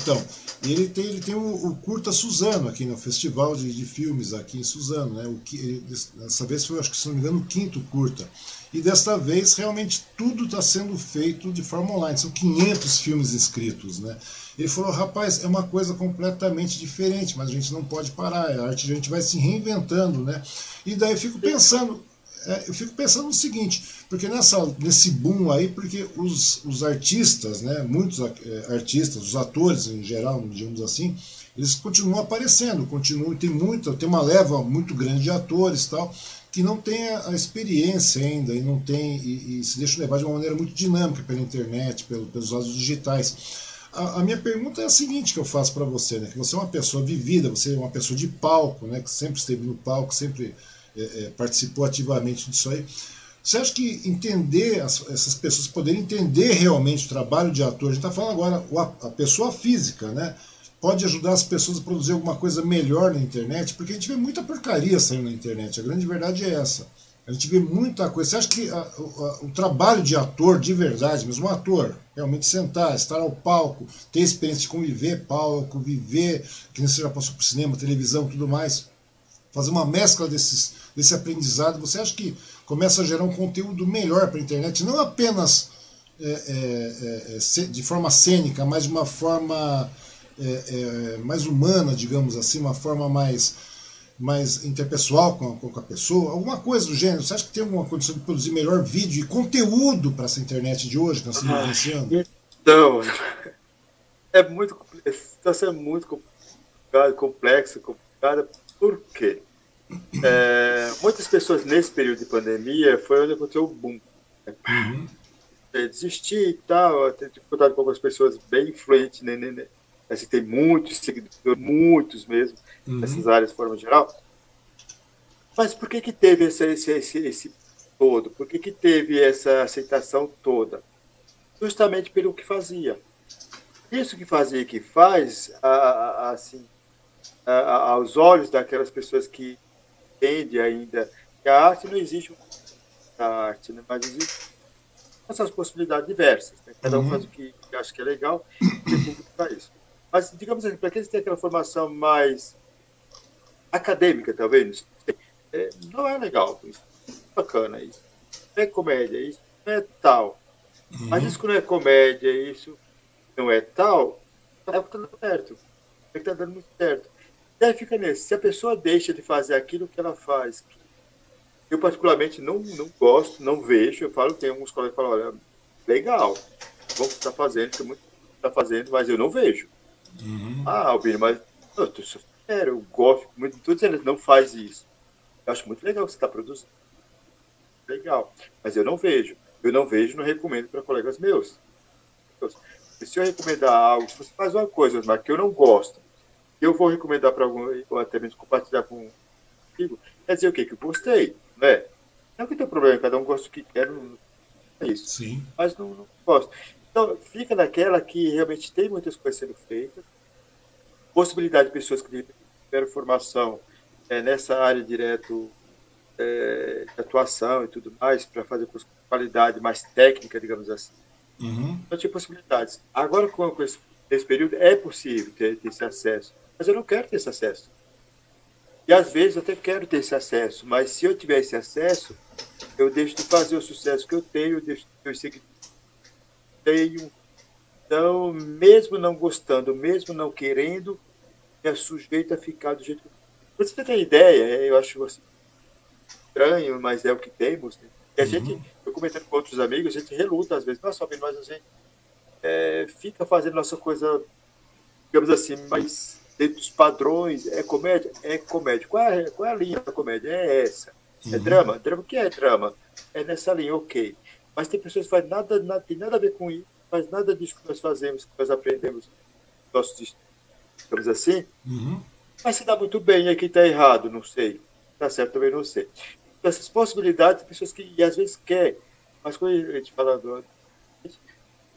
Então, ele tem, ele tem o, o Curta Suzano aqui no Festival de, de Filmes aqui em Suzano, né? O que, ele, dessa vez foi, acho que se não me engano, o quinto curta. E desta vez realmente tudo está sendo feito de forma online. São 500 filmes inscritos, né? Ele falou, rapaz, é uma coisa completamente diferente, mas a gente não pode parar. A arte a gente vai se reinventando, né? E daí eu fico pensando, é, eu fico pensando no seguinte, porque nessa, nesse boom aí, porque os, os artistas, né, muitos é, artistas, os atores em geral, digamos assim, eles continuam aparecendo, continuam, tem muita, tem uma leva muito grande de atores tal, que não tem a, experiência ainda e não tem e, e, se deixa levar de uma maneira muito dinâmica pela internet, pelo, pelos lados digitais. A, a, minha pergunta é a seguinte que eu faço para você, né, que você é uma pessoa vivida, você é uma pessoa de palco, né, que sempre esteve no palco, sempre é, é, participou ativamente disso aí. Você acha que entender, as, essas pessoas poderem entender realmente o trabalho de ator, a gente está falando agora, a, a pessoa física, né? Pode ajudar as pessoas a produzir alguma coisa melhor na internet, porque a gente vê muita porcaria saindo na internet, a grande verdade é essa. A gente vê muita coisa. Você acha que a, a, o trabalho de ator de verdade, mesmo um ator, realmente sentar, estar ao palco, ter experiência de conviver palco, viver, que nem você já passou por cinema, televisão, tudo mais, fazer uma mescla desses, desse aprendizado, você acha que começa a gerar um conteúdo melhor para a internet, não apenas é, é, é, de forma cênica, mas de uma forma é, é, mais humana, digamos assim, uma forma mais, mais interpessoal com a, com a pessoa, alguma coisa do gênero. Você acha que tem alguma condição de produzir melhor vídeo e conteúdo para essa internet de hoje que nós estamos vivenciando? Então, é muito, está sendo muito complexo, complicado. Por quê? É, muitas pessoas nesse período de pandemia foi onde aconteceu o boom. Uhum. É, desistir e tal, ter dificuldade com algumas pessoas bem influentes, né, né, né, assim, tem muitos seguidores, muitos mesmo, uhum. nessas áreas de forma geral. Mas por que que teve esse, esse, esse, esse todo? Por que que teve essa aceitação toda? Justamente pelo que fazia. Isso que fazia que faz, a, a, assim, a, aos olhos daquelas pessoas que entende ainda que a arte não existe a arte, né? mas existe essas possibilidades diversas. Né? Cada um uhum. faz o que acha que é legal e público para isso. Mas, digamos assim, para quem tem aquela formação mais acadêmica, talvez, é, não é legal. Isso é bacana isso. Não é comédia, isso não é tal. Uhum. Mas isso que não é comédia, isso não é tal, é o que está dando certo. É que está dando muito certo. Daí fica nesse. Se a pessoa deixa de fazer aquilo que ela faz, eu particularmente não, não gosto, não vejo. Eu falo, tem alguns colegas que falam, olha, legal, vamos estar tá fazendo, tem muito está fazendo, mas eu não vejo. Uhum. Ah, Albino, mas eu, tô, sério, eu gosto muito, estou dizendo, não faz isso. Eu acho muito legal que você está produzindo. Legal, mas eu não vejo. Eu não vejo, não recomendo para colegas meus. Se eu recomendar algo, se você faz uma coisa, mas que eu não gosto, eu vou recomendar para algum, ou até mesmo compartilhar com um amigo, quer dizer o quê? Que eu gostei, né? Não que tem problema, cada um gosta do que quer, não é isso. Sim. Mas não, não gosto. Então, fica naquela que realmente tem muitas coisas sendo feitas, possibilidade de pessoas que tiveram formação é, nessa área direto é, de atuação e tudo mais, para fazer com qualidade mais técnica, digamos assim. Uhum. Então, tinha possibilidades. Agora, com, com esse, esse, período, é possível ter, ter esse acesso, mas eu não quero ter esse acesso. E às vezes eu até quero ter esse acesso, mas se eu tiver esse acesso, eu deixo de fazer o sucesso que eu tenho, eu deixo de seguir tenho. Então, mesmo não gostando, mesmo não querendo, é sujeito a ficar do jeito que. Pra você ter ideia, eu acho assim, estranho, mas é o que temos. Né? E a uhum. gente, eu comentando com outros amigos, a gente reluta às vezes, nossa, mas a gente é, fica fazendo nossa coisa, digamos assim, mais dentro dos padrões. É comédia? É comédia. Qual é, qual é a linha da comédia? É essa. É uhum. drama? Drama? O que é drama? É nessa linha, ok. Mas tem pessoas que fazem nada, nada, tem nada a ver com isso, faz nada disso que nós fazemos, que nós aprendemos nossos digamos assim. Uhum. Mas se dá muito bem, e aqui está errado, não sei. Está certo, também não sei. Então, essas possibilidades, pessoas que e às vezes quer, mas quando a gente fala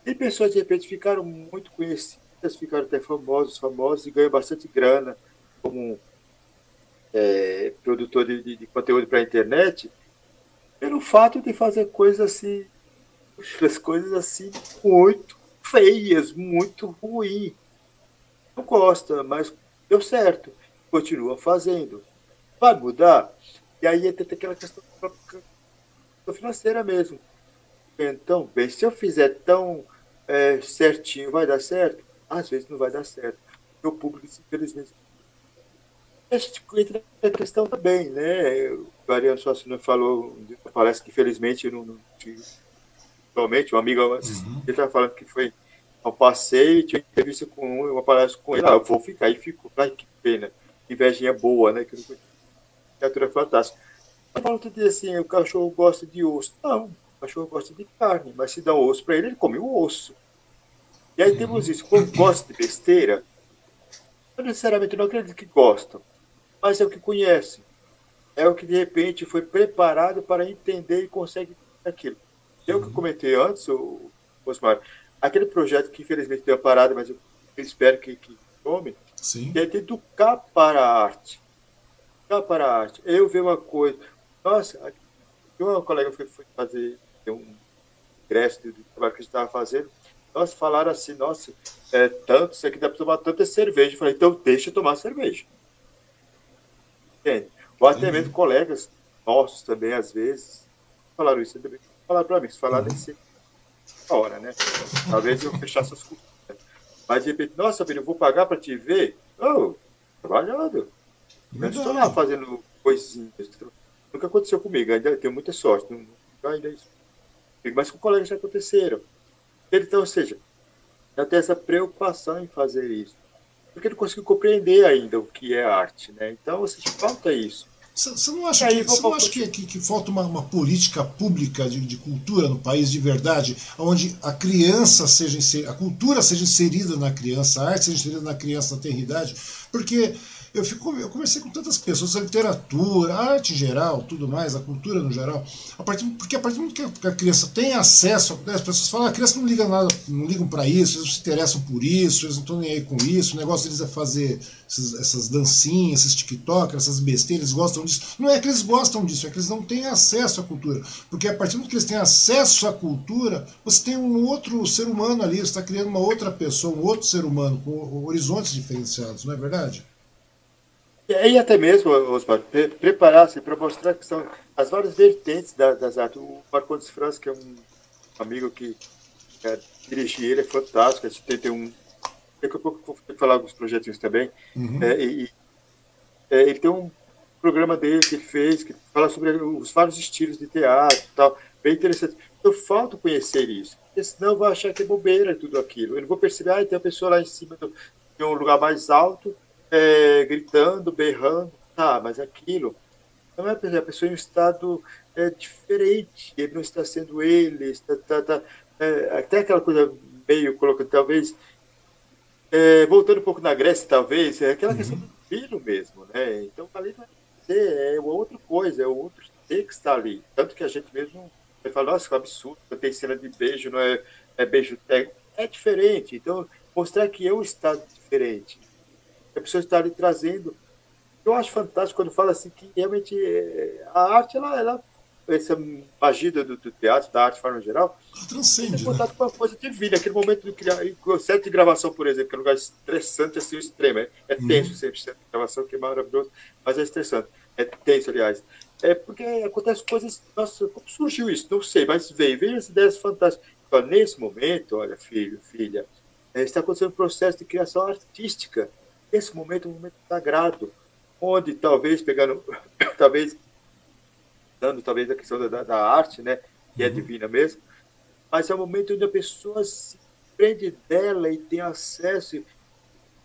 tem pessoas de repente ficaram muito conhecidas, ficaram até famosos, famosos e ganham bastante grana como é, produtor de, de, conteúdo para a internet, pelo fato de fazer coisas assim, as coisas assim muito feias, muito ruins. Não gosta, mas deu certo, continua fazendo. Vai mudar? E aí tem aquela questão financeira mesmo. Então, bem, se eu fizer tão é, certinho, vai dar certo? Às vezes não vai dar certo. O público, infelizmente, a gente entra na questão também, né? O Mariano Suassuna falou, parece que infelizmente não, não atualmente, um amigo uhum. ele estava falando que foi ao passeio, tinha entrevista com um, uma palestra com ele, ah, eu vou ficar, e ficou, ai que pena, que invejinha boa, né? Que criatura fantástica. Mas falando de assim, o cachorro gosta de osso. Não, o cachorro gosta de carne, mas se dá um osso para ele, ele come o osso. E aí temos isso, quando gosta de besteira, não necessariamente não acredito que gostam, mas é o que conhece. É o que de repente foi preparado para entender e consegue aquilo. Eu que comentei antes, o Osmar, aquele projeto que infelizmente deu parada, mas eu espero que, que tome, Sim. é de educar para a arte. Educar para a arte. Eu vi uma coisa. Nossa, uma colega foi, foi fazer um ingresso do trabalho que a gente estava fazendo. Nossa, falaram assim, nossa, é tanto, isso aqui dá para tomar tanta cerveja. Eu falei, então deixa eu tomar cerveja. Entende? Ou até mesmo uhum. colegas nossos também, às vezes, falaram isso também. Falaram para mim, se falar desse hora, né? Talvez eu fechasse as coisas. Mas de repente, nossa, filho, eu vou pagar para te ver? Oh, trabalhando. Eu estou lá fazendo coisinhas. Nunca aconteceu comigo, ainda tenho muita sorte. Não, ainda isso. Mas com colegas já aconteceram. Então, ou seja, eu tenho essa preocupação em fazer isso porque não consigo compreender ainda o que é arte, né? Então, você falta isso. Você não acha, que, você não acha que, que, que, falta uma, uma política pública de, de, cultura no país de verdade, onde a criança seja a cultura seja inserida na criança, a arte seja inserida na criança na tenridade? Porque eu, fico, eu conversei com tantas pessoas, a literatura, a arte em geral, tudo mais, a cultura no geral, a partir, porque a partir do momento que a criança tem acesso, as pessoas falam, ah, a criança não liga nada, não ligam para isso, eles não se interessam por isso, eles não estão nem aí com isso, o negócio deles é fazer essas, essas dancinhas, esses TikTok, essas besteiras, eles gostam disso. Não é que eles gostam disso, é que eles não têm acesso à cultura. Porque a partir do momento que eles têm acesso à cultura, você tem um outro ser humano ali, você está criando uma outra pessoa, um outro ser humano, com horizontes diferenciados, não é verdade? E até mesmo, Osmar, preparar-se para mostrar que são as várias vertentes das, das artes. O Marcondes França, que é um amigo que é, dirige ele, é fantástico. A gente tem, tem um. Daqui a pouco vou falar alguns projetinhos também. Uhum. É, e, é, ele tem um programa dele que ele fez, que fala sobre os vários estilos de teatro e tal. Bem interessante. Eu falta conhecer isso, porque senão vai achar que é bobeira tudo aquilo. Eu não vou perceber, ah, tem uma pessoa lá em cima do, de um lugar mais alto é, gritando, berrando, tá, mas aquilo não é a pessoa em um estado é, diferente, ele não está sendo ele, está, está, está é, até aquela coisa meio colocando, talvez, é, voltando um pouco na Grécia, talvez, é aquela uhum. questão do filho mesmo, né? Então, ali vai ser, é outra coisa, é outro você que está ali. Tanto que a gente mesmo vai falar, nossa, que absurdo, tem cena de beijo, não é, é beijo técnico. É diferente. Então, mostrar que eu está diferente. A pessoa está ali trazendo. Eu acho fantástico quando fala assim que realmente é, a arte, ela, ela essa magia do, do, teatro, da arte de forma geral, transcende. Contato né? com uma coisa divina. Aquele momento de criar, o set de gravação, por exemplo, que é um lugar estressante, assim, o extremo. É, é uhum. tenso sempre, set de gravação, que é maravilhoso, mas é estressante. É tenso, aliás. É porque acontecem coisas. Nossa, como surgiu isso? Não sei, mas veio, veio as ideias fantásticas. Então, nesse momento, olha, filho, filha, é, está acontecendo um processo de criação artística. Esse momento é um momento sagrado, onde talvez pegando, talvez dando talvez a questão da, da arte, né, que é uhum. divina mesmo, mas é um momento onde a pessoa se prende dela e tem acesso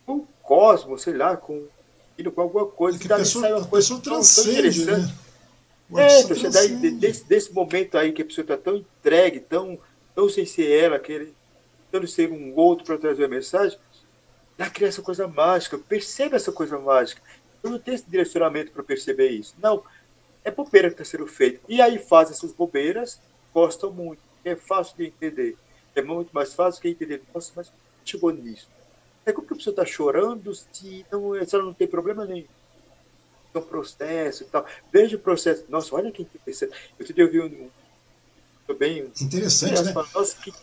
com o cosmos, sei lá, com, com alguma coisa. É que a pessoa, a pessoa transcende, né? É, então, daí, desse, desse momento aí que a pessoa está tão entregue, tão, tão sem ser ela, querendo ser um outro para trazer a mensagem, ela cria essa coisa mágica, percebe essa coisa mágica. Eu não tenho esse direcionamento para perceber isso. Não, é bobeira que está sendo feito. E aí faz essas bobeiras, gostam muito. É fácil de entender. É muito mais fácil que entender. Nossa, mas chegou nisso? É como que a pessoa está chorando se não, se ela não tem problema nenhum. É um processo e tal. Veja o processo. Nossa, olha que interessante. Eu te ouvi um, um bem. Interessante, né? Nossa, que...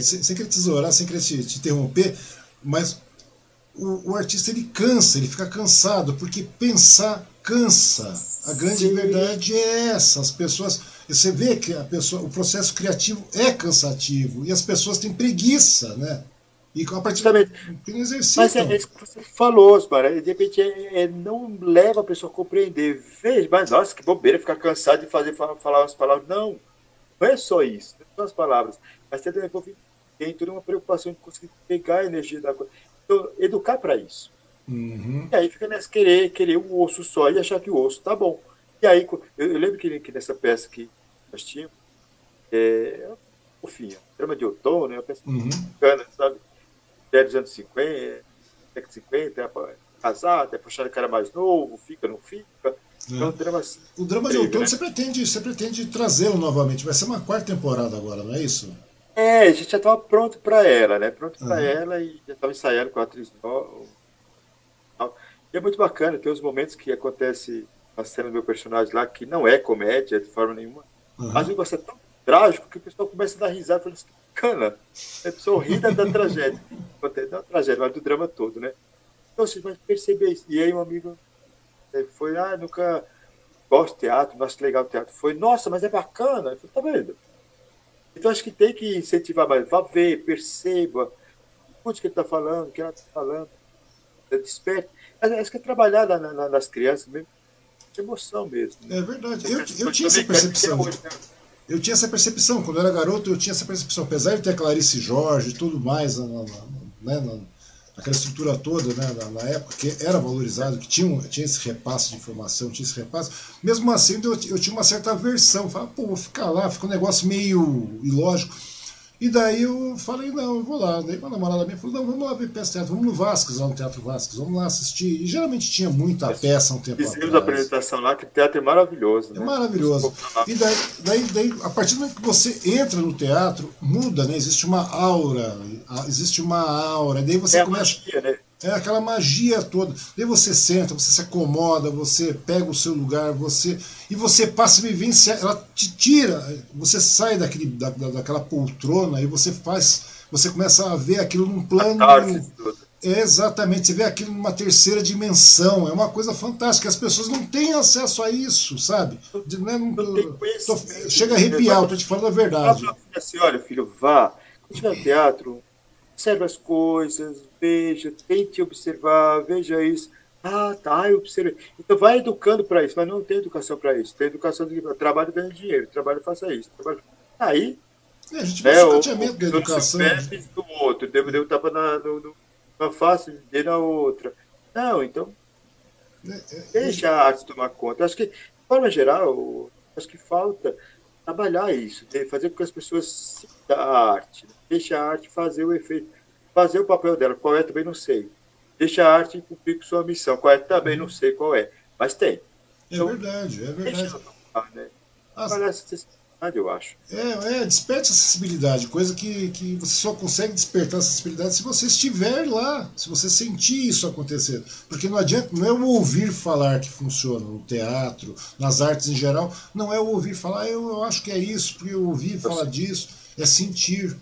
Sem, sem querer tesourar, sem querer te, te interromper, mas o, o, artista ele cansa, ele fica cansado, porque pensar cansa. A grande Sim. verdade é essa. As pessoas. Você vê que a pessoa, o processo criativo é cansativo e as pessoas têm preguiça, né? E a partir do que exercitam. Mas é isso que você falou, Osmar. De repente é, é, não leva a pessoa a compreender. Veja, mas nossa, que bobeira ficar cansado de fazer falar as palavras. Não, não é só isso, não são as palavras. Mas tem tem toda uma preocupação de conseguir pegar a energia da coisa. Então, educar para isso. Uhum. E aí fica nessa querer, querer um osso só e achar que o osso tá bom. E aí, eu, eu lembro que, que, nessa peça que nós tínhamos, é, fofinha, trama de outono, né? Uma peça uhum. bacana, sabe? Até dos anos 50, década de 50, é casado, é puxar o cara mais novo, fica, não fica. É. Então, um drama assim. O drama de outono né? você pretende, você pretende trazê-lo novamente. Vai ser uma quarta temporada agora, não é isso? É, a gente já estava pronto para ela, né? Pronto para uhum. ela e já estava ensaiando com a atriz nova e é muito bacana, tem os momentos que acontece a cena do meu personagem lá, que não é comédia de forma nenhuma, uhum. mas o negócio é tão trágico que o pessoal começa a dar risada e fala assim, cana, a pessoa ri da, da tragédia. Não da tragédia, mas do drama todo, né? Então você vai perceber isso. E aí um amigo foi, ah, nunca gosto de teatro, não acho legal o teatro. Foi, nossa, mas é bacana. Eu falei, tá vendo? Então acho que tem que incentivar mais. Vá ver, perceba, escute o que ele está falando, o que ela está falando, desperte. Acho que é trabalhar na, na, nas crianças mesmo, emoção mesmo. Né? É verdade. Eu, eu tinha essa percepção. Né? Eu tinha essa percepção. Quando eu era garoto, eu tinha essa percepção. Apesar de ter a Clarice Jorge e tudo mais, na, na, né, naquela estrutura toda, né, na, na, época, que era valorizado, que tinha, tinha esse repasse de informação, tinha esse repasse, mesmo assim eu, eu tinha uma certa aversão. Falava, pô, vou ficar lá, fica um negócio meio ilógico. E daí eu falei, não, eu vou lá. Daí uma namorada minha falou, não, vamos lá ver peça teatro, vamos no Vasco, lá no Teatro Vasco, vamos lá assistir. E geralmente tinha muita peça um tempo Fizemos atrás. a apresentação lá, que o teatro é maravilhoso. Né? É maravilhoso. E daí, daí, daí, a partir do momento que você entra no teatro, muda, né? Existe uma aura, existe uma aura. Daí você é começa. Magia, né? É aquela magia toda. Daí você senta, você se acomoda, você pega o seu lugar, você e você passa a vivência, ela te tira, você sai daquele, da, daquela poltrona e você faz, você começa a ver aquilo num plano. É, exatamente, você vê aquilo numa terceira dimensão, é uma coisa fantástica, as pessoas não têm acesso a isso, sabe? Não, não, tô, chega a arrepiar, estou te falando a verdade. Assim, olha, filho, vá, continua teatro, observe as coisas, veja, tente observar, veja isso. Ah, tá, eu observei. Então vai educando para isso, mas não tem educação para isso. Tem educação de trabalho ganha dinheiro, trabalho faça isso. Trabalho... Aí. É, a gente né, o, o, da educação. do outro, deu, deu tapa na, no, no, face, deu na outra. Não, então. É, é, deixa a arte tomar conta. Acho que, de forma geral, acho que falta trabalhar isso, fazer com que as pessoas sintam a arte. Né? Deixa a arte fazer o efeito, fazer o papel dela. Qual é, também não sei. Deixa a arte cumprir com sua missão. Qual é, também não sei qual é, mas tem. É então, verdade, é verdade. ah, né? As... Parece eu acho. É, é, desperte a sensibilidade, coisa que, que você só consegue despertar a sensibilidade se você estiver lá, se você sentir isso acontecer. Porque não adianta, não é o ouvir falar que funciona no teatro, nas artes em geral, não é o ouvir falar, eu, eu acho que é isso, porque eu ouvi falar disso, é sentir.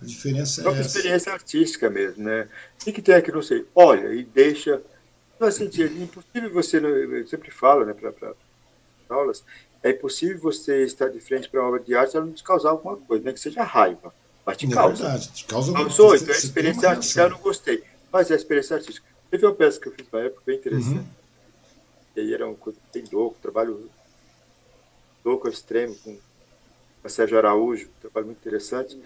A diferença é, é essa. experiência artística mesmo, né? O que tem aqui, não sei, olha e deixa. Não, assim, é impossível você, eu sempre falo, né, para aulas, é impossível você estar de frente para uma obra de arte e ela não te causar alguma coisa, nem que seja raiva. Mas te é causa. Verdade, te causa Causou, então a experiência artística eu não gostei. Mas é a experiência artística. Teve uma peça que eu fiz na época bem interessante. Uhum. E aí era uma coisa bem louco, trabalho louco extremo com a Sérgio Araújo, um trabalho muito interessante.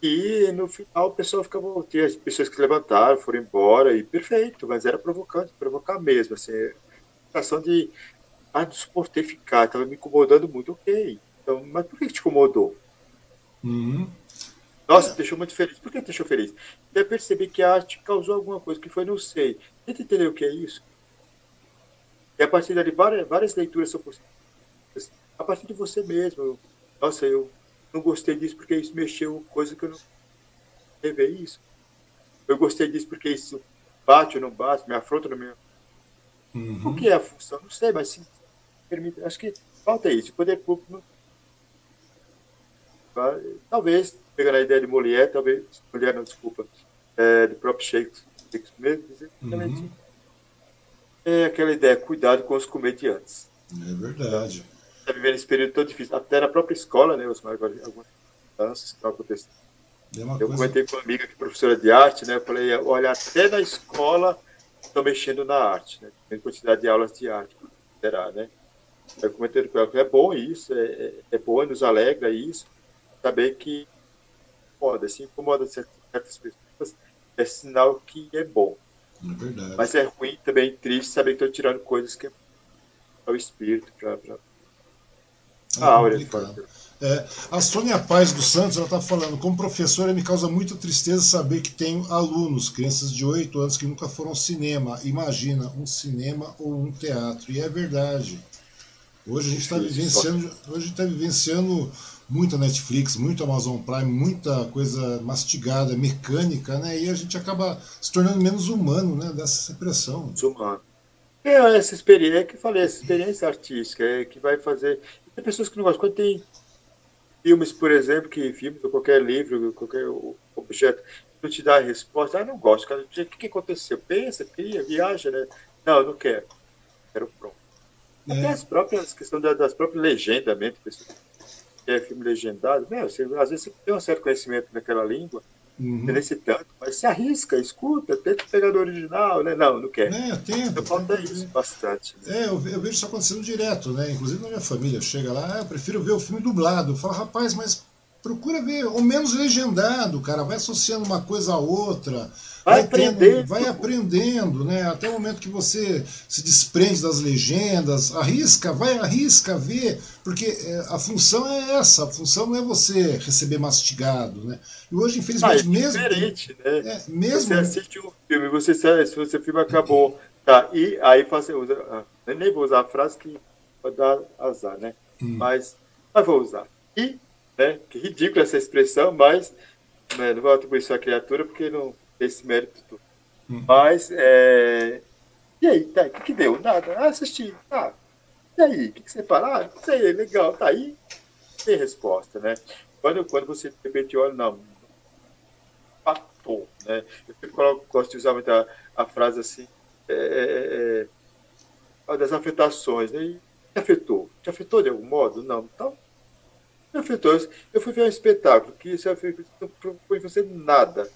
E no final o pessoal ficava, as pessoas que levantaram, foram embora, e perfeito, mas era provocante, provocar mesmo, assim, a sensação de ah, não suportei ficar, estava me incomodando muito, ok. Então, mas por que te incomodou? Uhum. Nossa, deixou muito feliz. Por que deixou feliz? Deve perceber que a arte causou alguma coisa que foi, não sei. Tenta entender o que é isso. E a partir dali, várias, várias leituras são possíveis. A partir de você mesmo. Nossa, eu não gostei disso porque isso mexeu coisa que eu não rever isso. Eu gostei disso porque isso bate ou não bate, me afronta ou não me uhum. O que é a função? Não sei, mas sim, permite. Acho que falta isso. O poder público. Talvez, pegando a ideia de Molière, talvez. Molière, não, desculpa. É, do próprio Shakespeare mesmo, uhum. é aquela ideia, cuidado com os comediantes. É verdade. Está vivendo esse período tão difícil. Até na própria escola, né, os algumas mudanças que estão acontecendo. É eu coisa... comentei com uma amiga que é professora de arte, né? Eu falei, olha, até na escola estão mexendo na arte, né? Tem quantidade de aulas de arte, será, né? Eu comentei com ela é bom isso, é, é, é bom, nos alegra isso, saber que incomoda, se incomoda certas pessoas, é sinal que é bom. É verdade. Mas é ruim também, triste, saber que estão tirando coisas que é o espírito, para áurea. É, a Sônia Paz dos Santos ela está falando, como professora me causa muita tristeza saber que tenho alunos, crianças de 8 anos que nunca foram ao cinema. Imagina, um cinema ou um teatro. E é verdade. Hoje a gente está vivenciando, hoje está vivenciando muita Netflix, muito Amazon Prime, muita coisa mastigada, mecânica, né? E a gente acaba se tornando menos humano, né? Dessa impressão. Humano. É essa experiência que falei, essa experiência artística é que vai fazer. Tem pessoas que não gostam. Quando tem filmes, por exemplo, que filmes ou qualquer livro, qualquer objeto, não te dá a resposta, ah, não gosto, cara, o que, que aconteceu? Pensa, cria, viaja, né? Não, eu não quero. Quero pronto. É. Até as próprias questões das próprias legendas mesmo, que é filme legendado, né? Você, às vezes você tem um certo conhecimento naquela língua, Uhum. Nesse tanto, mas se arrisca, escuta, tenta pegar do original, né? Não, não quer. É, tenta. Falta isso bastante. Né? É, eu, eu, vejo isso acontecendo direto, né? Inclusive na minha família, chega lá, ah, eu prefiro ver o filme dublado. Eu falo, rapaz, mas procura ver, ou menos legendado, cara, vai associando uma coisa a outra. Vai, aprendendo. vai aprendendo, né? Até o momento que você se desprende das legendas, arrisca, vai, arrisca, vê, porque é, a função é essa, a função não é você receber mastigado, né? E hoje, infelizmente, ah, é mesmo. Diferente, né? É, mesmo... Você assiste um filme, você sabe, se o seu filme acabou, tá, e aí você usa. Ah, nem vou usar a frase que pode dar azar, né? Hum. Mas, mas vou usar. E, né? Que ridícula essa expressão, mas né, não vou atribuir isso à criatura porque não esse mérito. Uhum. Mas, é... e aí, tá, o que, que deu? Nada. Ah, assisti. Ah, e aí, o que, que você fala? Ah, não sei, legal, tá aí. Tem resposta, né? Quando, quando você de repente olha, não, fatou, né? Eu sempre gosto de usar muito a, a frase assim, é, é, é, das afetações, né? E te afetou? Te afetou de algum modo? Não. Então, me afetou. Eu fui ver um espetáculo que isso não foi você nada.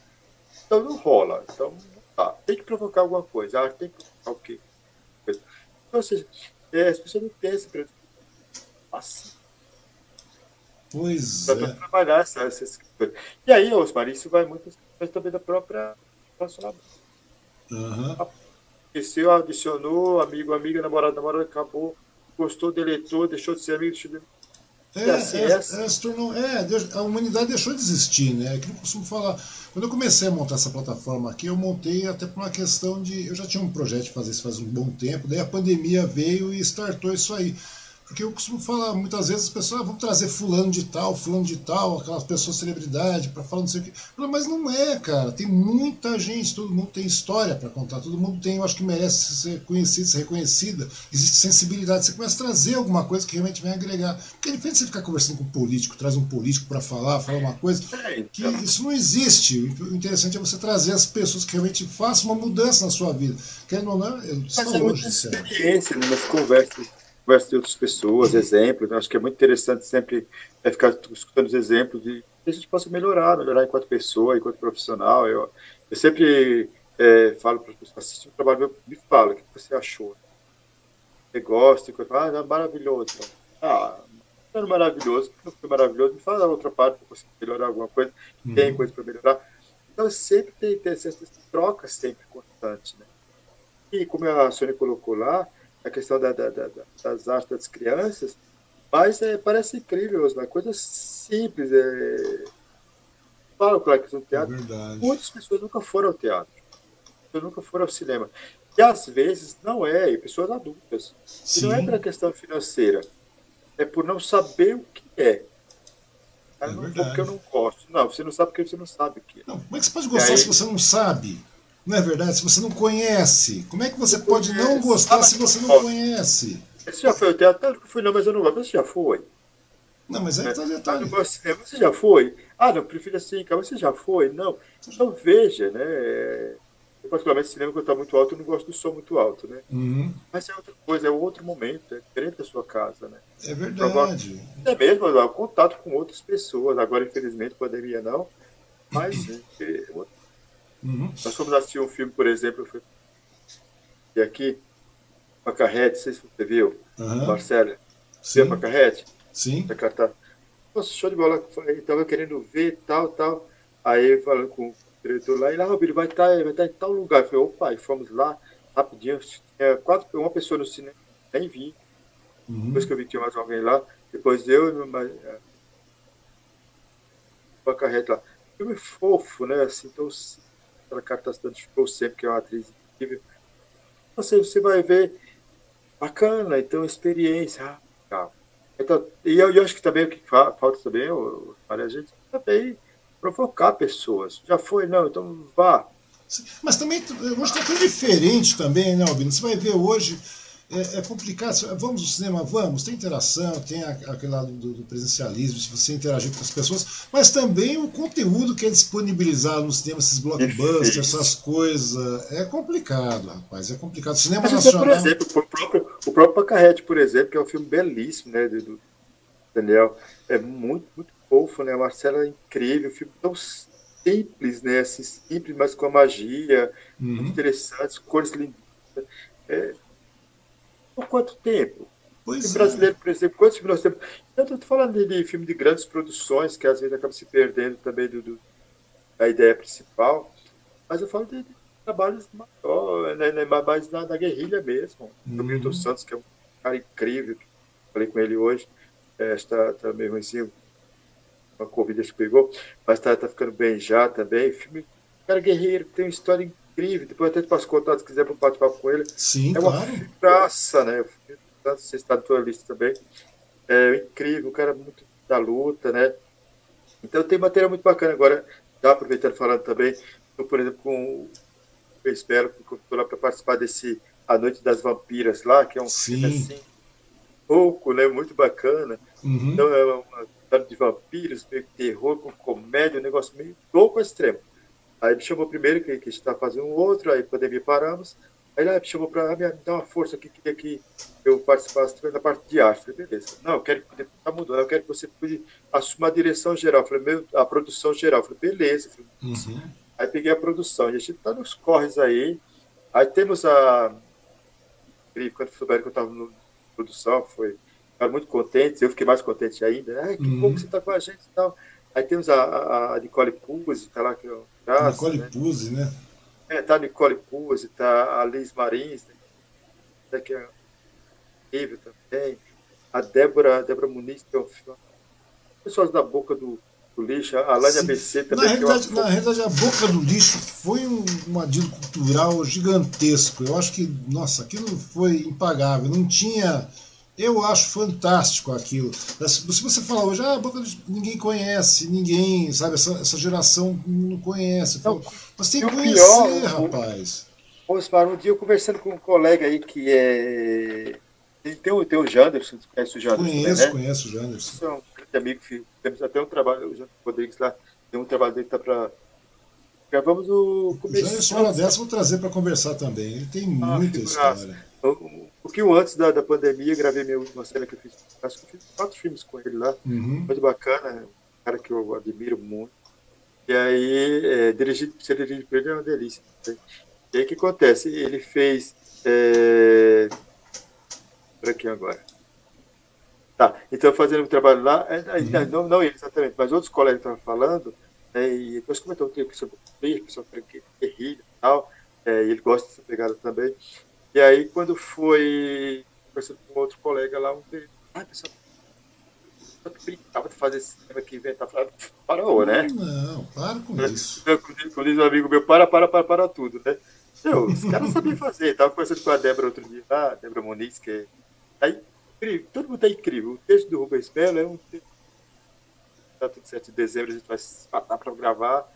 Então não rola. Então tá. tem que provocar alguma coisa. Ah, tem que provocar o quê? Então, ou seja, é, as pessoas não têm esse assim. Pois pra é. trabalhar essas, essas coisas. E aí, Osmar, isso vai muito também da própria relacionamento. Uhum. Esqueceu, adicionou, amigo, amiga, namorado, namorado, acabou, gostou, deletou, deixou de ser amigo, deixou de é, assim, é, é, se tornou, é, a humanidade deixou de existir, né? É que eu costumo falar. Quando eu comecei a montar essa plataforma aqui, eu montei até por uma questão de. Eu já tinha um projeto de fazer isso faz um bom tempo, daí a pandemia veio e startou isso aí. Porque eu costumo falar, muitas vezes as pessoas ah, vão trazer fulano de tal, fulano de tal, aquelas pessoas celebridade para falar não sei o quê. Mas não é, cara. Tem muita gente, todo mundo tem história para contar, todo mundo tem, eu acho que merece ser conhecido, ser reconhecida. Existe sensibilidade. Você começa a trazer alguma coisa que realmente vem agregar. Porque é diferente você ficar conversando com um político, traz um político para falar, falar uma coisa. É, que então. isso não existe. O interessante é você trazer as pessoas que realmente façam uma mudança na sua vida. Querendo ou não, eu estou de ser. experiência nas conversas conversa de outras pessoas, exemplos. Né? Acho que é muito interessante sempre é, ficar escutando os exemplos de que a gente possa melhorar, melhorar enquanto pessoa, enquanto profissional. Eu, eu sempre é, falo para as pessoas, assistem o trabalho meu, me fala o que você achou. Você gosta, ah, é maravilhoso. Ah, é maravilhoso, não foi maravilhoso, me fala da outra parte para você melhorar alguma coisa, uhum. tem coisa para melhorar. Então, sempre tem, tem essa troca sempre constante. Né? E como a Sônia colocou lá, a questão da, da, da, das artes das crianças, mas é, parece incrível, uma coisa simples. É... Falo claro que no teatro, é muitas pessoas nunca foram ao teatro, pessoas nunca foram ao cinema. E às vezes não é, e pessoas adultas. Sim. E não é pela questão financeira, é por não saber o que é. É não porque eu não gosto. Não, você não sabe porque você não sabe o que é. Não, como é que você pode gostar aí, se você não sabe? Não é verdade? Se você não conhece, como é que você pode não gostar se você não conhece? Você já foi ao teatro? Não, fui não, mas eu não gosto. Você já foi? Não, mas aí tá detalhe. Você já foi? Ah, não, prefiro assim, cara. Você já foi? Não. Então veja, né? Eu, particularmente, cinema, quando está muito alto, eu não gosto do som muito alto, né? Uhum. Mas é outra coisa, é outro momento, é diferente da sua casa, né? É verdade. É mesmo, é, contato com outras pessoas. Agora, infelizmente, pandemia não. Mas é, outro Uhum. Nós fomos assistir um filme, por exemplo, e aqui, Macarrete, não sei se você viu, uhum. Marcelo. Viu Macarrete? Sim. Da carta. Nossa, show de bola. Estava querendo ver, tal, tal. Aí falando com o diretor lá, e lá, Robílio, vai estar tá, vai tá em tal lugar. Eu falei, opa, e fomos lá, rapidinho. Tinha quatro, uma pessoa no cinema, nem vi. Uhum. Depois que eu vi que tinha mais alguém lá, depois eu e uma, Macarrete lá. Filme fofo, né? Assim, então aquela carta ficou sempre, que é uma atriz incrível. Você, você vai ver, bacana, então experiência, ah, legal. Então, e eu, eu, acho que também o que falta também, o, a gente também provocar pessoas. Já foi, não, então vá. Mas também, hoje está tudo diferente também, né, Albino? Você vai ver hoje é, é, complicado. Vamos ao cinema? Vamos. Tem interação, tem aquele lado do, do, presencialismo, se você interagir com as pessoas, mas também o conteúdo que é disponibilizado no cinema, esses blockbusters, essas coisas. É complicado, rapaz. É complicado. Cinema mas nacional. Por exemplo, o próprio, o próprio Pacarrete, por exemplo, que é um filme belíssimo, né, do Daniel. É muito, muito fofo, né? A Marcela é incrível, um filme tão simples, né? Assim, simples, mas com a magia, uhum. muito interessante, cores lindas. É, por quanto tempo? Pois brasileiro, é. por exemplo, quantos filmes nós temos? Eu estou falando de, de, filme de grandes produções, que às vezes acaba se perdendo também do, do da ideia principal, mas eu falo de, de trabalhos maior, né, né, mais na, na guerrilha mesmo. Uhum. O Milton Santos, que é um cara incrível, falei com ele hoje, é, está, está meio ruimzinho, uma Covid que pegou, mas está tá ficando bem já também. Filme, cara guerreiro, tem uma história incrível. Depois até te passo contato se quiser para participar com ele. Sim, é claro. uma graça, né? Você está na tua lista também. É incrível, o cara muito da luta, né? Então tem matéria muito bacana. Agora, já aproveitando falando também, eu, por exemplo, com eu espero que estou lá para participar desse A Noite das Vampiras lá, que é um Sim. filme assim, pouco, né? Muito bacana. Uhum. Então é uma história de vampiros, meio terror, com comédia, um negócio meio louco extremo. Aí me chamou primeiro, que, que a gente estava fazendo um outro, aí pandemia paramos. Aí ele me chamou para me dar uma força aqui, queria que eu participasse da parte de arte. Falei, beleza. Não, eu quero que tá mudando, eu quero que você assuma a direção geral. Falei, meu, a produção geral. Falei, beleza. Falei, uhum. Aí peguei a produção. E a gente está nos corres aí. Aí temos a. Quando souberam que eu estava na produção, foi. Ficaram muito contentes, eu fiquei mais contente ainda. Ai, que uhum. bom que você está com a gente e tal. Aí temos a, a Nicole Puzzi, está lá, que eu Graça, Nicole né? Puzzi, né? É, tá a Nicole Puzzi, tá a Liz Marins, né? que é incrível também. A Débora, a Débora Muniz, que é um filme. Pessoas da boca do, do lixo, a Lânia ABC também. Na realidade, uma... na realidade, a boca do lixo foi um, um adido cultural gigantesco. Eu acho que, nossa, aquilo foi impagável. Não tinha Eu acho fantástico aquilo. Se você falar hoje, ah, Boca ninguém conhece, ninguém, sabe, essa, essa geração não conhece. Não, mas tem que conhecer, pior, rapaz. Osmar, um dia eu conversando com um colega aí que é. Tem, o, tem o Janderson, você conhece o Janderson? Conheço, né? conheço o Janderson. É um grande amigo, temos até um trabalho, o Janderson Rodrigues lá, tem um trabalho dele que tá para Gravamos o começo. Janderson, hora dessa, vou trazer para conversar também. Ele tem ah, muita história. Um pouquinho antes da, da pandemia, gravei minha última cena que eu fiz. Acho que eu fiz quatro filmes com ele lá. Uhum. Muito bacana, um cara que eu admiro muito. E aí, é, dirigir, ser dirigido por ele é uma delícia. Né? E aí o que acontece? Ele fez. É... Por aqui agora. Tá, então fazendo um trabalho lá, é, é, uhum. não, não ele exatamente, mas outros colegas estavam falando, né, e depois comentou um pouco sobre o pessoal guerrilha e tal, é, ele gosta dessa pegada também. E aí, quando foi conversando com outro colega lá, um deles, ah, pessoal, brincava de fazer cinema que inventar, parou, né? Não, para com isso. Quando diz um amigo meu, para, para, para, para tudo, né? Meu, os caras sabiam fazer. Tava conversando com a Débora outro dia, a Débora Muniz, que é tá incrível. Todo mundo tá incrível. O texto do Rubens Melo é um texto. Tá tudo certo de dezembro, a gente vai se matar para gravar.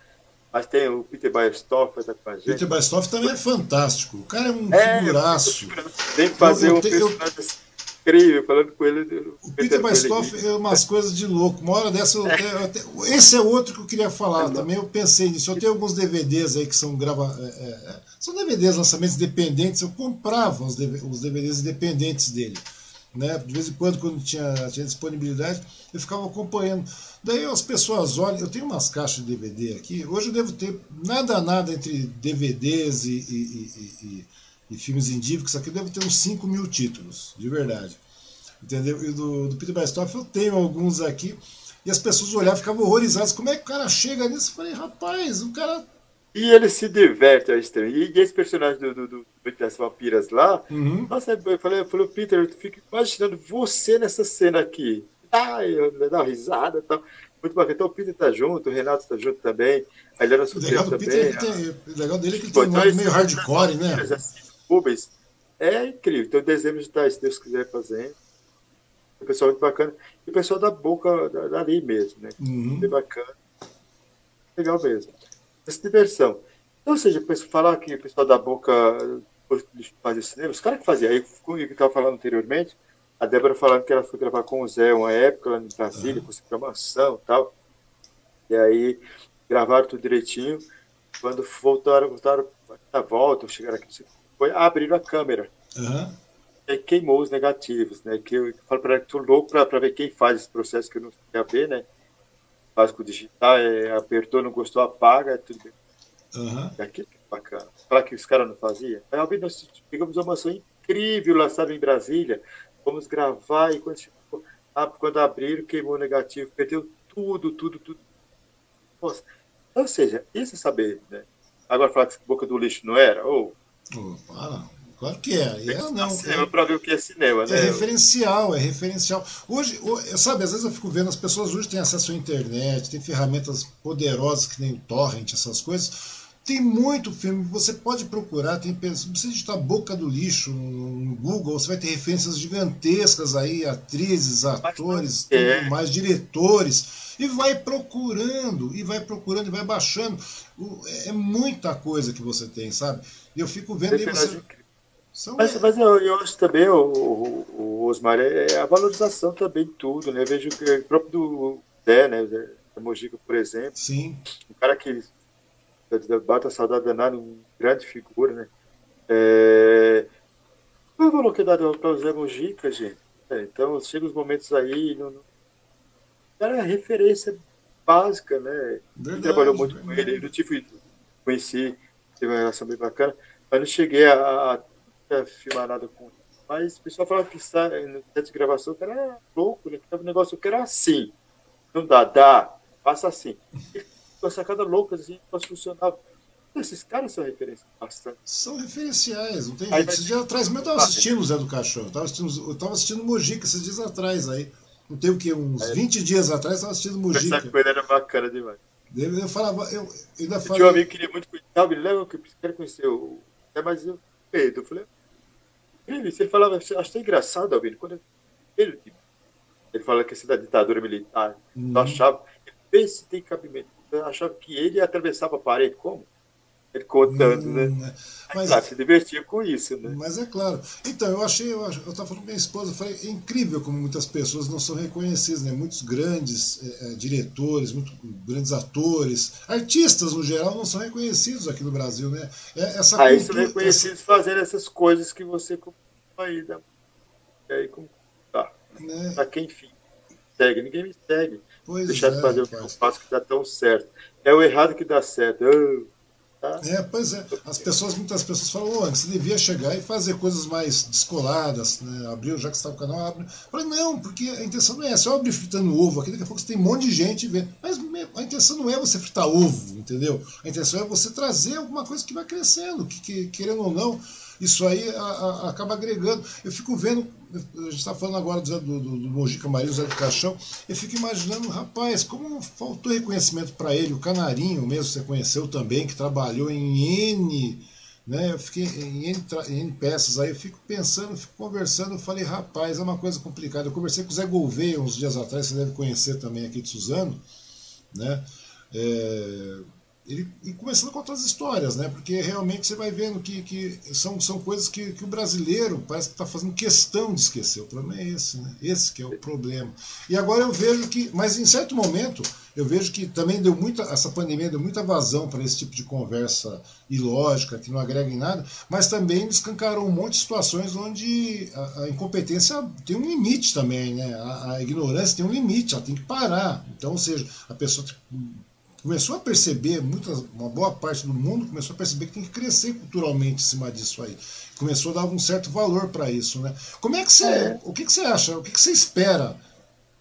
Mas tem o Peter Baestoff, vai estar com a gente. Peter Baestoff também é fantástico. O cara é um é, figuraço. Tem que fazer eu, um personagem eu... incrível, falando com ele. O Peter Baestoff é umas coisas de louco. Uma hora dessa. Eu, é. eu, esse é outro que eu queria falar é também. Eu pensei nisso. Eu tenho alguns DVDs aí que são grava. É, é, são DVDs, lançamentos independentes. Eu comprava os, os DVDs independentes dele. Né? De vez em quando, quando tinha, tinha disponibilidade, eu ficava acompanhando. Daí as pessoas olham, eu tenho umas caixas de DVD aqui, hoje eu devo ter nada nada entre DVDs e, e, e, e, filmes indívicos, aqui eu devo ter uns 5 mil títulos, de verdade. Entendeu? E do, do Peter Bastoff eu tenho alguns aqui, e as pessoas olhavam, ficavam horrorizadas, como é que o cara chega nisso? Eu falei, rapaz, o cara e ele se diverte ao extremo. E esse personagem do, do, do, das vampiras lá, uhum. nossa, eu falei, eu falei, Peter, eu fico imaginando você nessa cena aqui. Ah, eu dá uma risada e tal. Muito bacana. Então o Peter tá junto, o Renato tá junto também, a Helena Sofia também. Peter, tem, o legal dele é que ele tem um nome meio hardcore, né? Rubens, é incrível. Então dezembro de estar, se Deus quiser, fazendo. O pessoal muito bacana. E o pessoal da boca dali mesmo, né? Uhum. Muito bacana. Legal mesmo essa diversão. Então, ou seja, falar que o pessoal da Boca fazia cinema, os caras que faziam, aí, como eu estava falando anteriormente, a Débora falando que ela foi gravar com o Zé uma época lá em Brasília, uhum. conseguiu uma mansão e tal. E aí gravaram tudo direitinho. Quando voltaram, voltaram na volta, chegaram aqui, foi abrir a câmera. Uhum. E aí queimou os negativos, né? Que eu, eu falo para ela que estou louco para ver quem faz esse processo que eu não queria ver, né? básico digital, é, apertou, não gostou, apaga, é tudo bem. Uhum. Que é bacana. Falar que os caras não faziam. Aí, nós pegamos uma mansão incrível lá, sabe, em Brasília. Vamos gravar e quando, chegou, ah, quando abriram, queimou negativo, perdeu tudo, tudo, tudo. Nossa. Ou seja, isso é saber, né? Agora falar que boca do lixo não era, ou. Oh, para. Claro que é. é não. Cinema é, para ver o que é cinema, é né? É referencial, é referencial. Hoje, sabe, às vezes eu fico vendo, as pessoas hoje têm acesso à internet, tem ferramentas poderosas que nem o torrent, essas coisas. Tem muito filme, você pode procurar, tem você digitar boca do lixo no Google, você vai ter referências gigantescas aí, atrizes, atores, é. mais diretores, e vai procurando, e vai procurando, e vai baixando. É muita coisa que você tem, sabe? Eu fico vendo aí você. São mas, mas eu, eu, acho também, o, o, o Osmar, é, é a valorização também de tudo, né? Eu vejo que o próprio do Zé, né? Da Mojica, por exemplo. Sim. Um cara que bata a saudade danada, um grande figura, né? É... Qual o valor que dá para o Zé Mojica, gente? É, então, chega os momentos aí, não, não... o cara é referência básica, né? Verdade, trabalhou muito verdade. com ele, eu tive, conheci, teve uma relação bem bacana, mas não cheguei a, a filmar nada com mas o pessoal falava que no set de gravação que era louco, né? Que o negócio que era assim. Não dá, dá, passa assim. Uma sacada louca, assim, posso funcionar. Esses caras são referências bastante. São referenciais, não tem jeito. Esses dias atrás mesmo eu estava assistindo o Zé do Caixão. Eu estava assistindo, eu Mojica esses dias atrás aí. Não tem o que? Uns é. 20 dias atrás eu estava assistindo Mojica. Essa coisa era bacana demais. Eu falava, eu, eu ainda falei. Tinha um amigo que queria muito conhecer, me leva que eu quero conhecer o. É, mas eu, Pedro, eu falei, ele, ele falava, acho engraçado, Albino, quando ele, ele fala que essa da ditadura militar, uhum. achava, ele se tem cabimento, achava que ele atravessava a parede, como? Ele contando, hum, né? né? Mas, claro, se divertia com isso, né? Mas é claro. Então, eu achei, eu estava falando com minha esposa, eu falei, é incrível como muitas pessoas não são reconhecidas, né? Muitos grandes é, diretores, muitos grandes atores, artistas no geral não são reconhecidos aqui no Brasil, né? É, essa Aí cultura, são reconhecidos essa... fazendo essas coisas que você aí, né? E aí, como tá? Né? Pra quem enfim, segue, ninguém me segue. Pois Deixar é, de fazer o que eu faço que dá tão certo. É o errado que dá certo. Eu Tá? É, pois é. As pessoas, muitas pessoas falam, oh, você devia chegar e fazer coisas mais descoladas, né? Abriu, já que está o canal, abre. Eu falei, não, porque a intenção não é essa. Eu abri fritando ovo aqui, daqui a pouco você tem um monte de gente vendo. Mas a intenção não é você fritar ovo, entendeu? A intenção é você trazer alguma coisa que vai crescendo, que, que querendo ou não, isso aí a, a, acaba agregando. Eu fico vendo, a gente está falando agora do, do, do, do Mojica Maria, Zé do Caixão, eu fico imaginando, rapaz, como faltou reconhecimento para ele, o Canarinho mesmo, você conheceu também, que trabalhou em N. Né, eu fiquei em em N peças, aí eu fico pensando, fico conversando, eu falei, rapaz, é uma coisa complicada. Eu conversei com o Zé Gouveia uns dias atrás, você deve conhecer também aqui de Suzano, né? É, ele, e começando a contar as histórias, né? Porque realmente você vai vendo que, que são, são coisas que, que o brasileiro parece que está fazendo questão de esquecer. O problema é esse, né? Esse que é o problema. E agora eu vejo que, mas em certo momento, eu vejo que também deu muita, essa pandemia deu muita vazão para esse tipo de conversa ilógica, que não agrega em nada, mas também escancarou um monte de situações onde a, a incompetência tem um limite também, né? A, a ignorância tem um limite, ela tem que parar. Então, ou seja, a pessoa começou a perceber, muita, uma boa parte do mundo começou a perceber que tem que crescer culturalmente em cima disso aí. Começou a dar um certo valor para isso. Né? Como é que você. É. O que, que você acha? O que, que você espera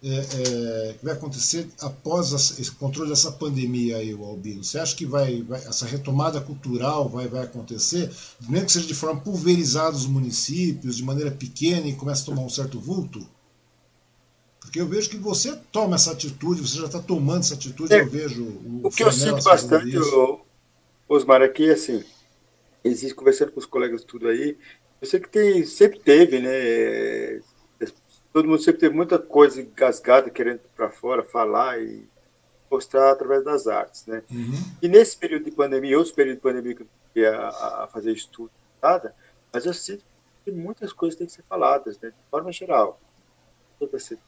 é, é, que vai acontecer após esse controle dessa pandemia aí, o Albino? Você acha que vai, vai, essa retomada cultural vai, vai acontecer, mesmo que seja de forma pulverizada os municípios, de maneira pequena e comece a tomar um certo vulto? Porque eu vejo que você toma essa atitude, você já está tomando essa atitude, é, eu vejo. O, o que eu sinto bastante, o, Osmar, aqui, assim, existe, conversando com os colegas tudo aí, eu sei que tem, sempre teve, né? Todo mundo sempre teve muita coisa engasgada, querendo para fora, falar e mostrar através das artes, né? Uhum. E nesse período de pandemia, outros períodos de pandemia que eu ia a, fazer estudo, nada, mas eu sinto que muitas coisas têm que ser faladas, né? De forma geral. Toda essa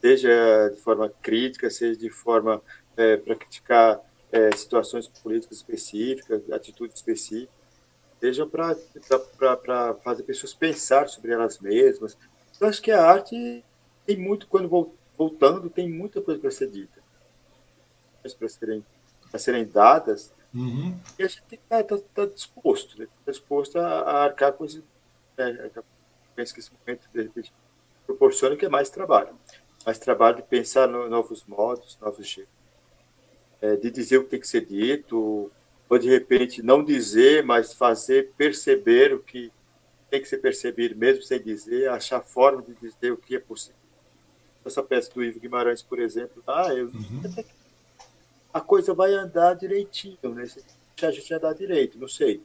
seja de forma crítica, seja de forma é, para criticar é, situações políticas específicas, atitudes específicas, seja para fazer pessoas pensar sobre elas mesmas. Eu acho que a arte tem muito, quando voltando, tem muita coisa para ser dita, para serem, serem dadas, uhum. e a gente estar tá, tá, disposto, né? Tá disposto a, a arcar com esse. Que esse momento, de repente, proporciona que é mais trabalho. Mais trabalho de pensar no, novos modos, novos jeitos. É, de dizer o que tem que ser dito, ou de repente não dizer, mas fazer perceber o que tem que ser percebido, mesmo sem dizer, achar forma de dizer o que é possível. Essa peça do Ivo Guimarães, por exemplo, ah, eu, uhum. a coisa vai andar direitinho, né? Se a gente andar direito, não sei.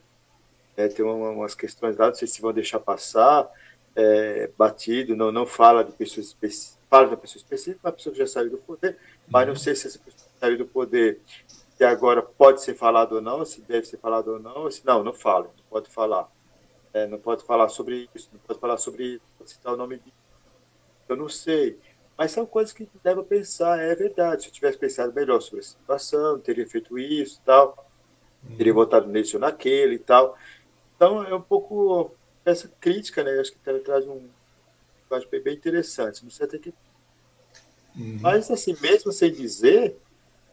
É, tem uma, umas questões lá, não sei se vão deixar passar, é, batido, não, não fala de pessoas específicas, fala de uma pessoa específica, uma pessoa que já saiu do poder, mas não sei se essa pessoa saiu do poder e agora pode ser falado ou não, se deve ser falado ou não, se não, não fala, não pode falar. É, não pode falar sobre isso, não pode falar sobre pode citar o nome de eu não sei. Mas são coisas que deve pensar, é verdade. Se eu tivesse pensado melhor sobre a situação, teria feito isso tal, teria votado nesse ou naquele e tal. Então é um pouco essa crítica, né? Acho que ela traz um acho bem interessante. Não sei até que. Uhum. Mas, assim, mesmo sem dizer,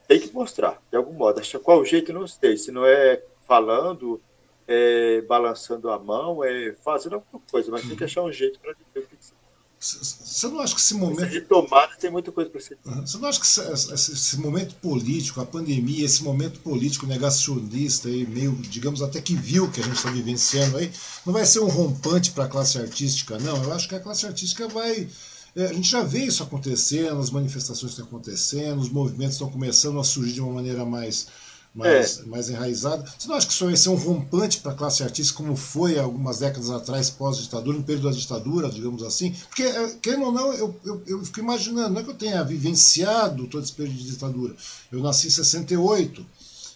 tem que mostrar, de algum modo. Acho qual jeito não sei. Se não é falando, é balançando a mão, é fazendo alguma coisa, mas uhum. tem que achar um jeito para dizer o que você você não acha que esse momento. Retomada tem muita coisa para ser. Você não acha que esse, esse, momento político, a pandemia, esse momento político negacionista, aí, meio, digamos, até que viu que a gente está vivenciando aí, não vai ser um rompante para a classe artística, não? Eu acho que a classe artística vai. É, a gente já vê isso acontecendo, as manifestações estão acontecendo, os movimentos estão começando a surgir de uma maneira mais mais, é. mais enraizada. Você não acha que isso vai ser um rompante para a classe artística, como foi algumas décadas atrás, pós-ditadura, no período da ditadura, digamos assim? Porque, é, querendo ou não, eu, eu, eu fico imaginando, não é que eu tenha vivenciado todo esse período de ditadura. Eu nasci em 68.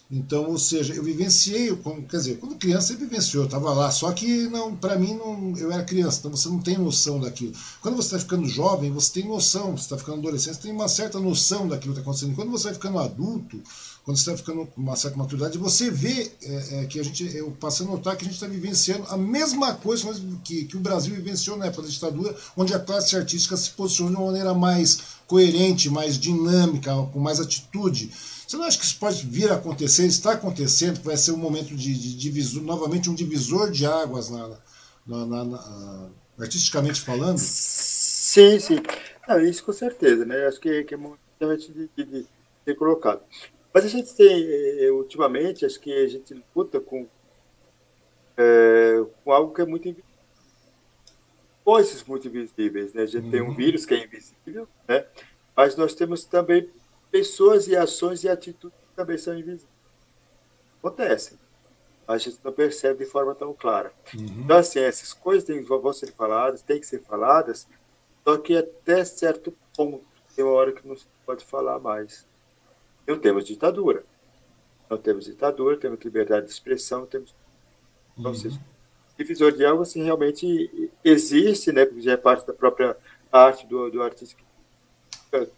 Então, ou seja, eu vivenciei, quer dizer, quando criança você vivenciou, eu estava lá, só que não, para mim não, eu era criança, então você não tem noção daquilo. Quando você está ficando jovem, você tem noção, você está ficando adolescente, você tem uma certa noção daquilo que está acontecendo. Quando você vai ficando adulto, quando você está ficando com uma certa maturidade, você vê é, é, que a gente, eu passo a notar que a gente está vivenciando a mesma coisa que, que o Brasil vivenciou na época da ditadura, onde a classe artística se posicionou de uma maneira mais coerente, mais dinâmica, com mais atitude. Você não acha que isso pode vir a acontecer? Está acontecendo, que vai ser um momento de, de divisor, novamente um divisor de águas, na, na, na, na artisticamente falando? Sim, sim. Não, isso com certeza, né? Acho que, que é muito de, de, de ter colocado. Mas a gente tem, eh, ultimamente, acho que a gente luta com, é, com algo que é muito invisível. Coisas muito invisíveis, né? A gente uhum. tem um uhum. vírus que é invisível, né? Mas nós temos também pessoas e ações e atitudes que também são invisíveis. Acontecem. A gente não percebe de forma tão clara. Uhum. Então, assim, essas coisas têm, vão ser faladas, têm que ser faladas, só que até certo ponto, tem uma hora que não se pode falar mais. Não temos ditadura. Não temos ditadura, temos liberdade de expressão, temos. Então, uhum. seja, divisor de águas assim, realmente existe, né, porque já é parte da própria arte do, do artista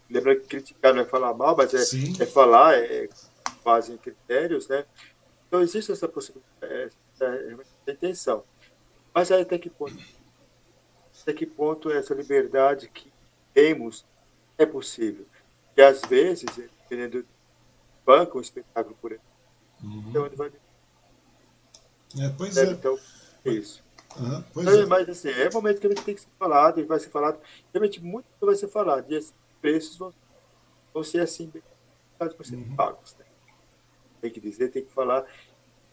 lembrando que criticar não é falar mal, mas é, é falar, é, é base em critérios, né? Então existe essa possibilidade, essa, essa intenção. Mas aí até que ponto? Até que ponto essa liberdade que temos é possível? E às vezes, dependendo do banco, um espetáculo por exemplo, uhum. então onde vai é, pois é. Então, é isso. Uhum, então, é. Mas assim, é o momento que a gente tem que ser falado, e vai ser falado, realmente muito vai ser falado. E assim, preços vão, vão ser assim, para ser uhum. pagos. Né? Tem que dizer, tem que falar.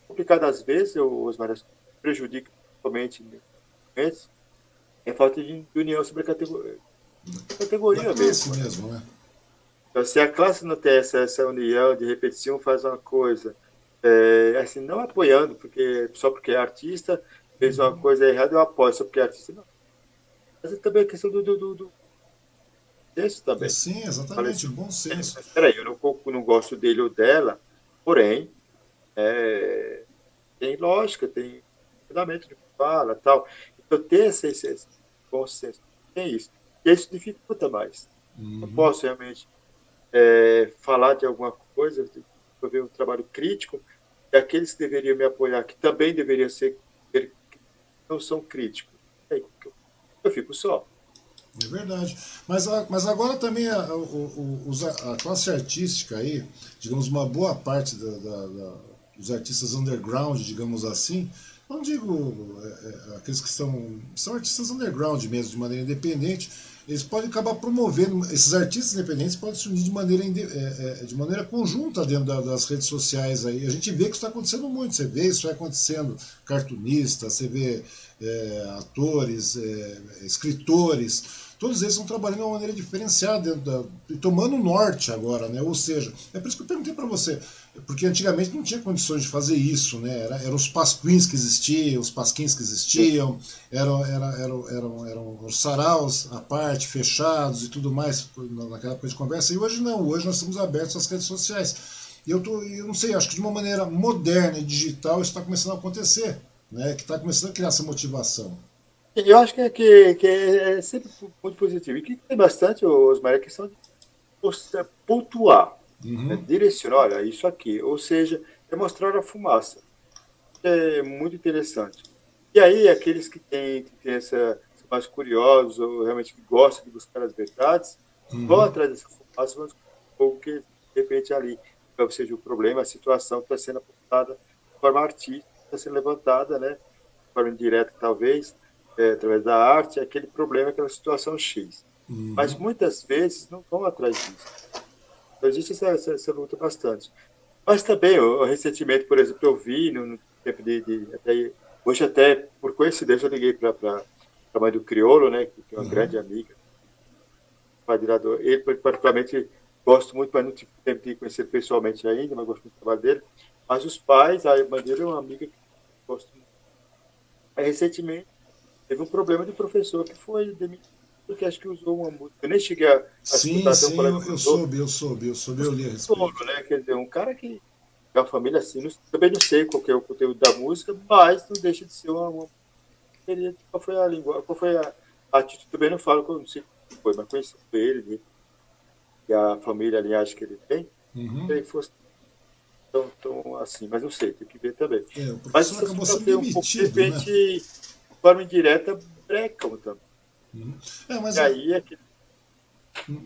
Complicado às vezes, os vários prejudica somente é falta de união sobre a categoria. Categoria mesmo. mesmo né? Então, se a classe não tem essa, essa união de repetição, faz uma coisa, é, assim, não apoiando, porque só porque é artista, fez uma uhum. coisa errada, eu apoio, só porque é artista, não. Mas é também a questão do, do, do, senso também. Sim, exatamente, Falei, bom senso. Peraí, eu não, não gosto dele ou dela, porém, é, tem lógica, tem fundamento de fala tal. Então, ter esse, esse, esse bom senso, tem isso. E isso dificulta mais. Uhum. Não posso realmente é, falar de alguma coisa, ver um trabalho crítico, aqueles que deveriam me apoiar, que também deveriam ser, não são críticos. Eu fico só. É verdade. Mas, mas agora também a, a, a classe artística aí, digamos, uma boa parte da, da, da, dos artistas underground, digamos assim, não digo é, é, aqueles que são, são artistas underground mesmo, de maneira independente, eles podem acabar promovendo, esses artistas independentes podem se unir de maneira, é, é, de maneira conjunta dentro da, das redes sociais aí. A gente vê que isso está acontecendo muito, você vê isso acontecendo, cartunistas, você vê é, atores, é, escritores, todos eles estão trabalhando de uma maneira diferenciada, da, tomando norte agora, né? Ou seja, é por isso que eu perguntei para você, porque antigamente não tinha condições de fazer isso, né? Era, eram os pasquins que existiam, os pasquins que existiam, eram, eram, eram, eram, eram os saraus à parte, fechados e tudo mais, naquela coisa de conversa, e hoje não, hoje nós estamos abertos às redes sociais. E eu, tô, eu não sei, acho que de uma maneira moderna e digital isso está começando a acontecer, né? que está começando a criar essa motivação. Eu acho que, é, que, que é sempre muito positivo. E que tem bastante, Osmar, é a questão de pontuar, uhum. né? direcionar, olha, isso aqui. Ou seja, é mostrar a fumaça. É muito interessante. E aí, aqueles que têm, que têm essa, mais curiosos, ou realmente que gostam de buscar as verdades, uhum. vão atrás dessa fumaça, vão o que, de repente, ali, ou seja, o problema, a situação está sendo apontada de forma artística, está sendo levantada, né? De forma indireta, talvez, é, através da arte, aquele problema, aquela situação X. Uhum. Mas muitas vezes não vão atrás disso. Então existe essa, essa, essa luta bastante. Mas também, o, recentemente, por exemplo, eu vi no, no tempo de, de até, hoje até, por coincidência, eu liguei para a mãe do Criolo, né, que é uma uhum. grande amiga, padrinador. Ele, particularmente, gosto muito, mas não tive tempo de conhecer pessoalmente ainda, mas gosto muito do trabalho dele. Mas os pais, a irmã dele é uma amiga que gosto muito. Aí, recentemente, teve um problema de professor que foi demitido porque acho que usou uma música. Eu nem cheguei a, a sim. Sim, eu, eu soube, eu soube, eu soube, eu li a respeito. Né? Quer dizer, um cara que é uma família assim, não, também não sei qual é o conteúdo da música, mas não deixa de ser uma, uma qual foi a língua, qual foi a, a atitude, também não falo, não sei qual foi, mas conheci ele, né? e a família, a linhagem que ele tem, uhum. ele fosse tão, tão assim, mas não sei, tem que ver também. É, mas acabou sendo demitido, um pouco, de repente, né? Forma indireta, brecam também. Uhum. É, mas e aí é que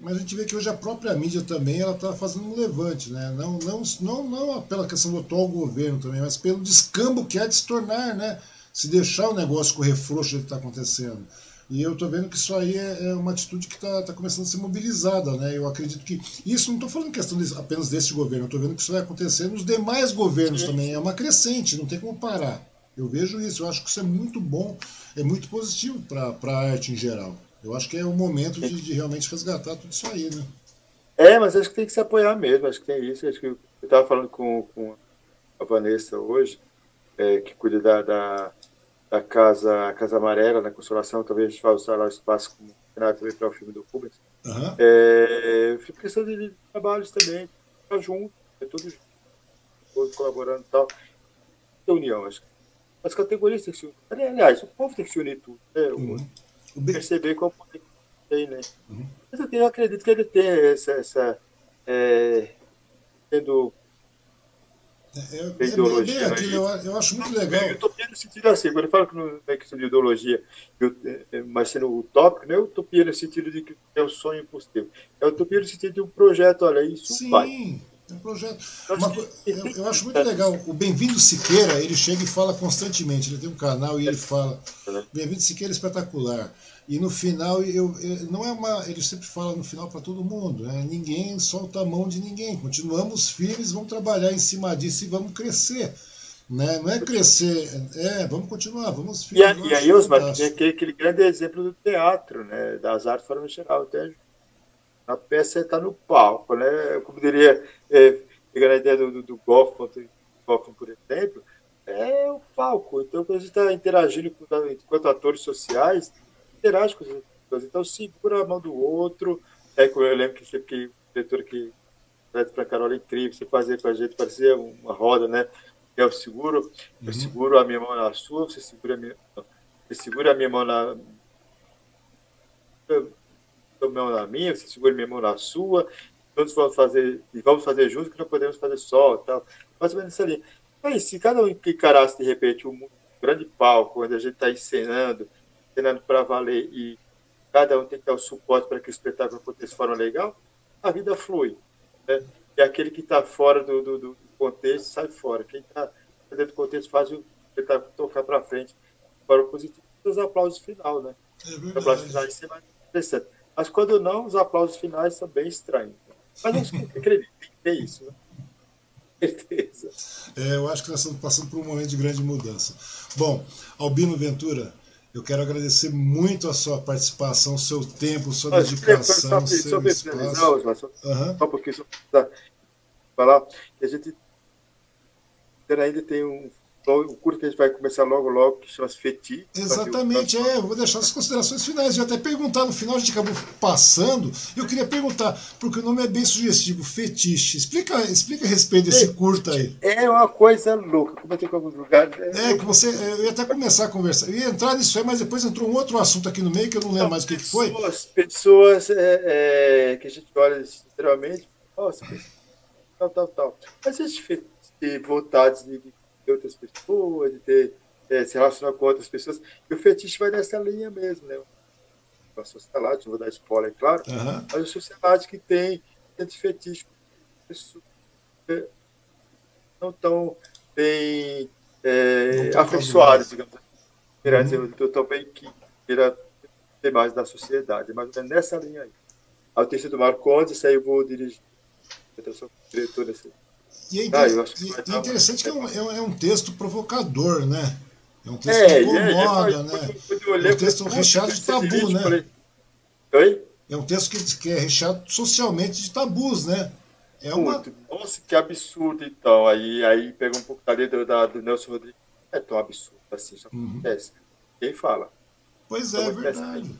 mas a gente vê que hoje a própria mídia também ela está fazendo um levante, né? Não, não, não, não pela questão do atual governo também, mas pelo descambo que é de se tornar, né? Se deixar o negócio correr frouxo do que está acontecendo. E eu estou vendo que isso aí é, é uma atitude que está tá começando a ser mobilizada, né? Eu acredito que. Isso não estou falando questão de, apenas desse governo, eu estou vendo que isso vai acontecer nos demais governos também. É uma crescente, não tem como parar. Eu vejo isso, eu acho que isso é muito bom, é muito positivo para a arte em geral. Eu acho que é o momento de, de, realmente resgatar tudo isso aí, né? É, mas acho que tem que se apoiar mesmo, acho que tem isso. Acho que eu estava falando com, com a Vanessa hoje, é, que cuida da, da, da, casa, casa Amarela, na Consolação, talvez a gente usar lá o espaço como também para o filme do Rubens. Uhum. É, eu fico pensando em trabalhos também, tá junto, é tudo junto, colaborando e tal. União, acho que as categorias têm que se unir. Aliás, o povo tem que se unir tudo. Né? Uhum perceber qual poder tem, né? Uhum. Mas eu, acredito que ele tem essa, essa é, tendo é, é, é ideologia. É aquilo, eu, eu, acho muito legal. Eu utopia no sentido assim, quando eu falo que não é questão de ideologia, eu, é, mas sendo utópico, não é utopia no sentido de que é um sonho impossível. É utopia no sentido de um projeto, olha, isso Sim. vai. É um projeto. Uma, eu, eu, acho muito legal. O Bem-vindo Siqueira, ele chega e fala constantemente. Ele tem um canal e ele fala. Bem-vindo Siqueira é espetacular. E no final, eu, eu, não é uma. Ele sempre fala no final para todo mundo: né? ninguém solta a mão de ninguém. Continuamos firmes, vamos trabalhar em cima disso e vamos crescer. Né? Não é crescer, é, vamos continuar, vamos. E, a, e aí, Osmar, tem aquele, aquele grande exemplo do teatro, né? das artes de forma geral. Até a peça está no palco, né? Como diria, é, pegando a ideia do, do, do Goffman, por exemplo, é o palco. Então, quando a gente está interagindo com, enquanto atores sociais, interage com as pessoas. Então, segura a mão do outro. É, eu lembro que sempre que o diretor que para Carol é incrível, você fazia com a gente, parecia uma roda, né? Eu seguro, uhum. eu seguro a minha mão na sua, você segura a minha, você segura a minha mão na sua mão na minha, você segura minha mão na sua, todos vamos fazer, e vamos fazer juntos, que não podemos fazer só, tal. Mais ou menos essa linha. Aí, se cada um encarasse, de repente, um grande palco, onde a gente está encenando, encenando para valer, e cada um tem que dar o suporte para que o espetáculo aconteça de forma legal, a vida flui. Né? E aquele que está fora do, do, do, contexto sai fora. Quem está dentro do contexto faz o espetáculo tocar para frente, para o positivo, os aplausos final, né? É os aplausos finais, isso é mais interessante. Mas quando não, os aplausos finais são bem estranhos. Mas acho que acredito, tem que ter isso, né? Certeza. É, eu acho que nós estamos passando por um momento de grande mudança. Bom, Albino Ventura, eu quero agradecer muito a sua participação, o seu tempo, sua Mas, dedicação, só, seu só uhum. um pouquinho, só falar, a gente ainda tem um o curso que a gente vai começar logo, logo, que chama-se Feti. Exatamente, é, eu vou deixar as considerações finais. Eu até perguntar no final, a gente acabou passando. Eu queria perguntar, porque o nome é bem sugestivo, fetiche. Explica, explica a respeito desse é, curta aí. É uma coisa louca, tenho em alguns lugares. É, que você. Eu ia até começar a conversar. Eu ia entrar nisso aí, mas depois entrou um outro assunto aqui no meio que eu não lembro mais o que, que foi. Pessoas é, é, que a gente olha extremamente, nossa, tal, tal, tal. Mas esses vontades de ter outras pessoas, de ter, é, se relacionar com outras pessoas. E o fetiche vai nessa linha mesmo, né? A sociedade, não vou dar spoiler, claro, uhum. mas a sociedade que tem esse fetiche pessoas não tão bem é, afeiçoadas, digamos assim. Dizer, uhum. eu também que queira ter mais da sociedade, mas é nessa linha aí. A notícia do Marcondes, aí eu vou dirigir. Eu sou diretor desse e é, inter... ah, é interessante que é um, é um, texto provocador, né? É um texto é, que incomoda, é, né? é um texto recheado de tabu, né? Oi? É um texto que, que é recheado socialmente de tabus, né? É uma... Nossa, que absurdo, então. Aí, aí pega um pouco da letra da, do Nelson Rodrigues. É tão absurdo assim, só uhum. acontece. Quem fala? Pois é, é verdade.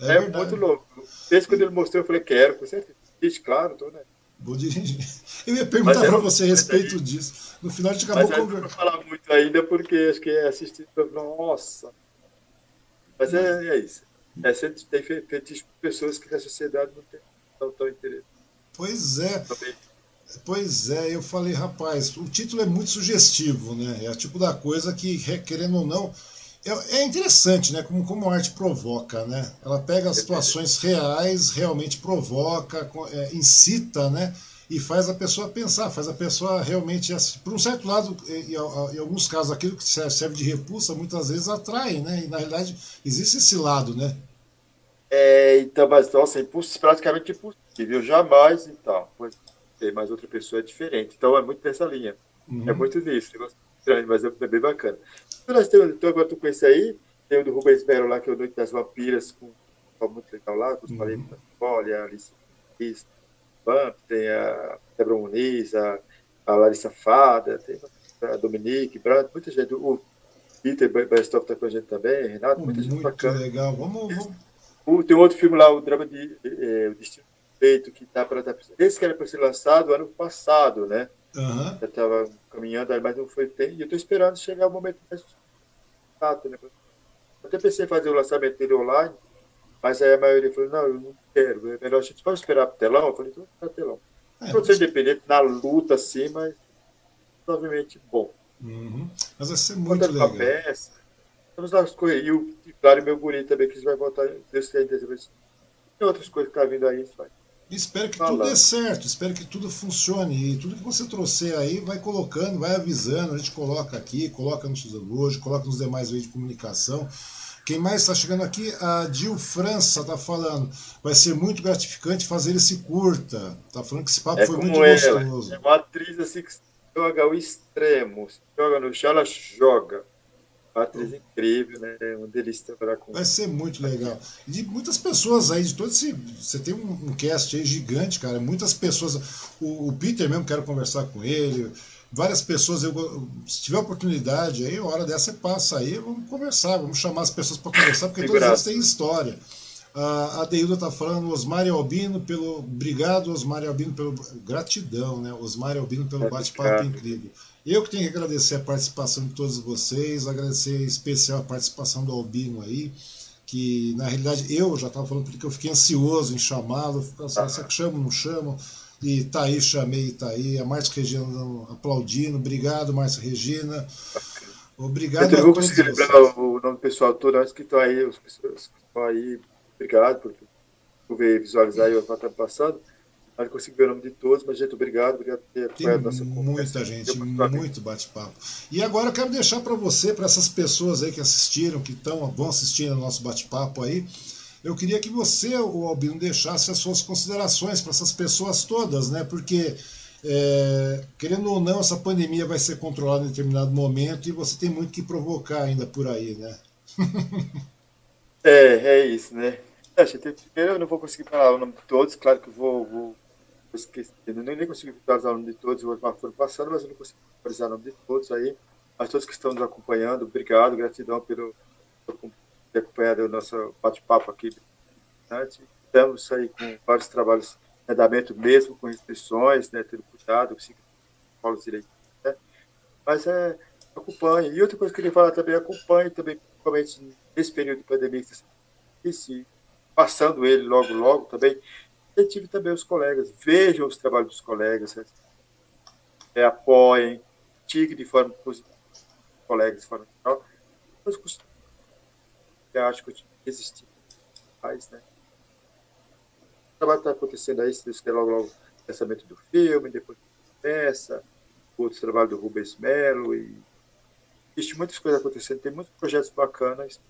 É, é verdade. muito louco. Desde quando ele mostrou, eu falei, quero, com certeza. Diz, claro, tô, né? Vou dirigir. Eu ia perguntar para você a respeito aí, disso. No final a gente acabou conversando. Não vou falar muito ainda, porque acho que é assistir. Nossa! Mas é, é isso. É, sempre tem fetiche pessoas que a sociedade não tem tão, tão interesse. Pois é. Pois é, eu falei, rapaz, o título é muito sugestivo, né? É o tipo da coisa que, querendo ou não, é, é interessante, né? Como, como a arte provoca, né? Ela pega as situações reais, realmente provoca, é, incita, né? E faz a pessoa pensar, faz a pessoa realmente. Por um certo lado, em, em alguns casos, aquilo que serve de repulsa muitas vezes atrai, né? E na realidade existe esse lado, né? É, então, mas nossa, é praticamente impossível, jamais então. Pois tem mais outra pessoa é diferente. Então é muito nessa linha. Uhum. É muito disso. Estranho, mas é bem bacana. Então, nós temos, então agora tu esse aí, tem o do Rubens Melo lá, que é o Noite das Vampiras, com muito legal lá, com os uhum. Olha, a Alice Bump, tem a Débora Muniz, a, a Larissa Fada, tem a Dominique, Brandt, muita gente. O Peter Bastoff está com a gente também, Renato, muita muito gente bacana. Muito legal, vamos, vamos tem outro filme lá, o drama de é, O Destino Feito, que tá para esse que era para ser lançado ano passado, né? Uhum. Já estava caminhando, mas não foi tempo. E eu estou esperando chegar o momento mais né? Eu até pensei em fazer o lançamento dele online, mas aí a maioria falou, não, eu não quero, é melhor a gente pode esperar para o telão. Eu falei, então o telão. É, Produção mas... independente, na luta, assim, mas provavelmente bom. Uhum. Mas vai ser muito Quando legal. Peça, Estamos nas correrias. E claro, meu guri também, que vai voltar. Deus dezembro. Tem outras coisas que tá vindo aí, vai. Espero que Falando. tudo dê certo, espero que tudo funcione. E tudo que você trouxer aí, vai colocando, vai avisando. A gente coloca aqui, coloca no Susan hoje, coloca nos demais meios de comunicação. Quem mais está chegando aqui? A Dil França está falando. Vai ser muito gratificante fazer esse curta. Está falando que esse papo é foi muito ela. gostoso. É uma atriz assim que joga o extremo. Joga no chão, ela joga atriz incrível, né? É uma delícia trabalhar com Vai ser muito legal. E de muitas pessoas aí, de todo esse. Você tem um, um cast aí gigante, cara. Muitas pessoas. O, o, Peter mesmo, quero conversar com ele. Várias pessoas, eu, se tiver oportunidade aí, hora dessa você passa aí, vamos conversar, vamos chamar as pessoas para conversar, porque todas elas têm história. A Deilda está falando, Osmar Albino, pelo. Obrigado, Osmar Albino, pelo. Gratidão, né? Osmar Albino pelo bate-papo incrível. Eu que tenho que agradecer a participação de todos vocês, agradecer em especial a participação do Albino aí, que na realidade eu já estava falando porque eu fiquei ansioso em chamá-lo, será que chamo, não chamo? E tá aí, chamei, tá aí. A Márcia Regina aplaudindo. Obrigado, Márcia Regina. Obrigado eu a todos vocês. lembrar o nome do pessoal todo, acho que estão aí, os pessoas que estão aí. Obrigado por, por ver, visualizar aí o que está passando. Não consigo ver o nome de todos, mas, gente, obrigado. Obrigado por ter Tem nossa muita gente, muito bate-papo. E agora eu quero deixar para você, para essas pessoas aí que assistiram, que tão, vão assistir ao nosso bate-papo aí, eu queria que você, o Albino, deixasse as suas considerações para essas pessoas todas, né? Porque, é, querendo ou não, essa pandemia vai ser controlada em determinado momento e você tem muito que provocar ainda por aí, né? é, é isso, né? Primeiro eu não vou conseguir falar o nome de todos, claro que eu vou, vou esqueci, eu nem, consegui visualizar o nome de todos, o Osmar foram passando, mas eu não consegui visualizar o nome de todos aí. Mas todos que estão nos acompanhando, obrigado, gratidão pelo, ter acompanhado o nosso bate-papo aqui. Estamos aí com vários trabalhos de andamento mesmo, com restrições, né, tendo cuidado, com os direitos. Né? Mas é, acompanhe. E outra coisa que eu queria falar também, acompanhe também, principalmente nesse período de pandemia, e se passando ele logo, logo também, incentive também os colegas, vejam os trabalhos dos colegas, é, apoiem, tique de forma positiva os colegas de forma geral. Eu acho que existir mais, né? O trabalho está acontecendo aí, se Deus logo, logo, o pensamento do filme, depois peça, outro trabalho do Rubens Melo, e existe muitas coisas acontecendo, tem muitos projetos bacanas,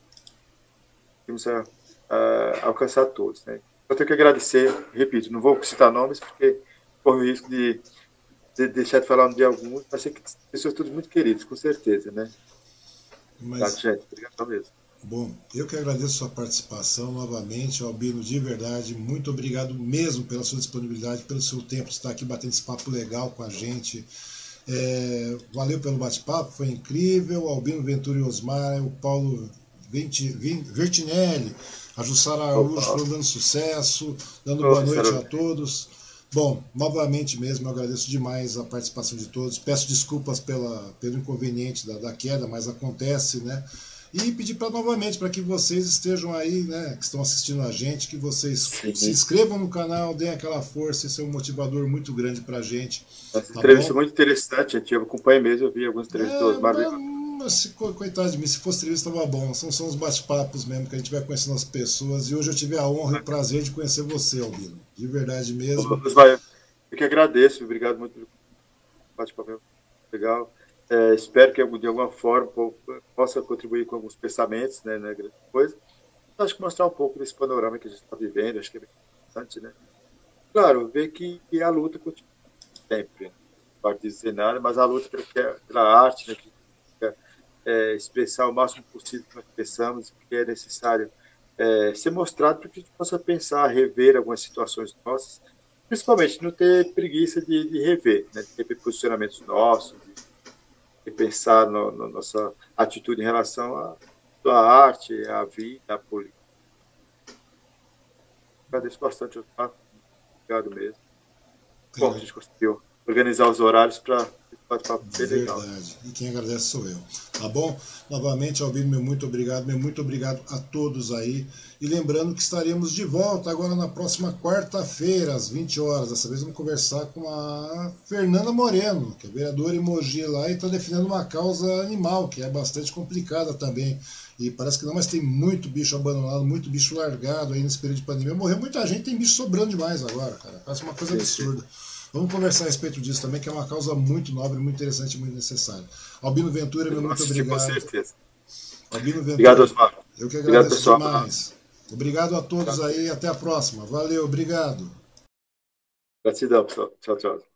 temos a, a alcançar todos, né? Eu tenho que agradecer, repito, não vou citar nomes, porque corre o risco de, de deixar de falar de alguns, mas sei que pessoas todas muito queridas, com certeza, né? Mas, tá, gente, obrigado mesmo. Bom, eu que agradeço a sua participação novamente, Albino, de verdade, muito obrigado mesmo pela sua disponibilidade, pelo seu tempo de estar aqui batendo esse papo legal com a gente. É, valeu pelo bate-papo, foi incrível. Albino Ventura e Osmar, o Paulo Vertinelli, a Jussara Araújo foram dando sucesso, dando boa noite a todos. Bom, novamente mesmo, eu agradeço demais a participação de todos. Peço desculpas pela, pelo inconveniente da, da queda, mas acontece, né? E pedir para novamente para que vocês estejam aí, né, que estão assistindo a gente, que vocês Sim. se inscrevam no canal, deem aquela força, isso é um motivador muito grande para a gente. Essa tá entrevista bom? muito interessante, gente. Eu acompanhei mesmo, eu vi algumas entrevistas é, mas, coitado de mim, se fosse entrevista estava bom. São, são os bate-papos mesmo que a gente vai conhecendo as pessoas. E hoje eu tive a honra e o prazer de conhecer você, Albino. De verdade mesmo. Eu que agradeço, obrigado muito pelo bate-papo. Legal. É, espero que de alguma forma possa contribuir com alguns pensamentos, né, né coisa. Acho que mostrar um pouco desse panorama que a gente está vivendo, acho que é bem interessante, né? Claro, ver que, a luta continua sempre, né? parte de cenário, mas a luta pela, pela arte, né, que é, expressar o máximo possível que nós pensamos, que é necessário é, ser mostrado para que a gente possa pensar, rever algumas situações nossas, principalmente não ter preguiça de, de rever, né, de ter posicionamentos nossos, de, pensar na no, nossa atitude em relação à, à arte, à vida, à política. Agradeço bastante, Obrigado mesmo. Bom, a gente conseguiu organizar os horários para bate-papo bem legal. Verdade. E quem agradece sou eu. Tá bom? Novamente, Albino, meu muito obrigado, meu muito obrigado a todos aí. E lembrando que estaremos de volta agora na próxima quarta-feira, às 20 horas. Dessa vez vamos conversar com a Fernanda Moreno, que é vereadora em Mogi lá e está defendendo uma causa animal, que é bastante complicada também. E parece que não, mas tem muito bicho abandonado, muito bicho largado aí nesse período de pandemia. Morreu muita gente, tem bicho sobrando demais agora, cara. Parece uma coisa absurda. Vamos conversar a respeito disso também, que é uma causa muito nobre, muito interessante e muito necessária. Albino Ventura, meu muito obrigado. Com certeza. Albino Ventura. Obrigado, Osmar. Eu que agradeço obrigado, demais. Obrigado a todos aí, até a próxima. Valeu, obrigado. Gratidão, pessoal. Tchau, tchau.